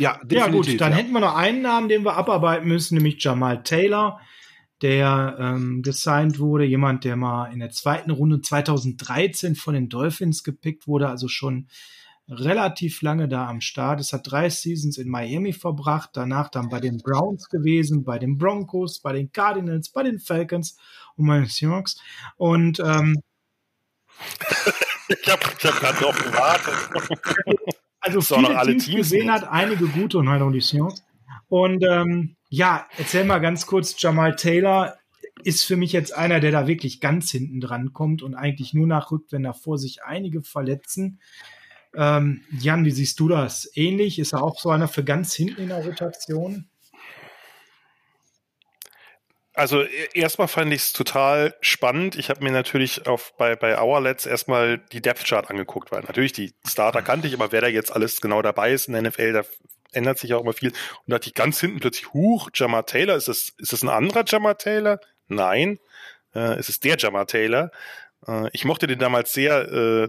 Ja, definitiv. Ja, gut, dann hätten wir noch einen Namen, den wir abarbeiten müssen, nämlich Jamal Taylor der ähm, gesigned wurde, jemand, der mal in der zweiten Runde 2013 von den Dolphins gepickt wurde, also schon relativ lange da am Start. Es hat drei Seasons in Miami verbracht, danach dann bei den Browns gewesen, bei den Broncos, bei den Cardinals, bei den Falcons und bei den Seahawks. Und ähm, ich habe ich hab gerade noch gewartet. Also viele alle Teams, Teams gesehen hat, einige gute und halt auch die Seahawks. Und ähm, ja, erzähl mal ganz kurz, Jamal Taylor ist für mich jetzt einer, der da wirklich ganz hinten dran kommt und eigentlich nur nachrückt, wenn da vor sich einige verletzen. Ähm, Jan, wie siehst du das? Ähnlich? Ist er auch so einer für ganz hinten in der Rotation? Also e, erstmal fand ich es total spannend. Ich habe mir natürlich auf bei bei Hourlets erstmal die Depth Chart angeguckt, weil natürlich die Starter kannte ich, aber wer da jetzt alles genau dabei ist in der NFL, da ändert sich auch immer viel. Und da hatte ich ganz hinten plötzlich, huch, Jamar Taylor, ist das, ist das ein anderer Jamar Taylor? Nein, äh, es ist der Jamar Taylor. Äh, ich mochte den damals sehr, äh,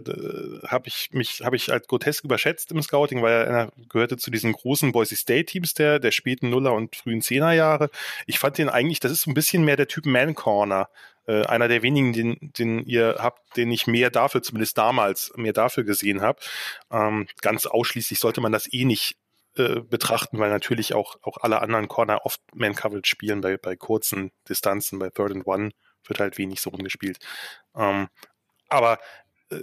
habe ich mich, habe ich als grotesk überschätzt im Scouting, weil er gehörte zu diesen großen Boise State Teams der, der späten Nuller und frühen Zehnerjahre. Ich fand den eigentlich, das ist so ein bisschen mehr der Typ Man Corner. Äh, einer der wenigen, den, den ihr habt, den ich mehr dafür, zumindest damals, mehr dafür gesehen habe. Ähm, ganz ausschließlich sollte man das eh nicht äh, betrachten, weil natürlich auch, auch alle anderen Corner oft Man-Coverage spielen bei, bei kurzen Distanzen, bei Third and One wird halt wenig so rumgespielt. Ähm, aber äh,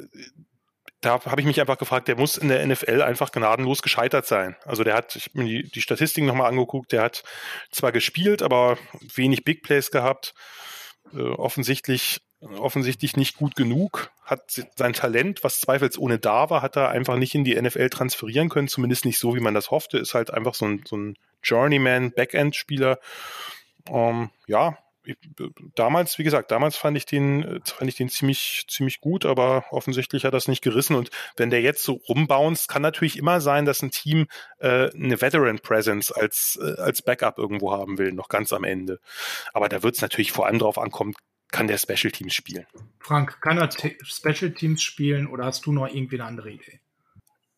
da habe ich mich einfach gefragt, der muss in der NFL einfach gnadenlos gescheitert sein. Also der hat, ich habe mir die, die Statistiken nochmal angeguckt, der hat zwar gespielt, aber wenig Big Plays gehabt. Äh, offensichtlich offensichtlich nicht gut genug, hat sein Talent, was zweifelsohne da war, hat er einfach nicht in die NFL transferieren können, zumindest nicht so, wie man das hoffte, ist halt einfach so ein, so ein Journeyman, Backend-Spieler. Ähm, ja, damals, wie gesagt, damals fand ich den, fand ich den ziemlich, ziemlich gut, aber offensichtlich hat das nicht gerissen. Und wenn der jetzt so rumbounced, kann natürlich immer sein, dass ein Team äh, eine Veteran Presence als, äh, als Backup irgendwo haben will, noch ganz am Ende. Aber da wird es natürlich vor allem darauf ankommen, kann der Special Teams spielen. Frank, kann er Special Teams spielen oder hast du noch irgendwie eine andere Idee?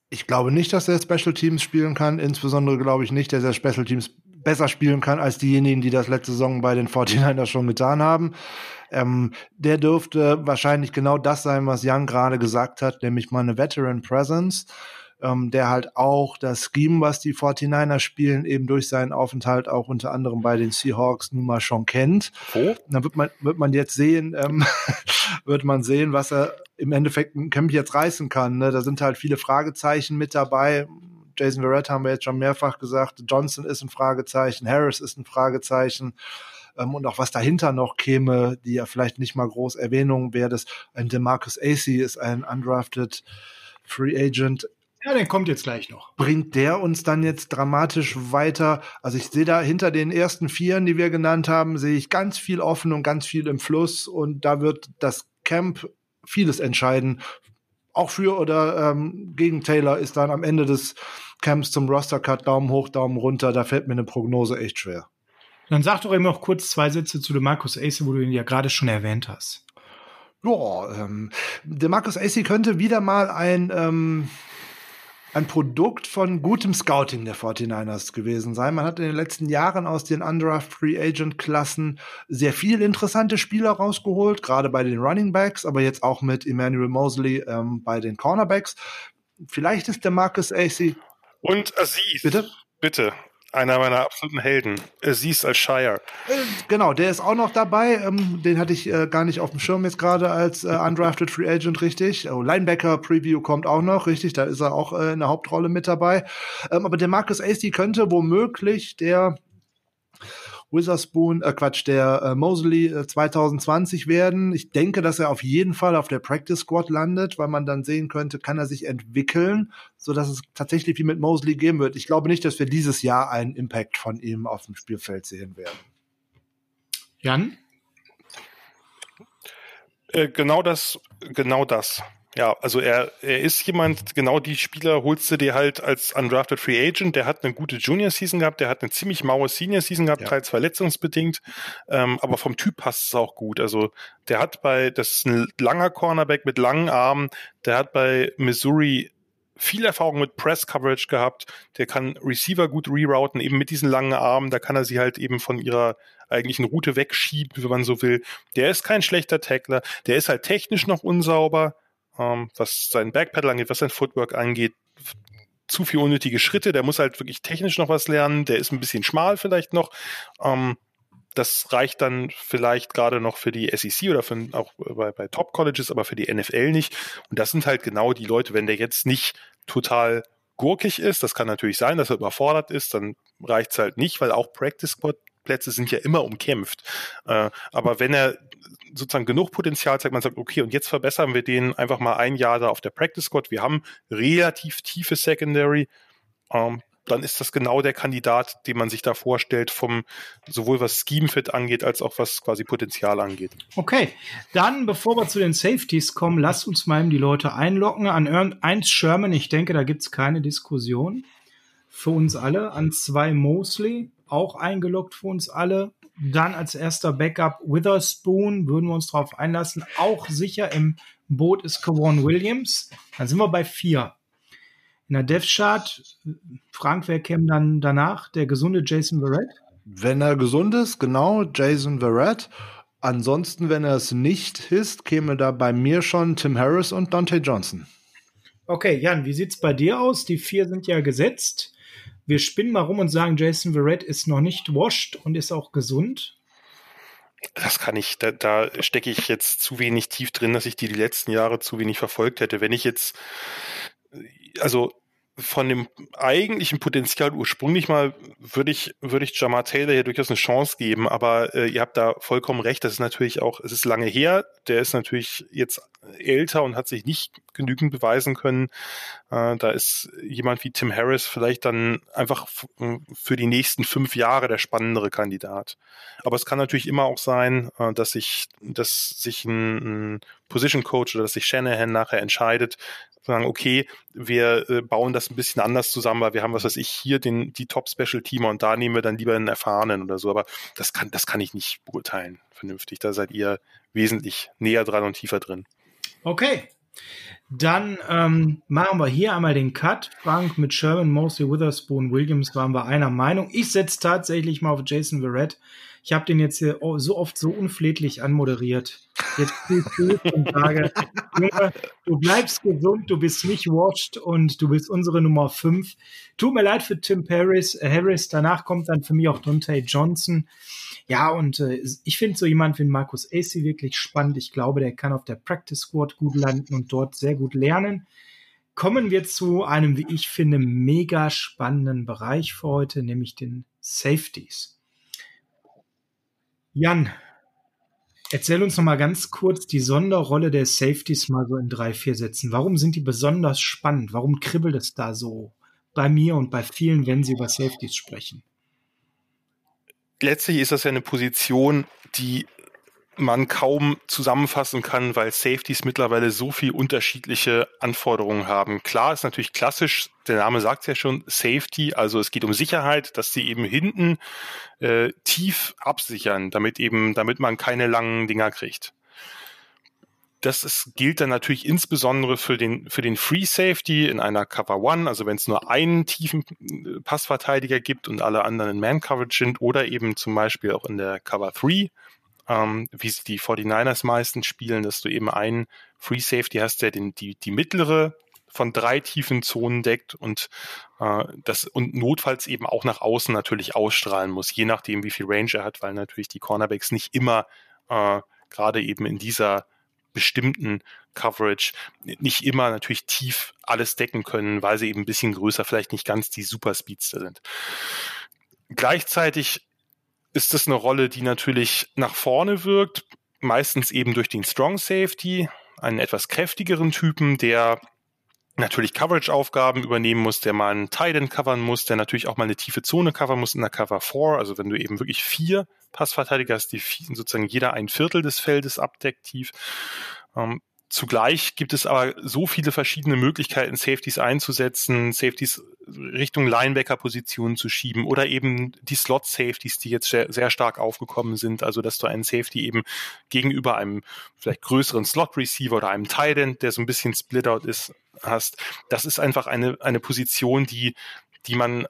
Ich glaube nicht, dass er Special Teams spielen kann. Insbesondere glaube ich nicht, dass er Special Teams besser spielen kann als diejenigen, die das letzte Saison bei den 49ers schon getan haben. Ähm, der dürfte wahrscheinlich genau das sein, was Jan gerade gesagt hat, nämlich mal eine Veteran Presence ähm, der halt auch das Scheme, was die 49er spielen, eben durch seinen Aufenthalt auch unter anderem bei den Seahawks nun mal schon kennt. Wo? Dann wird man, wird man jetzt sehen, ähm, wird man sehen, was er im Endeffekt im Camp jetzt reißen kann. Ne? Da sind halt viele Fragezeichen mit dabei. Jason Verrett haben wir jetzt schon mehrfach gesagt. Johnson ist ein Fragezeichen, Harris ist ein Fragezeichen ähm, und auch was dahinter noch käme, die ja vielleicht nicht mal groß Erwähnung wäre, dass ein Demarcus Acey ist ein undrafted Free Agent Ja, der kommt jetzt gleich noch. Bringt der uns dann jetzt dramatisch weiter? Also ich sehe da hinter den ersten Vieren, die wir genannt haben, sehe ich ganz viel offen und ganz viel im Fluss und da wird das Camp vieles entscheiden. Auch für oder ähm, gegen Taylor ist dann am Ende des Camps zum Roster-Cut Daumen hoch, Daumen runter. Da fällt mir eine Prognose echt schwer. Dann sag doch eben noch kurz zwei Sätze zu dem Marcus Ace, wo du ihn ja gerade schon erwähnt hast. Ja, ähm, der Marcus Ace könnte wieder mal ein ähm, ein Produkt von gutem Scouting der 49ers gewesen sein. Man hat in den letzten Jahren aus den Undraft Free Agent Klassen sehr viele interessante Spieler rausgeholt, gerade bei den Running Backs, aber jetzt auch mit Emmanuel Mosley ähm, bei den Cornerbacks. Vielleicht ist der Marcus Ace und Aziz. Bitte? Bitte. Einer meiner absoluten Helden. Aziz als Shire. Äh, genau, der ist auch noch dabei. Ähm, den hatte ich äh, gar nicht auf dem Schirm jetzt gerade als äh, Undrafted Free Agent, richtig. Oh, Linebacker Preview kommt auch noch, richtig. Da ist er auch äh, in der Hauptrolle mit dabei. Ähm, aber der Marcus Acey könnte womöglich der Witherspoon, äh Quatsch, der äh, Mosley äh, 2020 werden. Ich denke, dass er auf jeden Fall auf der Practice Squad landet, weil man dann sehen könnte, kann er sich entwickeln, so dass es tatsächlich wie mit Mosley gehen wird. Ich glaube nicht, dass wir dieses Jahr einen Impact von ihm auf dem Spielfeld sehen werden. Jan? Äh, genau das, genau das. Ja, also er, er ist jemand, genau die Spieler holst du dir halt als undrafted Free Agent. Der hat eine gute Junior Season gehabt, der hat eine ziemlich maue Senior Season gehabt, ja. teils verletzungsbedingt, ähm, aber vom Typ passt es auch gut. Also der hat bei, das ist ein langer Cornerback mit langen Armen, der hat bei Missouri viel Erfahrung mit Press Coverage gehabt. Der kann Receiver gut rerouten, eben mit diesen langen Armen. Da kann er sie halt eben von ihrer eigentlichen Route wegschieben, wenn man so will. Der ist kein schlechter Tackler. Der ist halt technisch noch unsauber ähm, was sein Backpedal angeht, was sein Footwork angeht. Zu viel unnötige Schritte. Der muss halt wirklich technisch noch was lernen. Der ist ein bisschen schmal vielleicht noch. Ähm, das reicht dann vielleicht gerade noch für die SEC oder für, auch bei, bei Top Colleges, aber für die NFL nicht. Und das sind halt genau die Leute, wenn der jetzt nicht total gurkig ist, das kann natürlich sein, dass er überfordert ist, dann reicht es halt nicht, weil auch Practice Squad Plätze sind ja immer umkämpft. Äh, aber wenn er sozusagen genug Potenzial zeigt, man sagt, okay, und jetzt verbessern wir den einfach mal ein Jahr da auf der Practice Squad. Wir haben relativ tiefe Secondary. Ähm, dann ist das genau der Kandidat, den man sich da vorstellt, vom sowohl was Scheme Fit angeht, als auch was quasi Potenzial angeht. Okay, dann bevor wir zu den Safeties kommen, lasst uns mal eben die Leute einlocken an 1 Sherman. Ich denke, da gibt's keine Diskussion für uns alle. An zwei Mosley, auch eingeloggt für uns alle. Dann als erster Backup Witherspoon, würden wir uns darauf einlassen. Auch sicher im Boot ist Kawan Williams. Dann sind wir bei vier. In der Death Chart, Frank, wer käme dann danach? Der gesunde Jason Verrett? Wenn er gesund ist, genau, Jason Verrett. Ansonsten, wenn er es nicht ist, käme da bei mir schon Tim Harris und Dante Johnson. Okay, Jan, wie sieht's bei dir aus? Die vier sind ja gesetzt wir spinnen mal rum und sagen, Jason Verrett ist noch nicht washed und ist auch gesund. Das kann ich, da, da stecke ich jetzt zu wenig tief drin, dass ich die die letzten Jahre zu wenig verfolgt hätte. Wenn ich jetzt, also von dem eigentlichen Potenzial ursprünglich mal würde ich, würde ich Jamar Taylor hier durchaus eine Chance geben, aber äh, ihr habt da vollkommen recht, das ist natürlich auch, es ist lange her, der ist natürlich jetzt älter und hat sich nicht genügend beweisen können. Äh, da ist jemand wie Tim Harris vielleicht dann einfach für die nächsten fünf Jahre der spannendere Kandidat. Aber es kann natürlich immer auch sein, äh, dass sich, dass sich ein, ein Position Coach oder dass sich Shanahan nachher entscheidet, sagen, okay, wir äh, bauen das ein bisschen anders zusammen, weil wir haben, was weiß ich, hier den, die Top-Special-Teamer und da nehmen wir dann lieber einen Erfahrenen oder so. Aber das kann, das kann ich nicht beurteilen vernünftig. Da seid ihr wesentlich näher dran und tiefer drin. Okay. Dann ähm, machen wir hier einmal den Cut. Frank mit Sherman, Mosley, Witherspoon, Williams waren wir einer Meinung. Ich setze tatsächlich mal auf Jason Verrett. Ich habe den jetzt hier so oft so unflätlich anmoderiert. Jetzt fühle ich und sage, du bleibst gesund, du bist nicht washed und du bist unsere Nummer 5. Tut mir leid für Tim Harris. Äh, Harris. Danach kommt dann für mich auch Dante Johnson. Ja, und äh, ich finde so jemand wie Markus Acey wirklich spannend. Ich glaube, der kann auf der Practice Squad gut landen und dort sehr gut lernen. Kommen wir zu einem, wie ich finde, mega spannenden Bereich für heute, nämlich den Safeties. Jan, Erzähl uns noch mal ganz kurz die Sonderrolle der Safeties mal so in drei, vier Sätzen. Warum sind die besonders spannend? Warum kribbelt es da so bei mir und bei vielen, wenn sie über Safeties sprechen? Letztlich ist das ja eine Position, die man kaum zusammenfassen kann, weil Safeties mittlerweile so viel unterschiedliche Anforderungen haben. Klar ist natürlich klassisch, der Name sagt es ja schon, Safety, also es geht um Sicherheit, dass sie eben hinten äh, tief absichern, damit eben, damit man keine langen Dinger kriegt. Das ist, gilt dann natürlich insbesondere für den, für den Free Safety in einer Cover One, also wenn es nur einen tiefen äh, Passverteidiger gibt und alle anderen in Man Coverage sind oder eben zum Beispiel auch in der Cover 3 ähm, wie sie die 49ers meistens spielen, dass du eben einen Free Safety hast, der den, die, die mittlere von drei tiefen Zonen deckt und äh, das und notfalls eben auch nach außen natürlich ausstrahlen muss, je nachdem, wie viel Range er hat, weil natürlich die Cornerbacks nicht immer äh, gerade eben in dieser bestimmten Coverage nicht immer natürlich tief alles decken können, weil sie eben ein bisschen größer, vielleicht nicht ganz die Superspeedster sind. Gleichzeitig ist das eine Rolle, die natürlich nach vorne wirkt, meistens eben durch den Strong Safety, einen etwas kräftigeren Typen, der natürlich Coverage-Aufgaben übernehmen muss, der mal einen Tight covern muss, der natürlich auch mal eine tiefe Zone covern muss in der Cover 4. Also wenn du eben wirklich vier Passverteidiger hast, die sozusagen jeder ein Viertel des Feldes abdeckt tief, ähm, Zugleich gibt es aber so viele verschiedene Möglichkeiten, Safeties einzusetzen, Safeties Richtung Linebacker-Positionen zu schieben oder eben die Slot-Safeties, die jetzt sehr, stark aufgekommen sind. Also, dass du einen Safety eben gegenüber einem vielleicht größeren Slot-Receiver oder einem Tight der so ein bisschen Split-Out ist, hast. Das ist einfach eine, eine Position, die, die man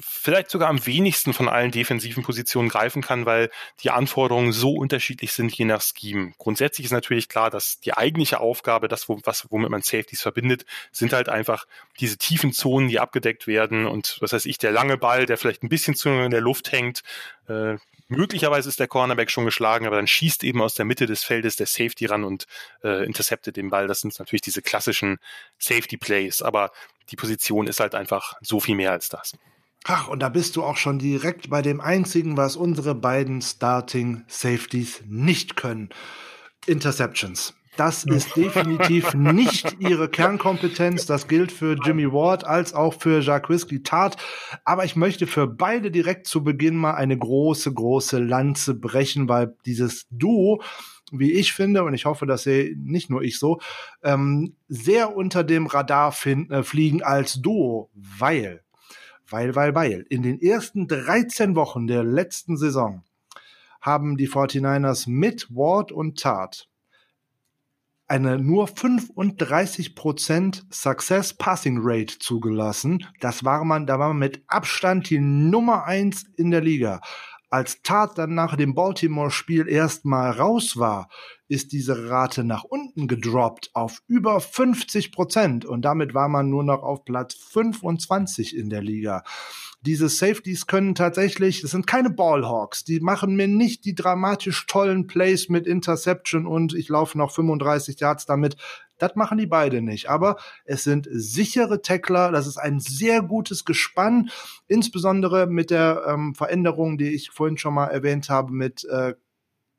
vielleicht sogar am wenigsten von allen defensiven Positionen greifen kann, weil die Anforderungen so unterschiedlich sind je nach Scheme. Grundsätzlich ist natürlich klar, dass die eigentliche Aufgabe, das, was, womit man Safeties verbindet, sind halt einfach diese tiefen Zonen, die abgedeckt werden und was weiß ich, der lange Ball, der vielleicht ein bisschen zu in der Luft hängt, äh, Möglicherweise ist der Cornerback schon geschlagen, aber dann schießt eben aus der Mitte des Feldes der Safety ran und äh, interceptet den Ball. Das sind natürlich diese klassischen Safety Plays, aber die Position ist halt einfach so viel mehr als das. Ach, und da bist du auch schon direkt bei dem einzigen, was unsere beiden Starting Safeties nicht können. Interceptions. Das ist definitiv nicht ihre Kernkompetenz. Das gilt für Jimmy Ward als auch für Jacques Whiskey Tart. Aber ich möchte für beide direkt zu Beginn mal eine große, große Lanze brechen, weil dieses Duo, wie ich finde, und ich hoffe, dass sehe nicht nur ich so, ähm, sehr unter dem Radar finden, äh, fliegen als Duo, weil weil, weil, weil. In den ersten 13 Wochen der letzten Saison haben die 49ers mit Ward und Tart eine nur 35% Success Passing Rate zugelassen. Das war man, da war man mit Abstand die Nummer eins in der Liga. Als Tat dann nach dem Baltimore-Spiel erstmal raus war, ist diese Rate nach unten gedroppt auf über 50 Prozent und damit war man nur noch auf Platz 25 in der Liga. Diese Safeties können tatsächlich, es sind keine Ballhawks, die machen mir nicht die dramatisch tollen Plays mit Interception und ich laufe noch 35 Yards damit. Das machen die beide nicht. Aber es sind sichere Tackler. Das ist ein sehr gutes Gespann, insbesondere mit der ähm, Veränderung, die ich vorhin schon mal erwähnt habe, mit äh,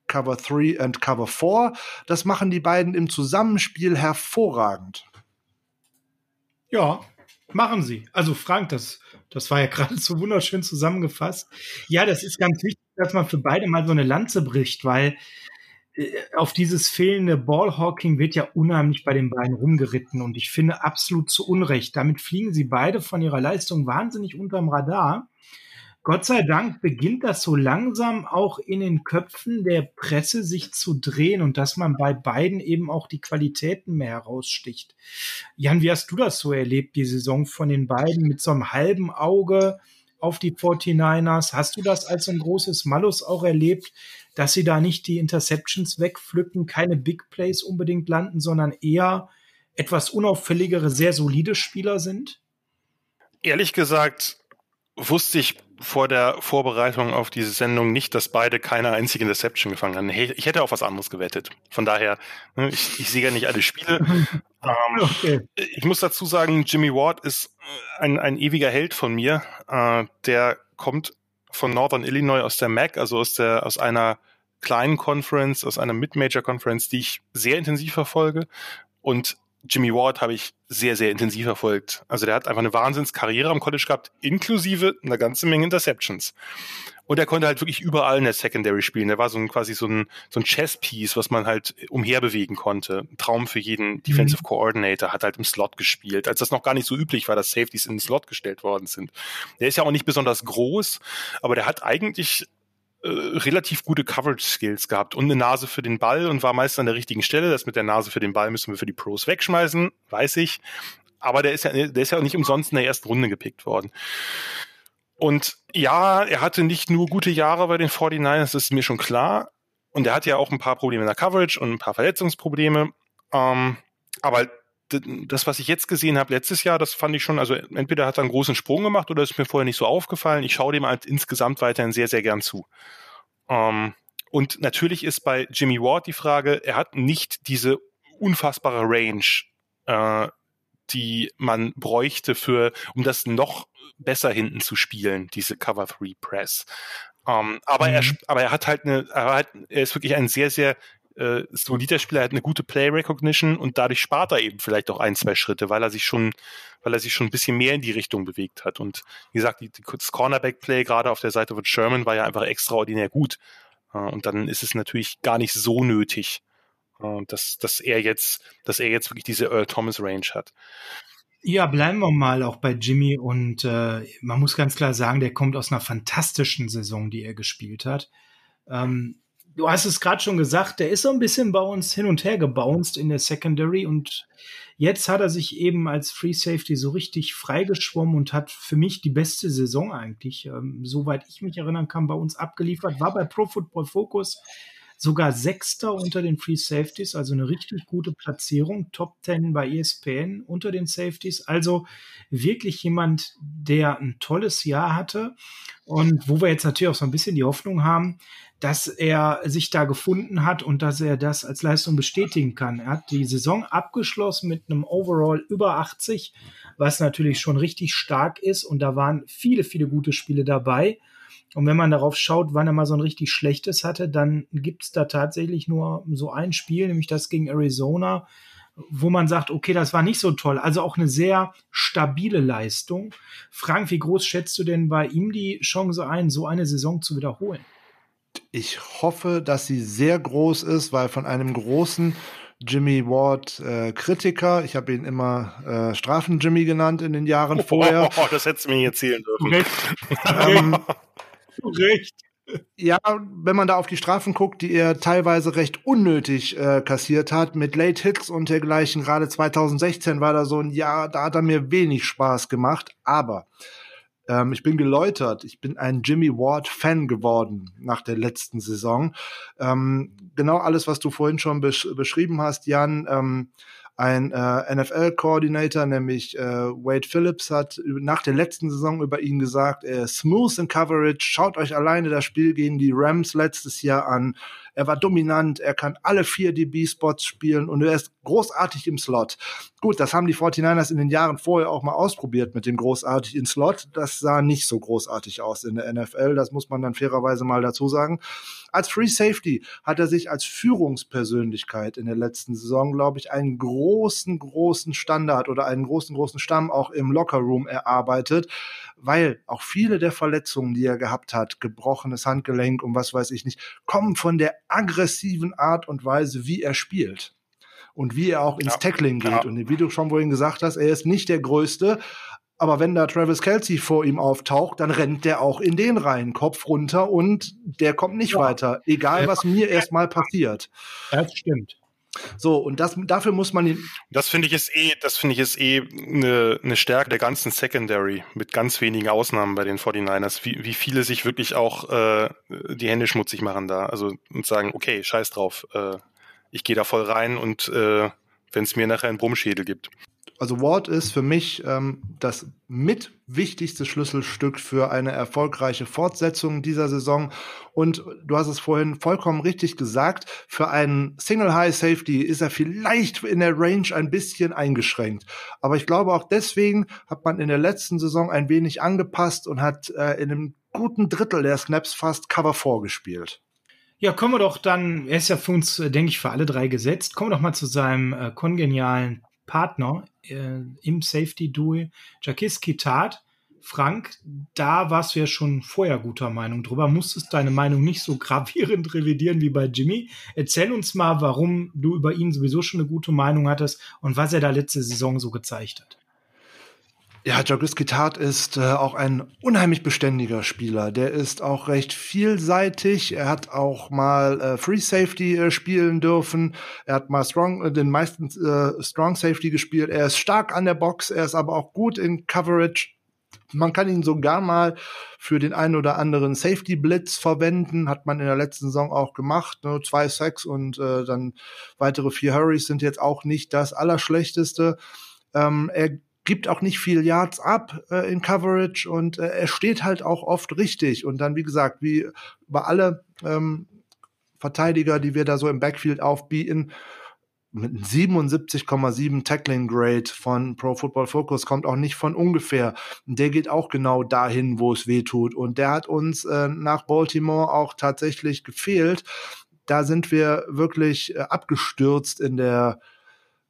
Cover 3 und Cover 4. Das machen die beiden im Zusammenspiel hervorragend. Ja, machen sie. Also Frank, das, das war ja gerade so wunderschön zusammengefasst. Ja, das ist ganz wichtig, dass man für beide mal so eine Lanze bricht, weil äh, auf dieses fehlende Ballhawking wird ja unheimlich bei den beiden rumgeritten und ich finde absolut zu Unrecht. Damit fliegen sie beide von ihrer Leistung wahnsinnig unterm Radar. Gott sei Dank beginnt das so langsam auch in den Köpfen der Presse sich zu drehen und dass man bei beiden eben auch die Qualitäten mehr heraussticht. Jan, wie hast du das so erlebt, die Saison von den beiden mit so einem halben Auge auf die 49ers? Hast du das als ein großes Malus auch erlebt, dass sie da nicht die Interceptions wegpflücken, keine Big Plays unbedingt landen, sondern eher etwas unauffälligere, sehr solide Spieler sind? Ehrlich gesagt wusste ich vor der Vorbereitung auf diese Sendung nicht, dass beide keine einzige Interception gefangen haben. Ich hätte auf was anderes gewettet. Von daher, ne, ich, ich sehe ja nicht alle Spiele. ähm, okay. Ich muss dazu sagen, Jimmy Ward ist ein, ein ewiger Held von mir. Äh, der kommt von Northern Illinois aus der MAC, also aus der aus einer kleinen Conference, aus einer Mid-Major-Conference, die ich sehr intensiv verfolge. Und Jimmy Ward habe ich sehr, sehr intensiv verfolgt. Also der hat einfach eine Wahnsinnskarriere am College gehabt, inklusive einer ganzen Menge Interceptions. Und er konnte halt wirklich überall in der Secondary spielen. Er war so ein quasi so ein, so ein Chess-Piece, was man halt umherbewegen konnte. Ein Traum für jeden mhm. Defensive Coordinator, hat halt im Slot gespielt, als das noch gar nicht so üblich war, dass Safeties in den Slot gestellt worden sind. Der ist ja auch nicht besonders groß, aber der hat eigentlich äh, relativ gute Coverage-Skills gehabt und eine Nase für den Ball und war meist an der richtigen Stelle. Das mit der Nase für den Ball müssen wir für die Pros wegschmeißen, weiß ich. Aber der ist ja, der ist ja auch nicht umsonst in der ersten Runde gepickt worden. Und ja, er hatte nicht nur gute Jahre bei den 49ers, das ist mir schon klar. Und er hatte ja auch ein paar Probleme in der Coverage und ein paar Verletzungsprobleme. Ähm, aber das, was ich jetzt gesehen habe letztes Jahr, das fand ich schon, also entweder hat er einen großen Sprung gemacht oder ist mir vorher nicht so aufgefallen. Ich schaue dem halt insgesamt weiterhin sehr, sehr gern zu. Ähm, und natürlich ist bei Jimmy Ward die Frage, er hat nicht diese unfassbare Range, äh, die man bräuchte für, um das noch besser hinten zu spielen, diese Cover 3 Press. Ähm, aber mhm. er, aber er hat halt eine, er, hat, er ist wirklich ein sehr, sehr äh, solider Spieler, hat eine gute Play Recognition und dadurch spart er eben vielleicht auch ein, zwei Schritte, weil er sich schon, weil er sich schon ein bisschen mehr in die Richtung bewegt hat. Und wie gesagt, die, das Cornerback Play gerade auf der Seite von Sherman war ja einfach extraordinär gut. Äh, und dann ist es natürlich gar nicht so nötig, äh, dass, dass er jetzt, dass er jetzt wirklich diese Earl Thomas Range hat. Ja, bleiben wir mal auch bei Jimmy und äh, man muss ganz klar sagen, der kommt aus einer fantastischen Saison, die er gespielt hat. Ähm, du hast es gerade schon gesagt, der ist so ein bisschen bei uns hin und her gebounced in der Secondary und jetzt hat er sich eben als Free Safety so richtig freigeschwommen und hat für mich die beste Saison eigentlich, ähm, soweit ich mich erinnern kann, bei uns abgeliefert, war bei Pro Football Focus sogar Sechster unter den Free Safeties, also eine richtig gute Platzierung, Top 10 bei ESPN unter den Safeties, also wirklich jemand, der ein tolles Jahr hatte. Und wo wir jetzt natürlich auch so ein bisschen die Hoffnung haben, dass er sich da gefunden hat und dass er das als Leistung bestätigen kann. Er hat die Saison abgeschlossen mit einem Overall über 80, was natürlich schon richtig stark ist und da waren viele, viele gute Spiele dabei. Und wenn man darauf schaut, wann er mal so ein richtig schlechtes hatte, dann gibt es da tatsächlich nur so ein Spiel, nämlich das gegen Arizona, wo man sagt, okay, das war nicht so toll. Also auch eine sehr stabile Leistung. Frank, wie groß schätzt du denn bei ihm die Chance ein, so eine Saison zu wiederholen? Ich hoffe, dass sie sehr groß ist, weil von einem großen Jimmy Ward äh, Kritiker. Ich habe ihn immer äh, Strafen Jimmy genannt in den Jahren oh, vorher. Oh, oh, das hättest du mir erzählen dürfen. ähm, Recht. Ja, wenn man da auf die Strafen guckt, die er teilweise recht unnötig äh, kassiert hat, mit Late Hits und dergleichen, gerade 2016 war da so ein Jahr, da hat er mir wenig Spaß gemacht, aber ähm, ich bin geläutert, ich bin ein Jimmy Ward Fan geworden nach der letzten Saison. Ähm, genau alles, was du vorhin schon besch beschrieben hast, Jan, ähm, ein äh, NFL-Coordinator, nämlich äh, Wade Phillips, hat nach der letzten Saison über ihn gesagt, er ist smooth in Coverage. Schaut euch alleine das Spiel gegen die Rams letztes Jahr an. Er war dominant, er kann alle vier DB-Spots spielen und er ist großartig im Slot. Gut, das haben die 49ers in den Jahren vorher auch mal ausprobiert mit dem großartig im Slot. Das sah nicht so großartig aus in der NFL, das muss man dann fairerweise mal dazu sagen. Als Free Safety hat er sich als Führungspersönlichkeit in der letzten Saison, glaube ich, einen großen, großen Standard oder einen großen, großen Stamm auch im Lockerroom erarbeitet, weil auch viele der Verletzungen, die er gehabt hat, gebrochenes Handgelenk und was weiß ich nicht, kommen von der aggressiven Art und Weise, wie er spielt und wie er auch ins ja, Tackling geht. Ja. Und wie du schon vorhin gesagt hast, er ist nicht der Größte, aber wenn da Travis Kelsey vor ihm auftaucht, dann rennt der auch in den rein, Kopf runter und der kommt nicht ja. weiter, egal was mir erstmal passiert. Das stimmt. So, und das, dafür muss man. Das finde ich ist eh, das finde ich ist eh eine, eine Stärke der ganzen Secondary, mit ganz wenigen Ausnahmen bei den 49ers, wie, wie viele sich wirklich auch äh, die Hände schmutzig machen da. Also und sagen, okay, scheiß drauf, äh, ich gehe da voll rein und äh, wenn es mir nachher einen Brummschädel gibt also Ward ist für mich ähm, das mit wichtigste Schlüsselstück für eine erfolgreiche Fortsetzung dieser Saison. Und du hast es vorhin vollkommen richtig gesagt, für einen Single High Safety ist er vielleicht in der Range ein bisschen eingeschränkt. Aber ich glaube auch deswegen hat man in der letzten Saison ein wenig angepasst und hat äh, in einem guten Drittel der Snaps fast Cover 4 gespielt. Ja, kommen wir doch dann, er ist ja für uns, denke ich, für alle drei gesetzt. Kommen wir doch mal zu seinem äh, kongenialen Partner äh, im Safety-Duo, Jakiski Tat. Frank, da warst du ja schon vorher guter Meinung drüber. Musstest deine Meinung nicht so gravierend revidieren wie bei Jimmy. Erzähl uns mal, warum du über ihn sowieso schon eine gute Meinung hattest und was er da letzte Saison so gezeigt hat. Ja, Jagiski Tat ist äh, auch ein unheimlich beständiger Spieler. Der ist auch recht vielseitig. Er hat auch mal äh, Free Safety äh, spielen dürfen. Er hat mal Strong, äh, den meisten äh, Strong Safety gespielt. Er ist stark an der Box. Er ist aber auch gut in Coverage. Man kann ihn sogar mal für den einen oder anderen Safety Blitz verwenden. Hat man in der letzten Saison auch gemacht. Ne? Zwei Sacks und äh, dann weitere vier Hurries sind jetzt auch nicht das Allerschlechteste. Ähm, er gibt auch nicht viel Yards ab äh, in Coverage und äh, er steht halt auch oft richtig. Und dann, wie gesagt, wie bei alle ähm, Verteidiger, die wir da so im Backfield aufbieten, mit 77,7 Tackling Grade von Pro Football Focus kommt auch nicht von ungefähr. Der geht auch genau dahin, wo es weh tut. Und der hat uns äh, nach Baltimore auch tatsächlich gefehlt. Da sind wir wirklich äh, abgestürzt in der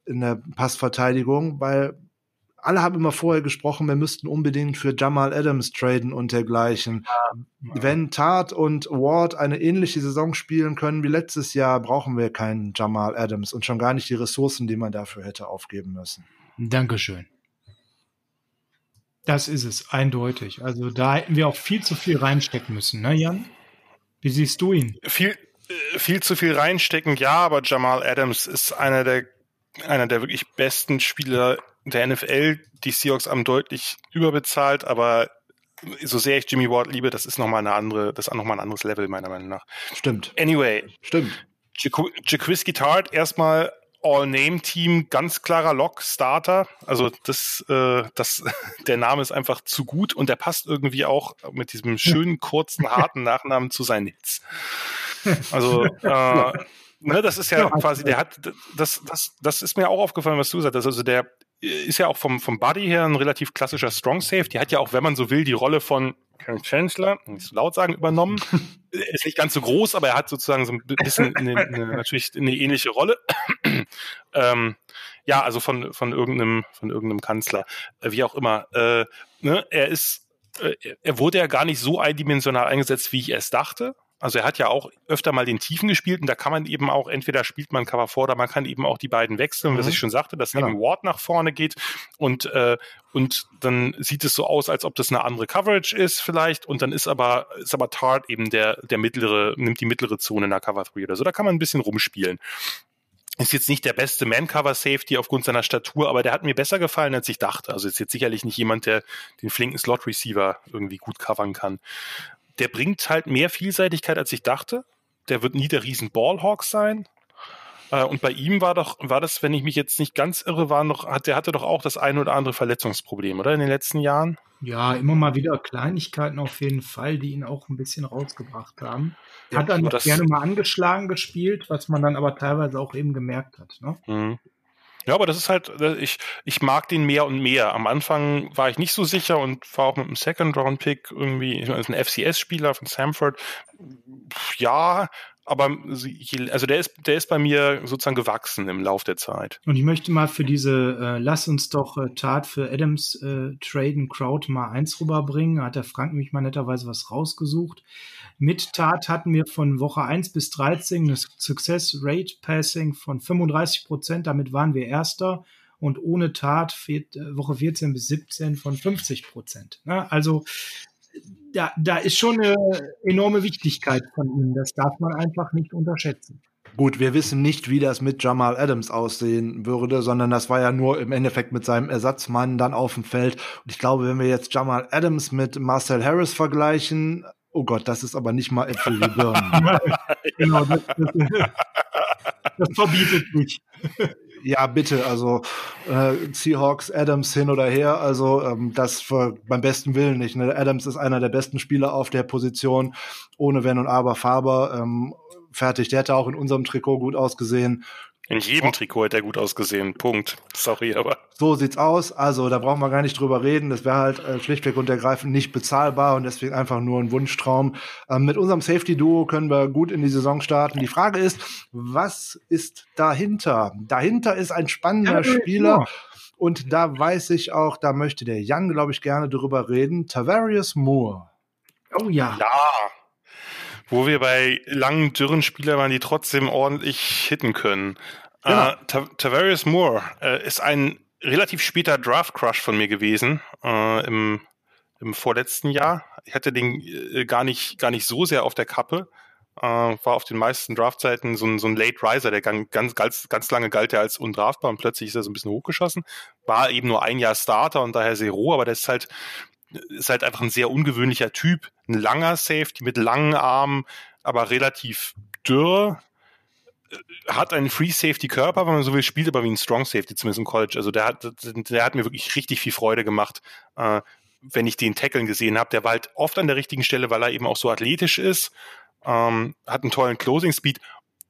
in der Passverteidigung, weil alle haben immer vorher gesprochen, wir müssten unbedingt für Jamal Adams traden und dergleichen. Ja. Wenn Tart und Ward eine ähnliche Saison spielen können wie letztes Jahr, brauchen wir keinen Jamal Adams und schon gar nicht die Ressourcen, die man dafür hätte aufgeben müssen. Dankeschön. Das ist es, eindeutig. Also da hätten wir auch viel zu viel reinstecken müssen, ne, Jan? Wie siehst du ihn? Viel, viel zu viel reinstecken, ja, aber Jamal Adams ist einer der einer der wirklich besten Spieler der NFL. Die Seahawks haben deutlich überbezahlt, aber so sehr ich Jimmy Ward liebe, das ist nochmal eine andere, das ist nochmal ein anderes Level, meiner Meinung nach. Stimmt. Anyway. Stimmt. Jaquiski Tart erstmal All-Name-Team, ganz klarer Lock-Starter. Also das, äh, das, der Name ist einfach zu gut und der passt irgendwie auch mit diesem schönen, kurzen, harten Nachnamen zu seinen Hits. Also äh, ne, das ist ja quasi, der hat, das, das, das ist mir auch aufgefallen, was du sagst. Also der ist ja auch vom, vom Body her ein relativ klassischer Strong Safe. Die hat ja auch, wenn man so will, die Rolle von Karen Chancellor, nicht so laut sagen, übernommen. ist nicht ganz so groß, aber er hat sozusagen so ein bisschen eine, eine, natürlich eine ähnliche Rolle. ähm, ja, also von, von irgendeinem, von irgendeinem Kanzler, äh, wie auch immer. Äh, ne, er ist, äh, er wurde ja gar nicht so eindimensional eingesetzt, wie ich es dachte. Also er hat ja auch öfter mal den Tiefen gespielt und da kann man eben auch, entweder spielt man Cover vor oder man kann eben auch die beiden wechseln, mhm. was ich schon sagte, dass genau. eben Ward nach vorne geht und, äh, und dann sieht es so aus, als ob das eine andere Coverage ist vielleicht und dann ist aber, ist aber Tart eben der, der mittlere, nimmt die mittlere Zone der Cover 3 oder so. Da kann man ein bisschen rumspielen. Ist jetzt nicht der beste Man-Cover-Safety aufgrund seiner Statur, aber der hat mir besser gefallen, als ich dachte. Also ist jetzt sicherlich nicht jemand, der den flinken Slot-Receiver irgendwie gut covern kann der bringt halt mehr Vielseitigkeit, als ich dachte. Der wird nie der riesen Ballhawk sein. Äh, und bei ihm war doch, war das, wenn ich mich jetzt nicht ganz irre war, noch, hat, der hatte doch auch das ein oder andere Verletzungsproblem, oder in den letzten Jahren? Ja, immer mal wieder Kleinigkeiten auf jeden Fall, die ihn auch ein bisschen rausgebracht haben. Hat ja, dann gerne mal angeschlagen gespielt, was man dann aber teilweise auch eben gemerkt hat. Ne? Mhm. Ja, aber das ist halt, äh, ich, ich mag den mehr und mehr. Am Anfang war ich nicht so sicher und war auch mit einem Second-Round-Pick irgendwie, ich meine, ist ein FCS-Spieler von Samford. Ja, aber also der ist, der ist bei mir sozusagen gewachsen im Lauf der Zeit. Und ich möchte mal für diese äh, Lass uns doch äh, Tat für Adams äh, Traden Crowd mal eins rüberbringen. Da hat der Frank nämlich mal netterweise was rausgesucht. Mit Tat hatten wir von Woche 1 bis 13 eine Success Rate Passing von 35 Prozent. Damit waren wir Erster. Und ohne Tat äh, Woche 14 bis 17 von 50 Prozent. Ne? Also da, da ist schon eine enorme Wichtigkeit von ihm. Das darf man einfach nicht unterschätzen. Gut, wir wissen nicht, wie das mit Jamal Adams aussehen würde, sondern das war ja nur im Endeffekt mit seinem Ersatzmann dann auf dem Feld. Und ich glaube, wenn wir jetzt Jamal Adams mit Marcel Harris vergleichen, Oh Gott, das ist aber nicht mal Äpfel wie Birnen. genau, das, das, das verbietet mich. Ja, bitte, also äh, Seahawks, Adams hin oder her, also ähm, das für, beim besten Willen nicht. Ne? Adams ist einer der besten Spieler auf der Position, ohne Wenn und Aber Faber. Ähm, fertig, der hätte auch in unserem Trikot gut ausgesehen. In jedem oh. Trikot hat er gut ausgesehen. Punkt. Sorry, aber. So sieht's aus. Also, da brauchen wir gar nicht drüber reden. Das wäre halt äh, schlichtweg und ergreifend nicht bezahlbar und deswegen einfach nur ein Wunschtraum. Ähm, mit unserem Safety-Duo können wir gut in die Saison starten. Die Frage ist, was ist dahinter? Dahinter ist ein spannender ja, Spieler. Ja. Und da weiß ich auch, da möchte der Jan, glaube ich, gerne drüber reden. Tavarius Moore. Oh ja. Ja, wo wir bei langen, dürren Spielern waren, die trotzdem ordentlich hitten können. Ja. Äh, Tavarius Moore äh, ist ein relativ später Draft-Crush von mir gewesen äh, im, im vorletzten Jahr. Ich hatte den äh, gar nicht, gar nicht so sehr auf der Kappe. War auf den meisten Draftzeiten so ein, so ein Late Riser, der ganz, ganz, ganz lange galt er als undraftbar und plötzlich ist er so ein bisschen hochgeschossen. War eben nur ein Jahr Starter und daher sehr roh, aber der ist halt ist halt einfach ein sehr ungewöhnlicher Typ. Ein langer Safety mit langen Armen, aber relativ dürr. Äh, hat einen Free Safety Körper, wenn man so will, spielt aber wie ein Strong Safety, zumindest im College. Also der hat, der hat mir wirklich richtig viel Freude gemacht, äh, wenn ich den Tackeln gesehen habe. Der war halt oft an der richtigen Stelle, weil er eben auch so athletisch ist, ähm, hat einen tollen Closing Speed.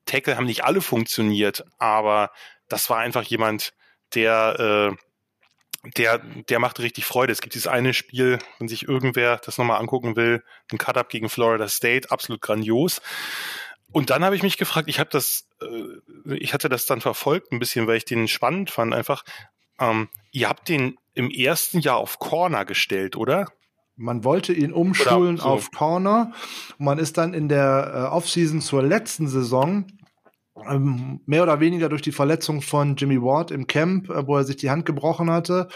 Tackle haben nicht alle funktioniert, aber das war einfach jemand, der äh, der, der macht richtig Freude. Es gibt dieses eine Spiel, wenn sich irgendwer das nochmal angucken will, ein Cut-Up gegen Florida State, absolut grandios. Und dann habe ich mich gefragt, ich habe das, äh, ich hatte das dann verfolgt ein bisschen, weil ich den spannend fand einfach. Ähm, ihr habt den im ersten Jahr auf Corner gestellt, oder? Man wollte ihn umschulen so. auf Corner. Man ist dann in der äh, Offseason zur letzten Saison ähm, mehr oder weniger durch die Verletzung von Jimmy Ward im Camp, äh, wo er sich die Hand gebrochen hatte,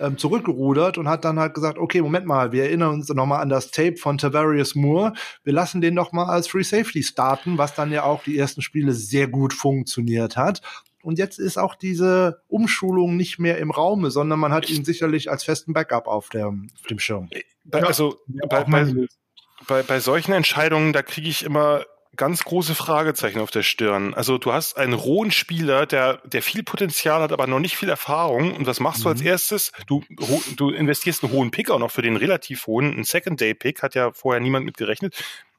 ähm, zurückgerudert und hat dann halt gesagt, okay, Moment mal, wir erinnern uns nochmal an das Tape von Tavarius Moore, wir lassen den doch mal als Free Safety starten, was dann ja auch die ersten Spiele sehr gut funktioniert hat. Und jetzt ist auch diese Umschulung nicht mehr im Raume, sondern man hat ihn sicherlich als festen Backup auf, der, auf dem Schirm. Also bei, bei, bei, bei solchen Entscheidungen, da kriege ich immer ganz große Fragezeichen auf der Stirn. Also du hast einen rohen Spieler, der, der viel Potenzial hat, aber noch nicht viel Erfahrung. Und was machst mhm. du als mhm. erstes? Du, du investierst einen hohen Pick, auch noch für den relativ hohen. Ein Second-Day-Pick hat ja vorher niemand mit gerechnet.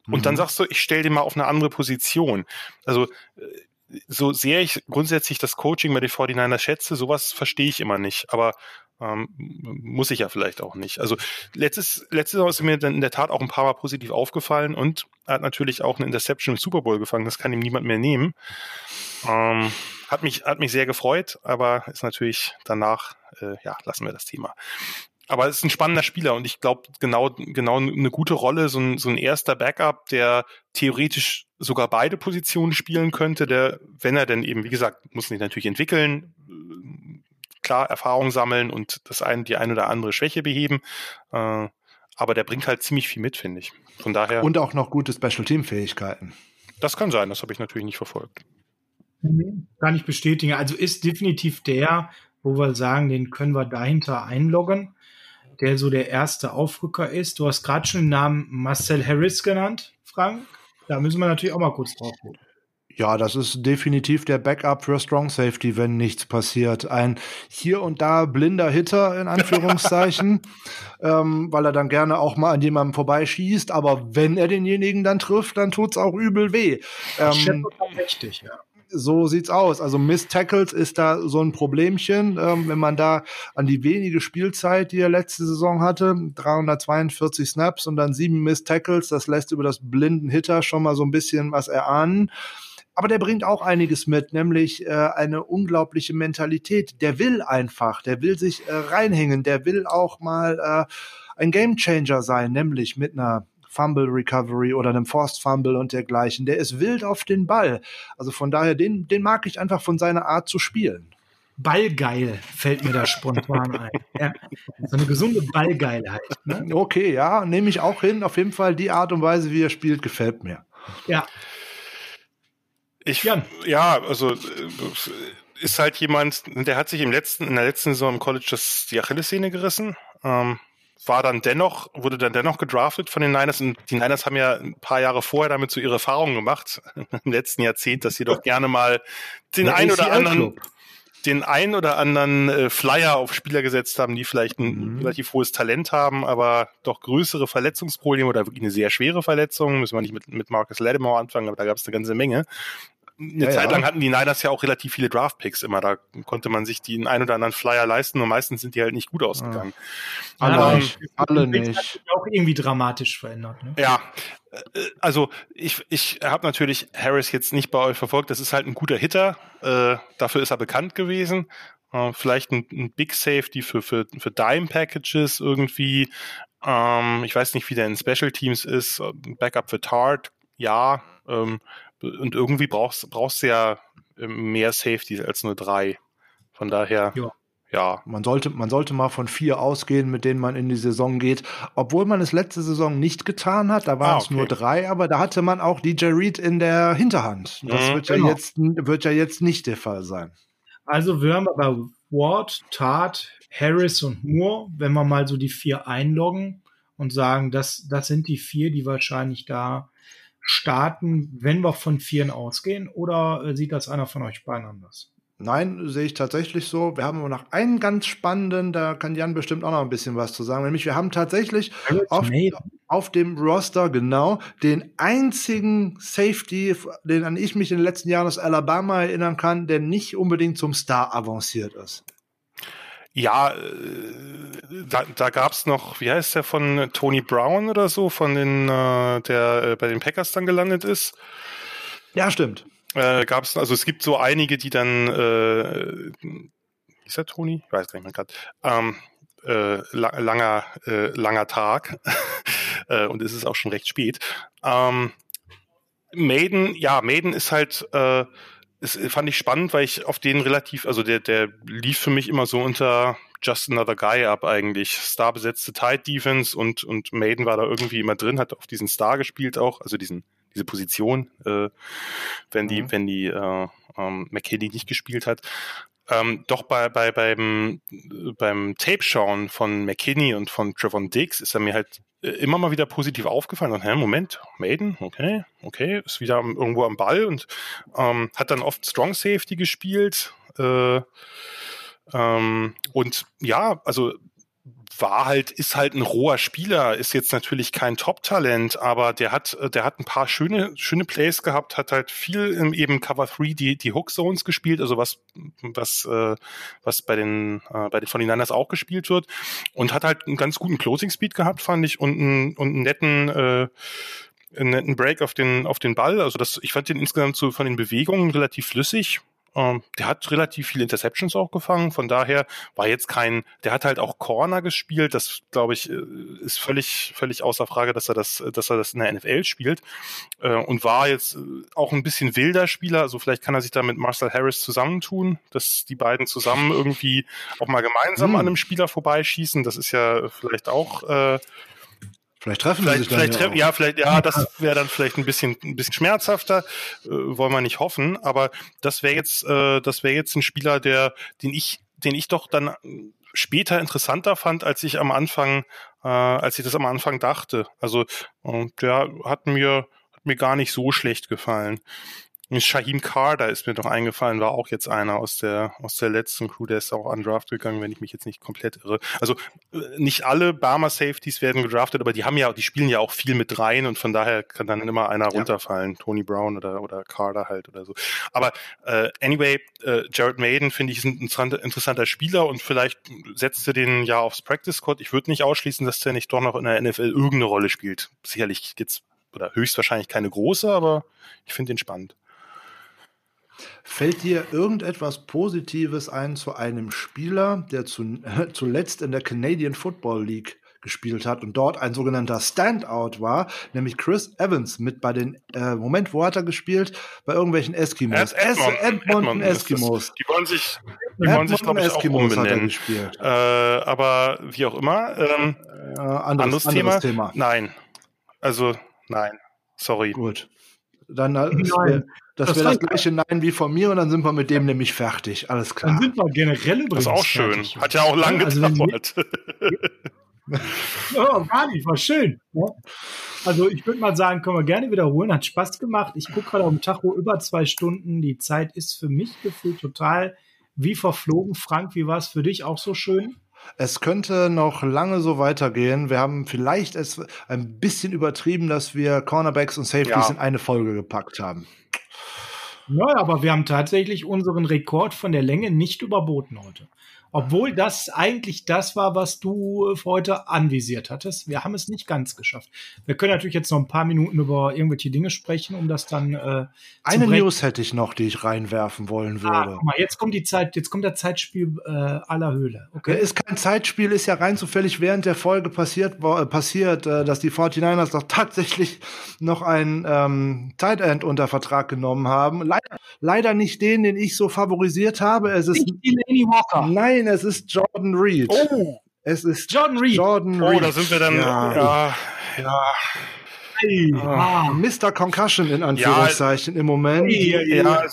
Und mhm. dann sagst du, ich stell den mal auf eine andere Position. Also äh, so sehr ich grundsätzlich das Coaching bei den 49ers schätze, sowas verstehe ich immer nicht. Aber ähm, muss ich ja vielleicht auch nicht. Also letztes, letztes Jahr ist mir dann in der Tat auch ein paar Mal positiv aufgefallen und hat natürlich auch eine Interception im Super Bowl gefangen. Das kann ihm niemand mehr nehmen. Ähm, hat mich, hat mich sehr gefreut, aber ist natürlich danach, äh, ja, lassen wir das Thema. Aber es ist ein spannender Spieler und ich glaube, genau, genau eine gute Rolle, so ein, so ein erster Backup, der theoretisch sogar beide Positionen spielen könnte, der, wenn er denn eben, wie gesagt, muss sich natürlich entwickeln, klar Erfahrung sammeln und das eine, die eine oder andere Schwäche beheben. Äh, aber der bringt halt ziemlich viel mit, finde ich. Von daher. Und auch noch gute Special-Team-Fähigkeiten. Das kann sein, das habe ich natürlich nicht verfolgt. Kann ich bestätigen. Also ist definitiv der, wo wir sagen, den können wir dahinter einloggen, der so der erste Aufrücker ist. Du hast gerade schon den Namen Marcel Harris genannt, Frank. Da müssen wir natürlich auch mal kurz drauf gucken. Ja, das ist definitiv der Backup für Strong Safety, wenn nichts passiert. Ein hier und da blinder Hitter in Anführungszeichen, ähm, weil er dann gerne auch mal an jemandem vorbeischießt. Aber wenn er denjenigen dann trifft, dann tut's auch übel weh. Ähm, richtig, ja. So sieht's aus. Also Miss Tackles ist da so ein Problemchen, ähm, wenn man da an die wenige Spielzeit, die er letzte Saison hatte, 342 Snaps und dann sieben Miss Tackles, das lässt über das blinden Hitter schon mal so ein bisschen was erahnen. Aber der bringt auch einiges mit, nämlich äh, eine unglaubliche Mentalität. Der will einfach, der will sich äh, reinhängen, der will auch mal äh, ein Gamechanger sein, nämlich mit einer Fumble Recovery oder einem Forced Fumble und dergleichen. Der ist wild auf den Ball. Also von daher, den, den mag ich einfach von seiner Art zu spielen. Ballgeil fällt mir da spontan ein. Ja, so eine gesunde Ballgeilheit. Ne? Okay, ja, nehme ich auch hin. Auf jeden Fall die Art und Weise, wie er spielt, gefällt mir. Ja, ich, Jan. ja, also äh, ist halt jemand, der hat sich im letzten, in der letzten Saison im College das, die Achillessehne gerissen. Ähm, war dann dennoch, wurde dann dennoch gedraftet von den Niners. Und die Niners haben ja ein paar Jahre vorher damit so ihre Erfahrungen gemacht, im letzten Jahrzehnt, dass sie doch gerne mal den ein oder anderen, den ein oder anderen äh, Flyer auf Spieler gesetzt haben, die vielleicht ein mhm. relativ hohes Talent haben, aber doch größere Verletzungsprobleme oder wirklich eine sehr schwere Verletzung. Müssen wir nicht mit, mit Marcus Lattimore anfangen, aber da gab es eine ganze Menge eine ja, Zeit lang hatten die Niners ja auch relativ viele Draft-Picks immer. Da konnte man sich den ein oder anderen Flyer leisten und meistens sind die halt nicht gut ausgegangen. Ja. Alle, ähm, nicht. alle nicht. Auch irgendwie dramatisch verändert. Ne? Ja, äh, also ich, ich habe natürlich Harris jetzt nicht bei euch verfolgt. Das ist halt ein guter Hitter. Äh, dafür ist er bekannt gewesen. Äh, vielleicht ein, ein, Big Safety für, für, für Dime Packages irgendwie. Ähm, ich weiß nicht, wie der in Special Teams ist. Backup für Tart, ja. Ähm, und irgendwie brauchst, brauchst du ja ähm, mehr Safety als nur drei. Von daher. Ja. Ja. Man sollte, man sollte mal von vier ausgehen, mit denen man in die Saison geht. Obwohl man es letzte Saison nicht getan hat, da waren ah, okay. es nur drei, aber da hatte man auch DJ Reed in der Hinterhand. Das mhm, wird, ja genau. jetzt, wird ja jetzt nicht der Fall sein. Also wir haben bei Ward, Tart, Harris und Moore, wenn wir mal so die vier einloggen und sagen, das, das sind die vier, die wahrscheinlich da starten, wenn wir von Vieren ausgehen? Oder äh, sieht das einer von euch beiden anders? Nein, sehe ich tatsächlich so. Wir haben aber noch einen ganz spannenden, da kann Jan bestimmt auch noch ein bisschen was zu sagen. Nämlich, wir haben tatsächlich auf, auf, dem Roster genau den einzigen Safety, den an ich mich in den letzten Jahren aus Alabama erinnern kann, der nicht unbedingt zum Star avanciert ist. Ja, äh, da, da gab es noch, wie heißt der von Tony Brown oder so, von den, äh, der äh, bei den Packers dann gelandet ist. Ja, stimmt. Äh, gab es, also es gibt so einige, die dann, äh, ist der Tony? Ich weiß gar nicht mehr gerade. Ähm, äh, la langer, äh, langer Tag äh, und es ist auch schon recht spät. Ähm, Maiden, ja, Maiden ist halt äh, das fand ich spannend, weil ich auf den relativ, also der, der lief für mich immer so unter Just Another Guy ab eigentlich. Star besetzte Tight Defense und, und Maiden war da irgendwie immer drin, hat auf diesen Star gespielt auch, also diesen, diese Position, äh, wenn die, mhm. wenn die äh, ähm, McKinney nicht gespielt hat. Ähm, doch bei, bei, beim, beim Tape-Schauen von McKinney und von Trevon Diggs ist er mir halt äh, immer mal wieder positiv aufgefallen. Und, hä, Moment, Maiden, okay, okay, ist wieder irgendwo am Ball und ähm, hat dann oft Strong Safety gespielt. Äh, ähm, und ja, also war halt, ist halt ein roher Spieler, ist jetzt natürlich kein Top-Talent, aber der hat, der hat ein paar schöne, schöne Plays gehabt, hat halt viel im eben Cover 3 die, die Hook Zones gespielt, also was, was, äh, was bei den, äh, bei den 49ers auch gespielt wird und hat halt einen ganz guten Closing Speed gehabt, fand ich, und einen, und einen netten, äh, einen netten Break auf den, auf den Ball. Also das, ich fand den insgesamt so von den Bewegungen relativ flüssig. Ähm, der hat relativ viele Interceptions auch gefangen, von daher war jetzt kein, der hat halt auch Corner gespielt, das glaube ich äh, ist völlig, völlig außer Frage, dass er das, dass er das in der NFL spielt äh, und war jetzt äh, auch ein bisschen wilder Spieler, also vielleicht kann er sich da mit Marcel Harris zusammentun, dass die beiden zusammen irgendwie auch mal gemeinsam hm. an einem Spieler vorbeischießen, das ist ja vielleicht auch äh, Vielleicht treffen vielleicht, sie sich vielleicht dann ja, ja, vielleicht, ja, das wäre dann vielleicht ein bisschen, ein bisschen schmerzhafter, äh, wollen wir nicht hoffen, aber das wäre jetzt, äh, das wäre jetzt ein Spieler, der, den ich, den ich doch dann später interessanter fand, als ich am Anfang, äh, als ich das am Anfang dachte. Also, äh, der hat mir, hat mir gar nicht so schlecht gefallen. Shahim Carter ist mir doch eingefallen, war auch jetzt einer aus der, aus der letzten Crew, der ist auch undrafted gegangen, wenn ich mich jetzt nicht komplett irre. Also äh, nicht alle Barmer Safeties werden gedraftet, aber die haben ja, die spielen ja auch viel mit rein und von daher kann dann immer einer ja. runterfallen. Tony Brown oder, oder Carter halt oder so. Aber äh, anyway, äh, Jared Maiden finde ich ist ein interessanter, Spieler und vielleicht setzt er den ja aufs Practice Squad. Ich würde nicht ausschließen, dass der nicht doch noch in der NFL irgendeine Rolle spielt. Sicherlich jetzt oder höchstwahrscheinlich keine große, aber ich finde ihn spannend. Fällt dir irgendetwas Positives ein zu einem Spieler, der zu, äh, zuletzt in der Canadian Football League gespielt hat und dort ein sogenannter Standout war, nämlich Chris Evans mit bei den, äh, Moment, wo hat er gespielt? Bei irgendwelchen Eskimos. Ed Edmond, Edmonton, Edmonton Eskimos. die wollen sich, die wollen sich, glaube ich, Eskimos auch umbenennen. Äh, aber wie auch immer, ähm, äh, anderes, anderes, Thema. Thema. Nein. Also, nein. Sorry. Gut. Dann äh, Nein. Das, das wäre das gleiche Nein wie von mir und dann sind wir mit dem nämlich fertig. Alles klar. Dann sind wir generell übrigens. Das ist auch schön. Fertig. Hat ja auch lange also gedauert. oh, gar nicht, war schön. Ja. Also ich würde mal sagen, können wir gerne wiederholen. Hat Spaß gemacht. Ich gucke gerade auf dem Tacho über zwei Stunden. Die Zeit ist für mich gefühlt total wie verflogen. Frank, wie war es für dich auch so schön? Es könnte noch lange so weitergehen. Wir haben vielleicht es ein bisschen übertrieben, dass wir Cornerbacks und Safeties ja. in eine Folge gepackt haben. Ja, aber wir haben tatsächlich unseren Rekord von der Länge nicht überboten heute. Obwohl das eigentlich das war, was du äh, heute anvisiert hattest. Wir haben es nicht ganz geschafft. Wir können natürlich jetzt noch ein paar Minuten über irgendwelche Dinge sprechen, um das dann. Äh, Eine News hätte ich noch, die ich reinwerfen wollen ah, würde. Ah, guck mal, jetzt kommt die Zeit, jetzt kommt der Zeitspiel äh, aller Höhle. Okay. Ist kein Zeitspiel, ist ja rein zufällig während der Folge passiert, äh, passiert, äh, dass die 49ers doch tatsächlich noch ein ähm, Tight End unter Vertrag genommen haben. Leider, leider nicht den, den ich so favorisiert habe. Es ist nicht Delaney Walker. Nein, Nein, es ist Jordan Reed. Oh. Es ist Jordan Reed. Jordan Reed. Oh, da sind wir dann. Ja. ja, ja. Hey. Ah. Mr. Concussion in Anführungszeichen ja, im Moment. Hey, ja,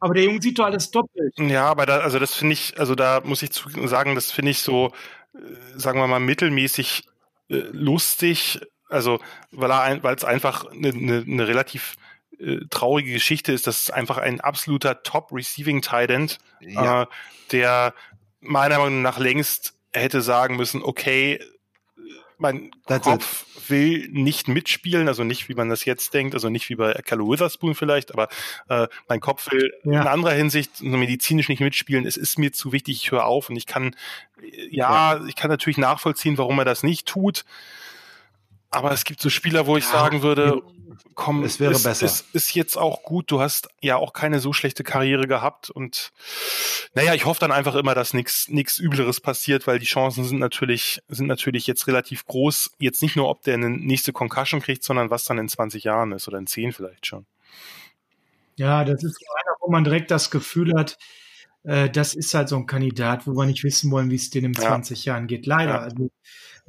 aber der Junge sieht doch alles doppelt. Ja, aber da, also das finde ich, also da muss ich zu sagen, das finde ich so, äh, sagen wir mal, mittelmäßig äh, lustig. Also, weil er weil es einfach eine ne, ne relativ äh, traurige Geschichte ist, dass es einfach ein absoluter Top Receiving Tight End, ja. äh, der meiner Meinung nach längst hätte sagen müssen, okay, mein That's Kopf it. will nicht mitspielen, also nicht wie man das jetzt denkt, also nicht wie bei Carlo Witherspoon vielleicht, aber äh, mein Kopf will ja. in anderer Hinsicht medizinisch nicht mitspielen. Es ist mir zu wichtig, ich höre auf und ich kann, ja, ja, ich kann natürlich nachvollziehen, warum er das nicht tut. Aber es gibt so Spieler, wo ich ja, sagen würde, komm, es wäre ist, besser. Es ist jetzt auch gut. Du hast ja auch keine so schlechte Karriere gehabt und naja, ich hoffe dann einfach immer, dass nichts nichts Übleres passiert, weil die Chancen sind natürlich sind natürlich jetzt relativ groß. Jetzt nicht nur, ob der eine nächste Concussion kriegt, sondern was dann in 20 Jahren ist oder in 10 vielleicht schon. Ja, das ist einer, wo man direkt das Gefühl hat, äh, das ist halt so ein Kandidat, wo wir nicht wissen wollen, wie es denen in ja. 20 Jahren geht. Leider. Ja. Also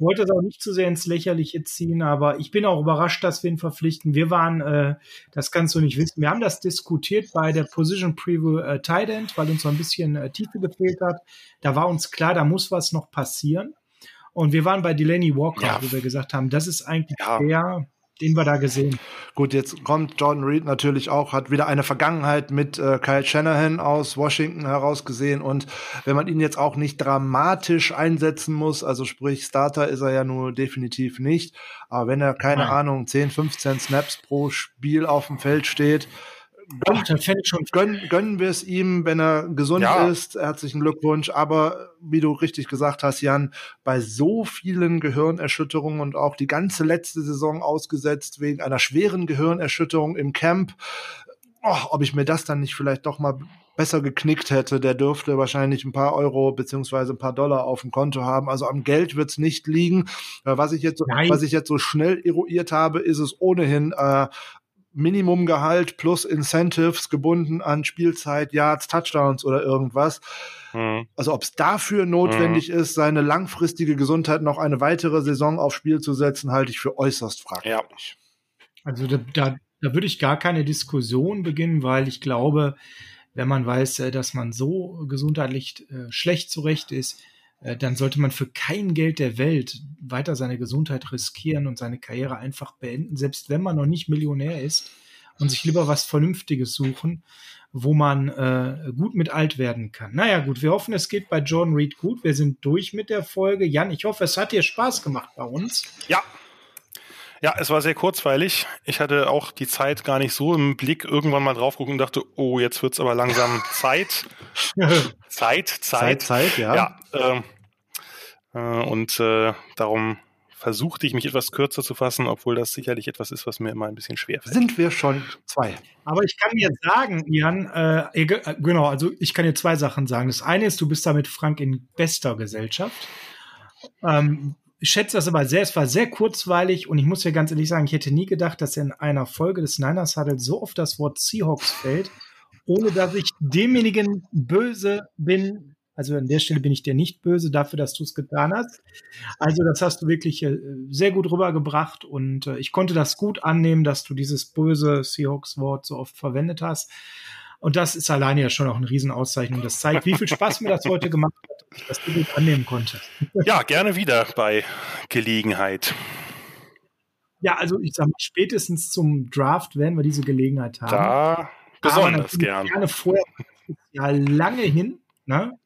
wollte es auch nicht zu sehr ins Lächerliche ziehen, aber ich bin auch überrascht, dass wir ihn verpflichten. Wir waren, äh, das kannst du nicht wissen, wir haben das diskutiert bei der Position Preview äh, Tight End, weil uns so ein bisschen äh, Tiefe gefehlt hat. Da war uns klar, da muss was noch passieren. Und wir waren bei Delaney Walker, ja. wo wir gesagt haben, das ist eigentlich ja. der, den wir da gesehen. Gut, jetzt kommt Jordan Reed natürlich auch, hat wieder eine Vergangenheit mit äh, Kyle Shanahan aus Washington herausgesehen und wenn man ihn jetzt auch nicht dramatisch einsetzen muss, also sprich Starter ist er ja nur definitiv nicht, aber wenn er keine Nein. Ahnung 10, 15 Snaps pro Spiel auf dem Feld steht, Ach, schon gönnen, gönnen wir es ihm, wenn er gesund ja. ist. Herzlichen Glückwunsch. Aber wie du richtig gesagt hast, Jan, bei so vielen Gehirnerschütterungen und auch die ganze letzte Saison ausgesetzt wegen einer schweren Gehirnerschütterung im Camp, oh, ob ich mir das dann nicht vielleicht doch mal besser geknickt hätte, der dürfte wahrscheinlich ein paar Euro beziehungsweise ein paar Dollar auf dem Konto haben. Also am Geld wird es nicht liegen. Äh, was ich jetzt, so, was ich jetzt so schnell eruiert habe, ist es ohnehin äh, Minimumgehalt plus Incentives gebunden an Spielzeit, Yards, Touchdowns oder irgendwas. Mhm. Also ob es dafür notwendig mhm. ist, seine langfristige Gesundheit noch eine weitere Saison aufs Spiel zu setzen, halte ich für äußerst fragwürdig. Ja. Also da, da, da würde ich gar keine Diskussion beginnen, weil ich glaube, wenn man weiß, äh, dass man so gesundheitlich äh, schlecht zurecht ist, äh, dann sollte man für kein Geld der Welt weiter seine Gesundheit riskieren und seine Karriere einfach beenden, selbst wenn man noch nicht Millionär ist und sich lieber was Vernünftiges suchen, wo man äh, gut mit alt werden kann. Naja, gut, wir hoffen, es geht bei John Reed gut. Wir sind durch mit der Folge. Jan, ich hoffe, es hat dir Spaß gemacht bei uns. Ja, ja, es war sehr kurzweilig. Ich hatte auch die Zeit gar nicht so im Blick irgendwann mal drauf gucken und dachte, oh, jetzt wird's aber langsam Zeit. Zeit, Zeit. Zeit, Zeit, ja. ja ähm, äh, und äh, darum versuchte ich mich etwas kürzer zu fassen, obwohl das sicherlich etwas ist, was mir immer ein bisschen schwer fällt. Sind wir schon zwei? Aber ich kann dir sagen, Jan, äh, äh genau, also ich kann dir zwei Sachen sagen. Das eine ist, du bist da mit Frank in bester Gesellschaft. Ähm, ich schätze das aber sehr, es war sehr kurzweilig und ich muss dir ganz ehrlich sagen, ich hätte nie gedacht, dass in einer Folge des Niners Huddle so oft das Wort Seahawks fällt, ohne dass ich demjenigen böse bin. Also an der Stelle bin ich dir nicht böse dafür, dass du es getan hast. Also das hast du wirklich äh, sehr gut rübergebracht und äh, ich konnte das gut annehmen, dass du dieses böse Seahawks-Wort so oft verwendet hast. Und das ist alleine ja schon auch eine Riesenauszeichnung. Das zeigt, wie viel Spaß mir das heute gemacht dass du gut annehmen konntest. Ja, gerne wieder bei Gelegenheit. Ja, also ich sag mal, spätestens zum Draft werden wir diese Gelegenheit haben. Da besonders gern. Gerne vorher, ja lange hin. Ne?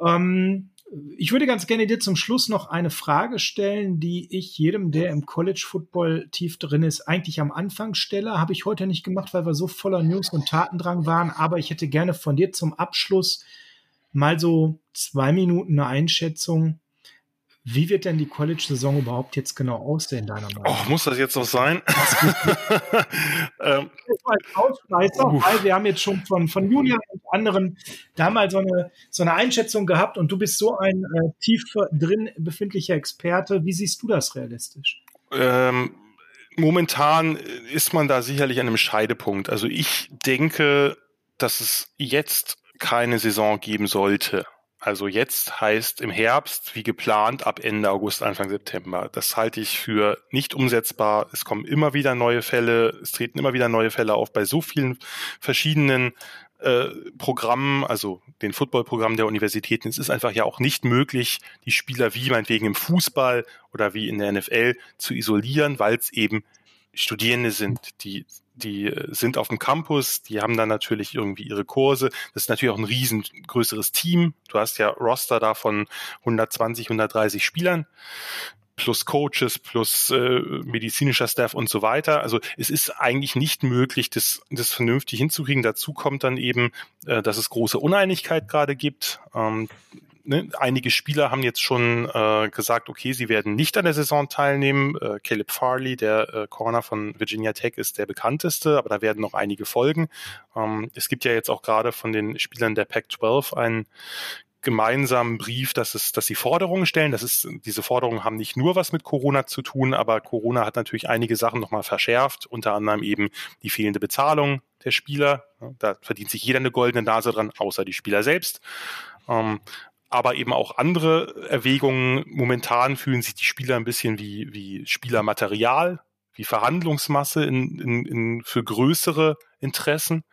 Ähm, ich würde ganz gerne dir zum Schluss noch eine Frage stellen, die ich jedem, der im College Football tief drin ist, eigentlich am Anfang stelle. Habe ich heute nicht gemacht, weil wir so voller News und Tatendrang waren. Aber ich hätte gerne von dir zum Abschluss mal so zwei Minuten eine Einschätzung wie wird denn die College-Saison überhaupt jetzt genau aussehen, deiner Meinung nach? Oh, muss das jetzt noch sein? ähm, weil wir haben jetzt schon von, von Julian und anderen da mal so eine, so eine Einschätzung gehabt und du bist so ein äh, tief drin befindlicher Experte. Wie siehst du das realistisch? Ähm, momentan ist man da sicherlich an einem Scheidepunkt. Also ich denke, dass es jetzt keine Saison geben sollte. Also jetzt heißt im Herbst, wie geplant, ab Ende August, Anfang September. Das halte ich für nicht umsetzbar. Es kommen immer wieder neue Fälle, es treten immer wieder neue Fälle auf bei so vielen verschiedenen äh, Programmen, also den Footballprogrammen der Universitäten. Es ist einfach ja auch nicht möglich, die Spieler wie meinetwegen im Fußball oder wie in der NFL zu isolieren, weil es eben Studierende sind, die die äh, sind auf dem Campus, die haben dann natürlich irgendwie ihre Kurse. Das ist natürlich auch ein riesengrößeres Team. Du hast ja Roster da von 120, 130 Spielern plus Coaches, plus äh, medizinischer Staff und so weiter. Also es ist eigentlich nicht möglich, das, das vernünftig hinzukriegen. Dazu kommt dann eben, äh, dass es große Uneinigkeit gerade gibt. Ähm, ne, einige Spieler haben jetzt schon äh, gesagt, okay, sie werden nicht an der Saison teilnehmen. Äh, Caleb Farley, der äh, Corner von Virginia Tech, ist der bekannteste, aber da werden noch einige folgen. Ähm, es gibt ja jetzt auch gerade von den Spielern der Pac-12 einen gemeinsamen Brief, dass es, dass sie Forderungen stellen. Das ist, diese Forderungen haben nicht nur was mit Corona zu tun, aber Corona hat natürlich einige Sachen nochmal verschärft, unter anderem eben die fehlende Bezahlung der Spieler. Da verdient sich jeder eine goldene Nase dran, außer die Spieler selbst. Ähm, aber eben auch andere Erwägungen. Momentan fühlen sich die Spieler ein bisschen wie, wie Spielermaterial, wie Verhandlungsmasse in, in, in für größere Interessen.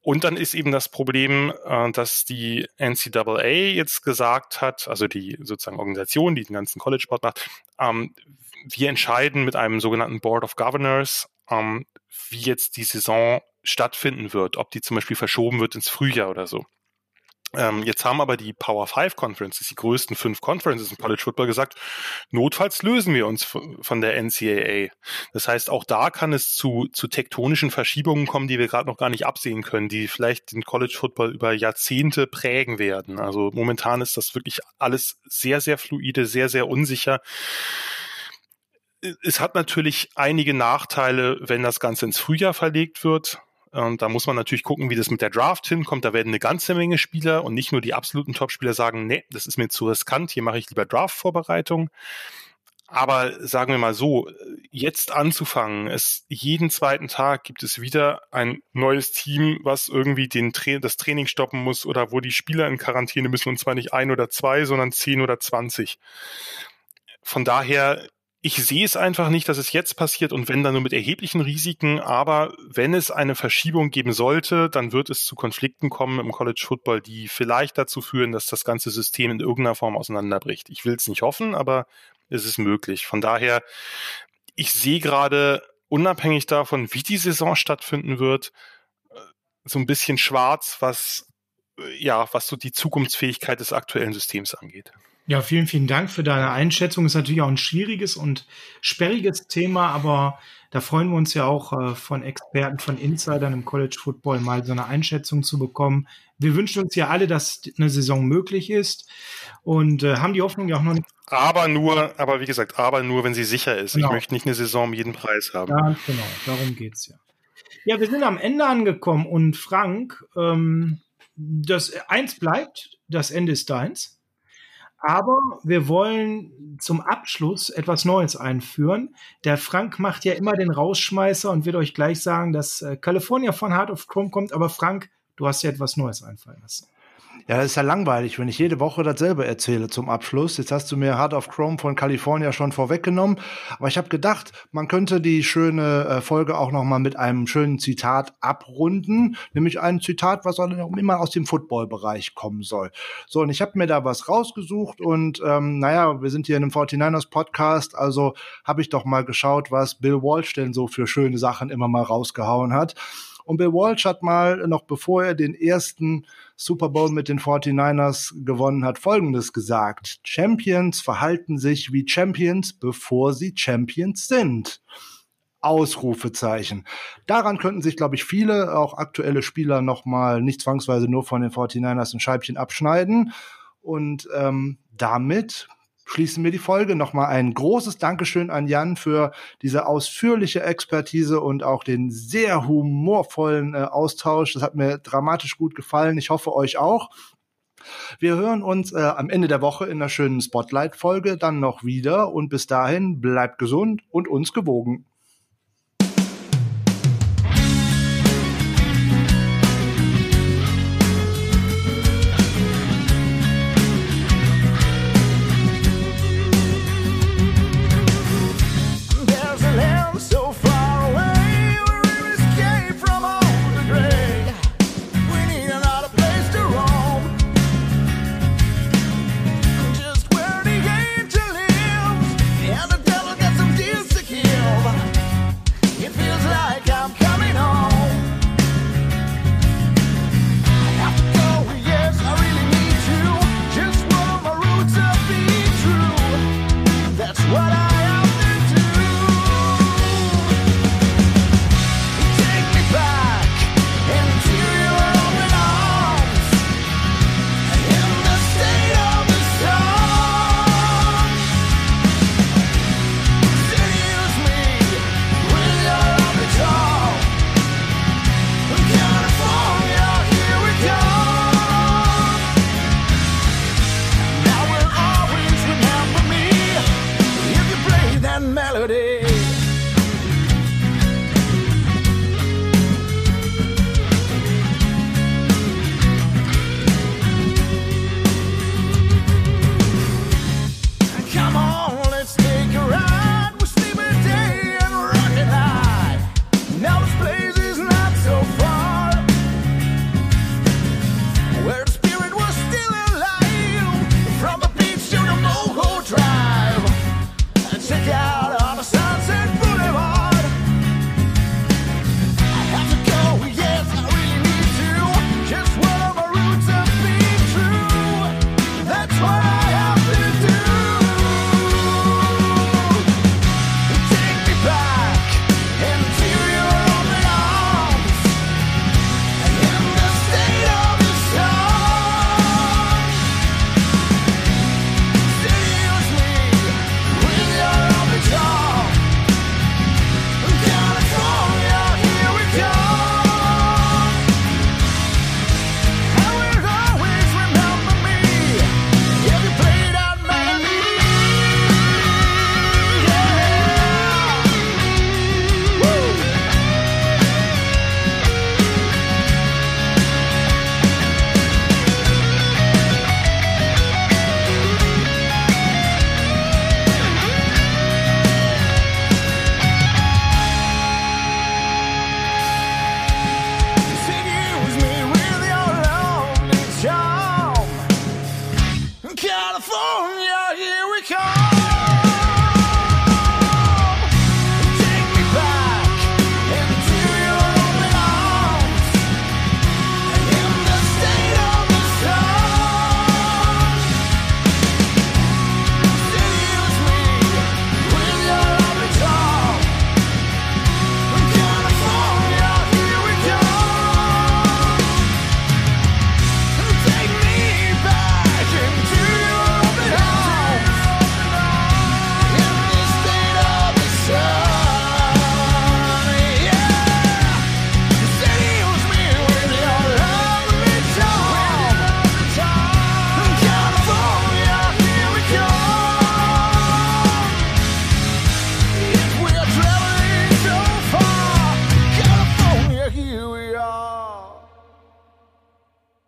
Und dann ist eben das Problem, äh, dass die NCAA jetzt gesagt hat, also die sozusagen Organisation, die den ganzen College-Sport macht, ähm, wir entscheiden mit einem sogenannten Board of Governors, ähm, wie jetzt die Saison stattfinden wird, ob die zum Beispiel verschoben wird ins Frühjahr oder so. Ähm, jetzt haben aber die Power Five Conferences, die größten fünf Conferences im College Football gesagt, notfalls lösen wir uns von der NCAA. Das heißt, auch da kann es zu, zu tektonischen Verschiebungen kommen, die wir gerade noch gar nicht absehen können, die vielleicht den College Football über Jahrzehnte prägen werden. Also momentan ist das wirklich alles sehr, sehr fluide, sehr, sehr unsicher es hat natürlich einige Nachteile, wenn das Ganze ins Frühjahr verlegt wird. Und da muss man natürlich gucken, wie das mit der Draft hinkommt. Da werden eine ganze Menge Spieler und nicht nur die absoluten Top-Spieler sagen, nee, das ist mir zu riskant, hier mache ich lieber Draft-Vorbereitung. Aber sagen wir mal so, jetzt anzufangen, es jeden zweiten Tag gibt es wieder ein neues Team, was irgendwie den Tra das Training stoppen muss oder wo die Spieler in Quarantäne müssen und zwar nicht ein oder zwei, sondern zehn oder zwanzig. Von daher ich sehe es einfach nicht, dass es jetzt passiert und wenn dann nur mit erheblichen Risiken. Aber wenn es eine Verschiebung geben sollte, dann wird es zu Konflikten kommen im College Football, die vielleicht dazu führen, dass das ganze System in irgendeiner Form auseinanderbricht. Ich will es nicht hoffen, aber es ist möglich. Von daher, ich sehe gerade unabhängig davon, wie die Saison stattfinden wird, äh, so ein bisschen schwarz, was äh, ja, was so die Zukunftsfähigkeit des aktuellen Systems angeht. Ja, vielen, vielen Dank für deine Einschätzung. Ist natürlich auch ein schwieriges und sperriges Thema, aber da freuen wir uns ja auch äh, von Experten, von Insidern im College Football mal so eine Einschätzung zu bekommen. Wir wünschen uns ja alle, dass eine Saison möglich ist und äh, haben die Hoffnung ja auch noch nicht. Aber nur, aber wie gesagt, aber nur, wenn sie sicher ist. Genau. Ich möchte nicht eine Saison um jeden Preis haben. Ja, genau, darum geht's ja. Ja, wir sind am Ende angekommen und Frank, ähm, das eins bleibt, das Ende ist deins. Aber wir wollen zum Abschluss etwas Neues einführen. Der Frank macht ja immer den Rausschmeißer und wird euch gleich sagen, dass äh, California von Heart of Chrome kommt. Aber Frank, du hast ja etwas Neues einfallen lassen. Ja, das ist ja langweilig, wenn ich jede Woche dasselbe erzähle zum Abschluss. Jetzt hast du mir Heart of Chrome von California schon vorweggenommen, aber ich habe gedacht, man könnte die schöne äh, Folge auch noch mal mit einem schönen Zitat abrunden, nämlich ein Zitat, was auch immer aus dem Football-Bereich kommen soll. So, und ich habe mir da was rausgesucht und ähm, naja, wir sind hier in einem 49ers Podcast, also habe ich doch mal geschaut, was Bill Walsh denn so für schöne Sachen immer mal rausgehauen hat. Und Bill Walsh hat mal, noch bevor er den ersten Super Bowl mit den 49ers gewonnen hat, Folgendes gesagt. Champions verhalten sich wie Champions, bevor sie Champions sind. Ausrufezeichen. Daran könnten sich, glaube ich, viele, auch aktuelle Spieler, nochmal nicht zwangsweise nur von den 49ers ein Scheibchen abschneiden. Und ähm, damit schließen wir die Folge. Nochmal ein großes Dankeschön an Jan für diese ausführliche Expertise und auch den sehr humorvollen äh, Austausch. Das hat mir dramatisch gut gefallen. Ich hoffe euch auch. Wir hören uns äh, am Ende der Woche in einer schönen Spotlight-Folge dann noch wieder und bis dahin bleibt gesund und uns gewogen.